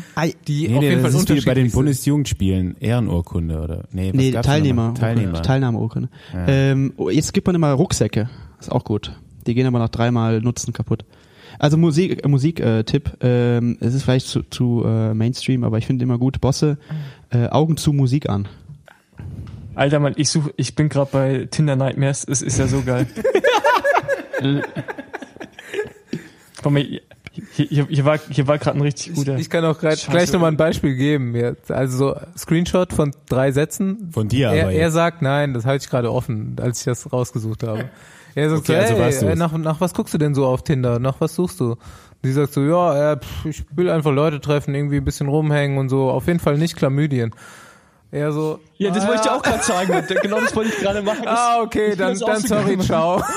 die Nee, auf nee, jeden Fall ist wie bei den unterschiedlich sind. Bundesjugendspielen Ehrenurkunde oder nee, was Nee, Teilnehmer. Teilnehmer. Teilnahmeurkunde. Ähm, oh, jetzt gibt man immer Rucksäcke. Ist auch gut. Die gehen aber nach dreimal Nutzen kaputt. Also Musik, äh, Musik äh, Tipp. Ähm, es ist vielleicht zu, zu äh, Mainstream, aber ich finde immer gut. Bosse, äh, Augen zu Musik an. Alter Mann, ich such, ich bin gerade bei Tinder Nightmares. Es ist ja so geil. Komm, hier, hier, hier war, hier war gerade ein richtig guter. Ich kann auch grad, gleich nochmal ein Beispiel geben. Jetzt. Also so Screenshot von drei Sätzen. Von dir Er, aber er jetzt. sagt, nein, das hatte ich gerade offen, als ich das rausgesucht habe. Er sagt Okay, so, also hey, äh, nach, nach was guckst du denn so auf Tinder? Nach was suchst du? Sie sagt so, ja, äh, pff, ich will einfach Leute treffen, irgendwie ein bisschen rumhängen und so. Auf jeden Fall nicht Chlamydien. Er so, ja, das ah, wollte ich auch gerade sagen. Genau das wollte ich gerade machen. Ah, okay, dann, dann so sorry, ciao.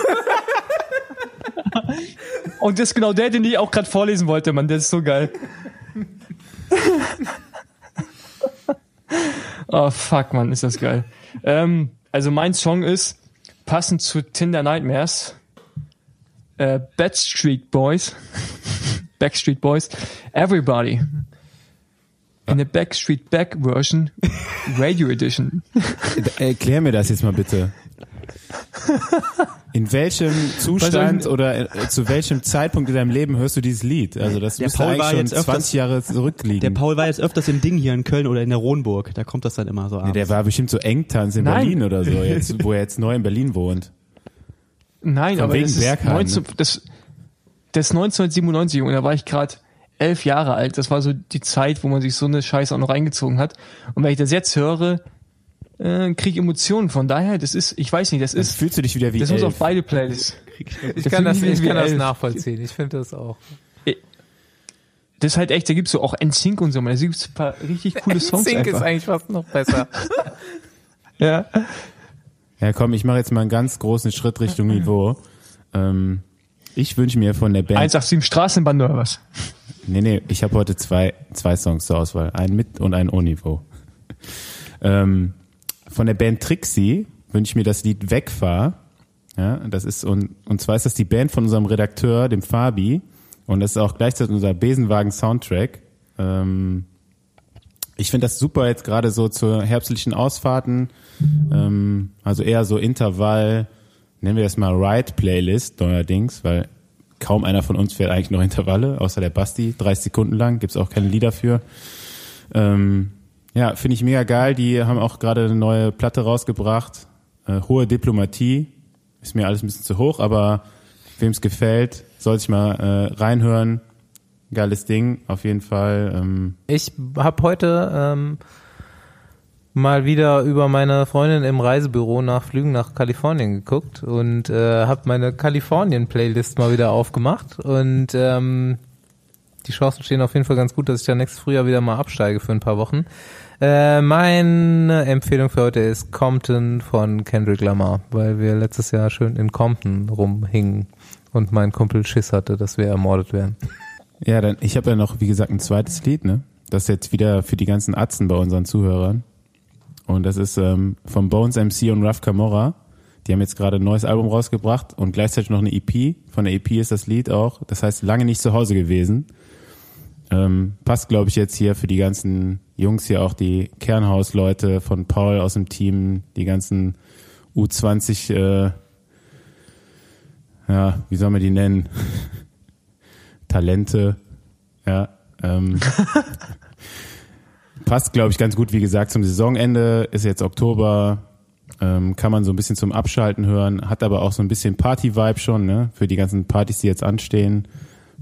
Und das ist genau der, den ich auch gerade vorlesen wollte, Mann. Der ist so geil. oh, fuck, Mann, ist das geil. Ähm, also mein Song ist, passend zu Tinder Nightmares, äh, Backstreet Boys, Backstreet Boys, Everybody. In der Backstreet Back Version, Radio Edition. Erklär mir das jetzt mal bitte. In welchem Zustand oder äh, zu welchem Zeitpunkt in deinem Leben hörst du dieses Lied? Also das Der müsste Paul eigentlich war schon jetzt öfters- 20 Jahre zurückliegen. Der Paul war jetzt öfters im Ding hier in Köln oder in der Rohnburg. Da kommt das dann immer so nee, abends. der war bestimmt so Engtanz in Nein. Berlin oder so, jetzt, wo er jetzt neu in Berlin wohnt. Nein, Von aber wegen das ist, Bergheim, 19, das, das ist 1997 und da war ich gerade elf Jahre alt. Das war so die Zeit, wo man sich so eine Scheiße auch noch reingezogen hat. Und wenn ich das jetzt höre, äh, kriege ich Emotionen. Von daher, das ist, ich weiß nicht, das ist, fühlst du dich wieder wie das muss elf. auf beide Playlists. Ich Das kann das, ich kann das nachvollziehen. Ich finde das auch. Das ist halt echt, da gibt's so auch NSYNC und so, man. da gibt's ein paar richtig coole Songs Sync ist eigentlich fast noch besser. Ja. Ja, komm, ich mache jetzt mal einen ganz großen Schritt Richtung Niveau. Ähm, ich wünsche mir von der Band 187 Straßenband oder was? Nee, nee, ich habe heute zwei, zwei Songs zur Auswahl. Einen mit und einen ohne Niveau. Ähm, von der Band Trixie wünsche ich mir das Lied Wegfahr. Ja, das ist, und, und zwar ist das die Band von unserem Redakteur, dem Fabi. Und das ist auch gleichzeitig unser Besenwagen-Soundtrack. Ähm, ich finde das super jetzt gerade so zur herbstlichen Ausfahrten. Ähm, also eher so Intervall, nennen wir das mal Ride-Playlist neuerdings, weil kaum einer von uns fährt eigentlich noch Intervalle, außer der Basti, 30 Sekunden lang, gibt's auch keine Lieder für. Ähm, ja, finde ich mega geil. Die haben auch gerade eine neue Platte rausgebracht. Äh, hohe Diplomatie. Ist mir alles ein bisschen zu hoch, aber wem es gefällt, soll sich mal äh, reinhören. Geiles Ding, auf jeden Fall. Ähm, Ich habe heute ähm, mal wieder über meine Freundin im Reisebüro nach Flügen nach Kalifornien geguckt und äh, habe meine Kalifornien-Playlist mal wieder aufgemacht und ähm, die Chancen stehen auf jeden Fall ganz gut, dass ich dann nächstes Frühjahr wieder mal absteige für ein paar Wochen. Äh, meine Empfehlung für heute ist Compton von Kendrick Lamar, weil wir letztes Jahr schön in Compton rumhingen und mein Kumpel Schiss hatte, dass wir ermordet werden. ja, dann, ich habe ja noch, wie gesagt, ein zweites Lied, ne? Das ist jetzt wieder für die ganzen Atzen bei unseren Zuhörern. Und das ist ähm, von Bones MC und Raf Camorra. Die haben jetzt gerade ein neues Album rausgebracht und gleichzeitig noch eine EP. Von der EP ist das Lied auch. Das heißt, lange nicht zu Hause gewesen. Ähm, passt, glaube ich, jetzt hier für die ganzen Jungs hier auch, die Kernhausleute von Paul aus dem Team, die ganzen U20, äh, ja, wie soll man die nennen? Talente, ja. Ähm, passt, glaube ich, ganz gut, wie gesagt, zum Saisonende. Ist jetzt Oktober, ähm, kann man so ein bisschen zum Abschalten hören, hat aber auch so ein bisschen Party-Vibe schon, ne? Für die ganzen Partys, die jetzt anstehen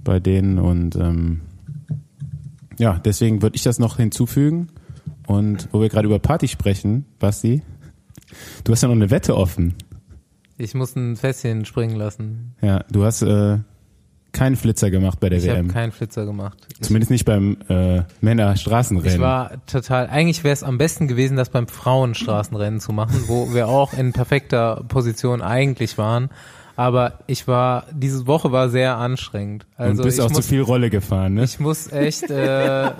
bei denen und ähm, ja, deswegen würde ich das noch hinzufügen. Und wo wir gerade über Party sprechen, Basti, du hast ja noch eine Wette offen. Ich muss ein Fässchen springen lassen. Ja, du hast äh, keinen Flitzer gemacht bei der Ich habe WM. keinen Flitzer gemacht. Ich, Zumindest nicht beim äh, Männer-Straßenrennen. ich war total, eigentlich wäre es am besten gewesen, das beim Frauenstraßenrennen zu machen, wo wir auch in perfekter Position eigentlich waren. Aber ich war, diese Woche war sehr anstrengend. Also und bist ich auch muss, zu viel Rolle gefahren, ne? Ich muss echt, äh,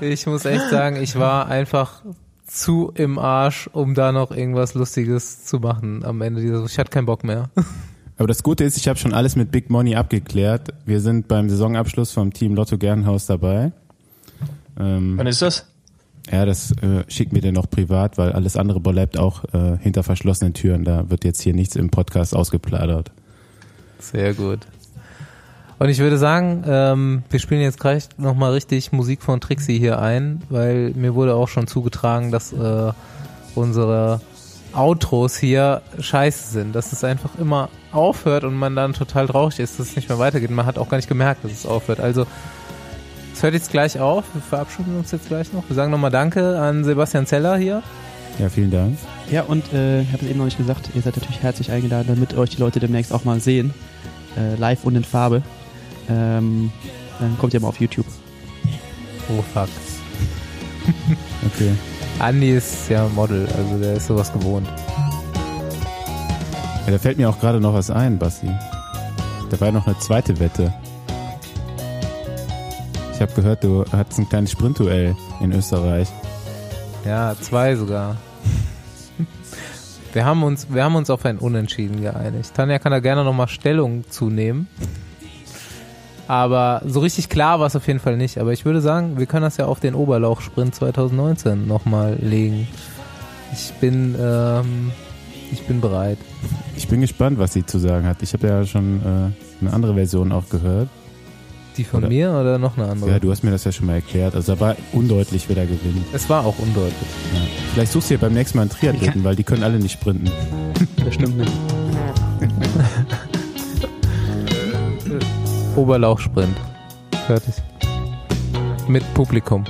ich muss echt sagen, ich war einfach zu im Arsch, um da noch irgendwas Lustiges zu machen am Ende dieser. Ich hatte keinen Bock mehr. Aber das Gute ist, ich habe schon alles mit Big Money abgeklärt. Wir sind beim Saisonabschluss vom Team Lotto Gernhaus dabei. Ähm, Wann ist das? ja, das äh, schickt mir der noch privat, weil alles andere bleibt auch äh, hinter verschlossenen Türen. Da wird jetzt hier nichts im Podcast ausgeplaudert. Sehr gut. Und ich würde sagen, ähm, wir spielen jetzt gleich nochmal richtig Musik von Trixie hier ein, weil mir wurde auch schon zugetragen, dass äh, unsere Outros hier scheiße sind, dass es einfach immer aufhört und man dann total traurig ist, dass es nicht mehr weitergeht. Man hat auch gar nicht gemerkt, dass es aufhört. Also es hört jetzt gleich auf. Wir verabschieden uns jetzt gleich noch. Wir sagen nochmal Danke an Sebastian Zeller hier. Ja, vielen Dank. Ja, und äh, ich habe es eben noch nicht gesagt, ihr seid natürlich herzlich eingeladen, damit euch die Leute demnächst auch mal sehen. Äh, live und in Farbe. Ähm, dann kommt ihr mal auf YouTube. Oh fuck. Okay. Andi ist ja Model, also der ist sowas gewohnt. Ja, da fällt mir auch gerade noch was ein, Basti. Da war ja noch eine zweite Wette. Ich habe gehört, du hattest ein kleines Sprintduell in Österreich. Ja, zwei sogar. Wir haben uns, wir haben uns auf ein Unentschieden geeinigt. Tanja kann da gerne nochmal Stellung zunehmen. Aber so richtig klar war es auf jeden Fall nicht. Aber ich würde sagen, wir können das ja auf den Oberlauchsprint 2019 nochmal legen. Ich bin, ähm, ich bin bereit. Ich bin gespannt, was sie zu sagen hat. Ich habe ja schon äh, eine andere Version auch gehört. Die von Oder- mir oder noch eine andere? Ja, du hast mir das ja schon mal erklärt. Also da war undeutlich, wer da gewinnt. Es war auch undeutlich. Ja. Vielleicht suchst du ja beim nächsten Mal einen Triathleten, weil die können alle nicht sprinten. Bestimmt nicht. Oberlauchsprint. Fertig. Mit Publikum.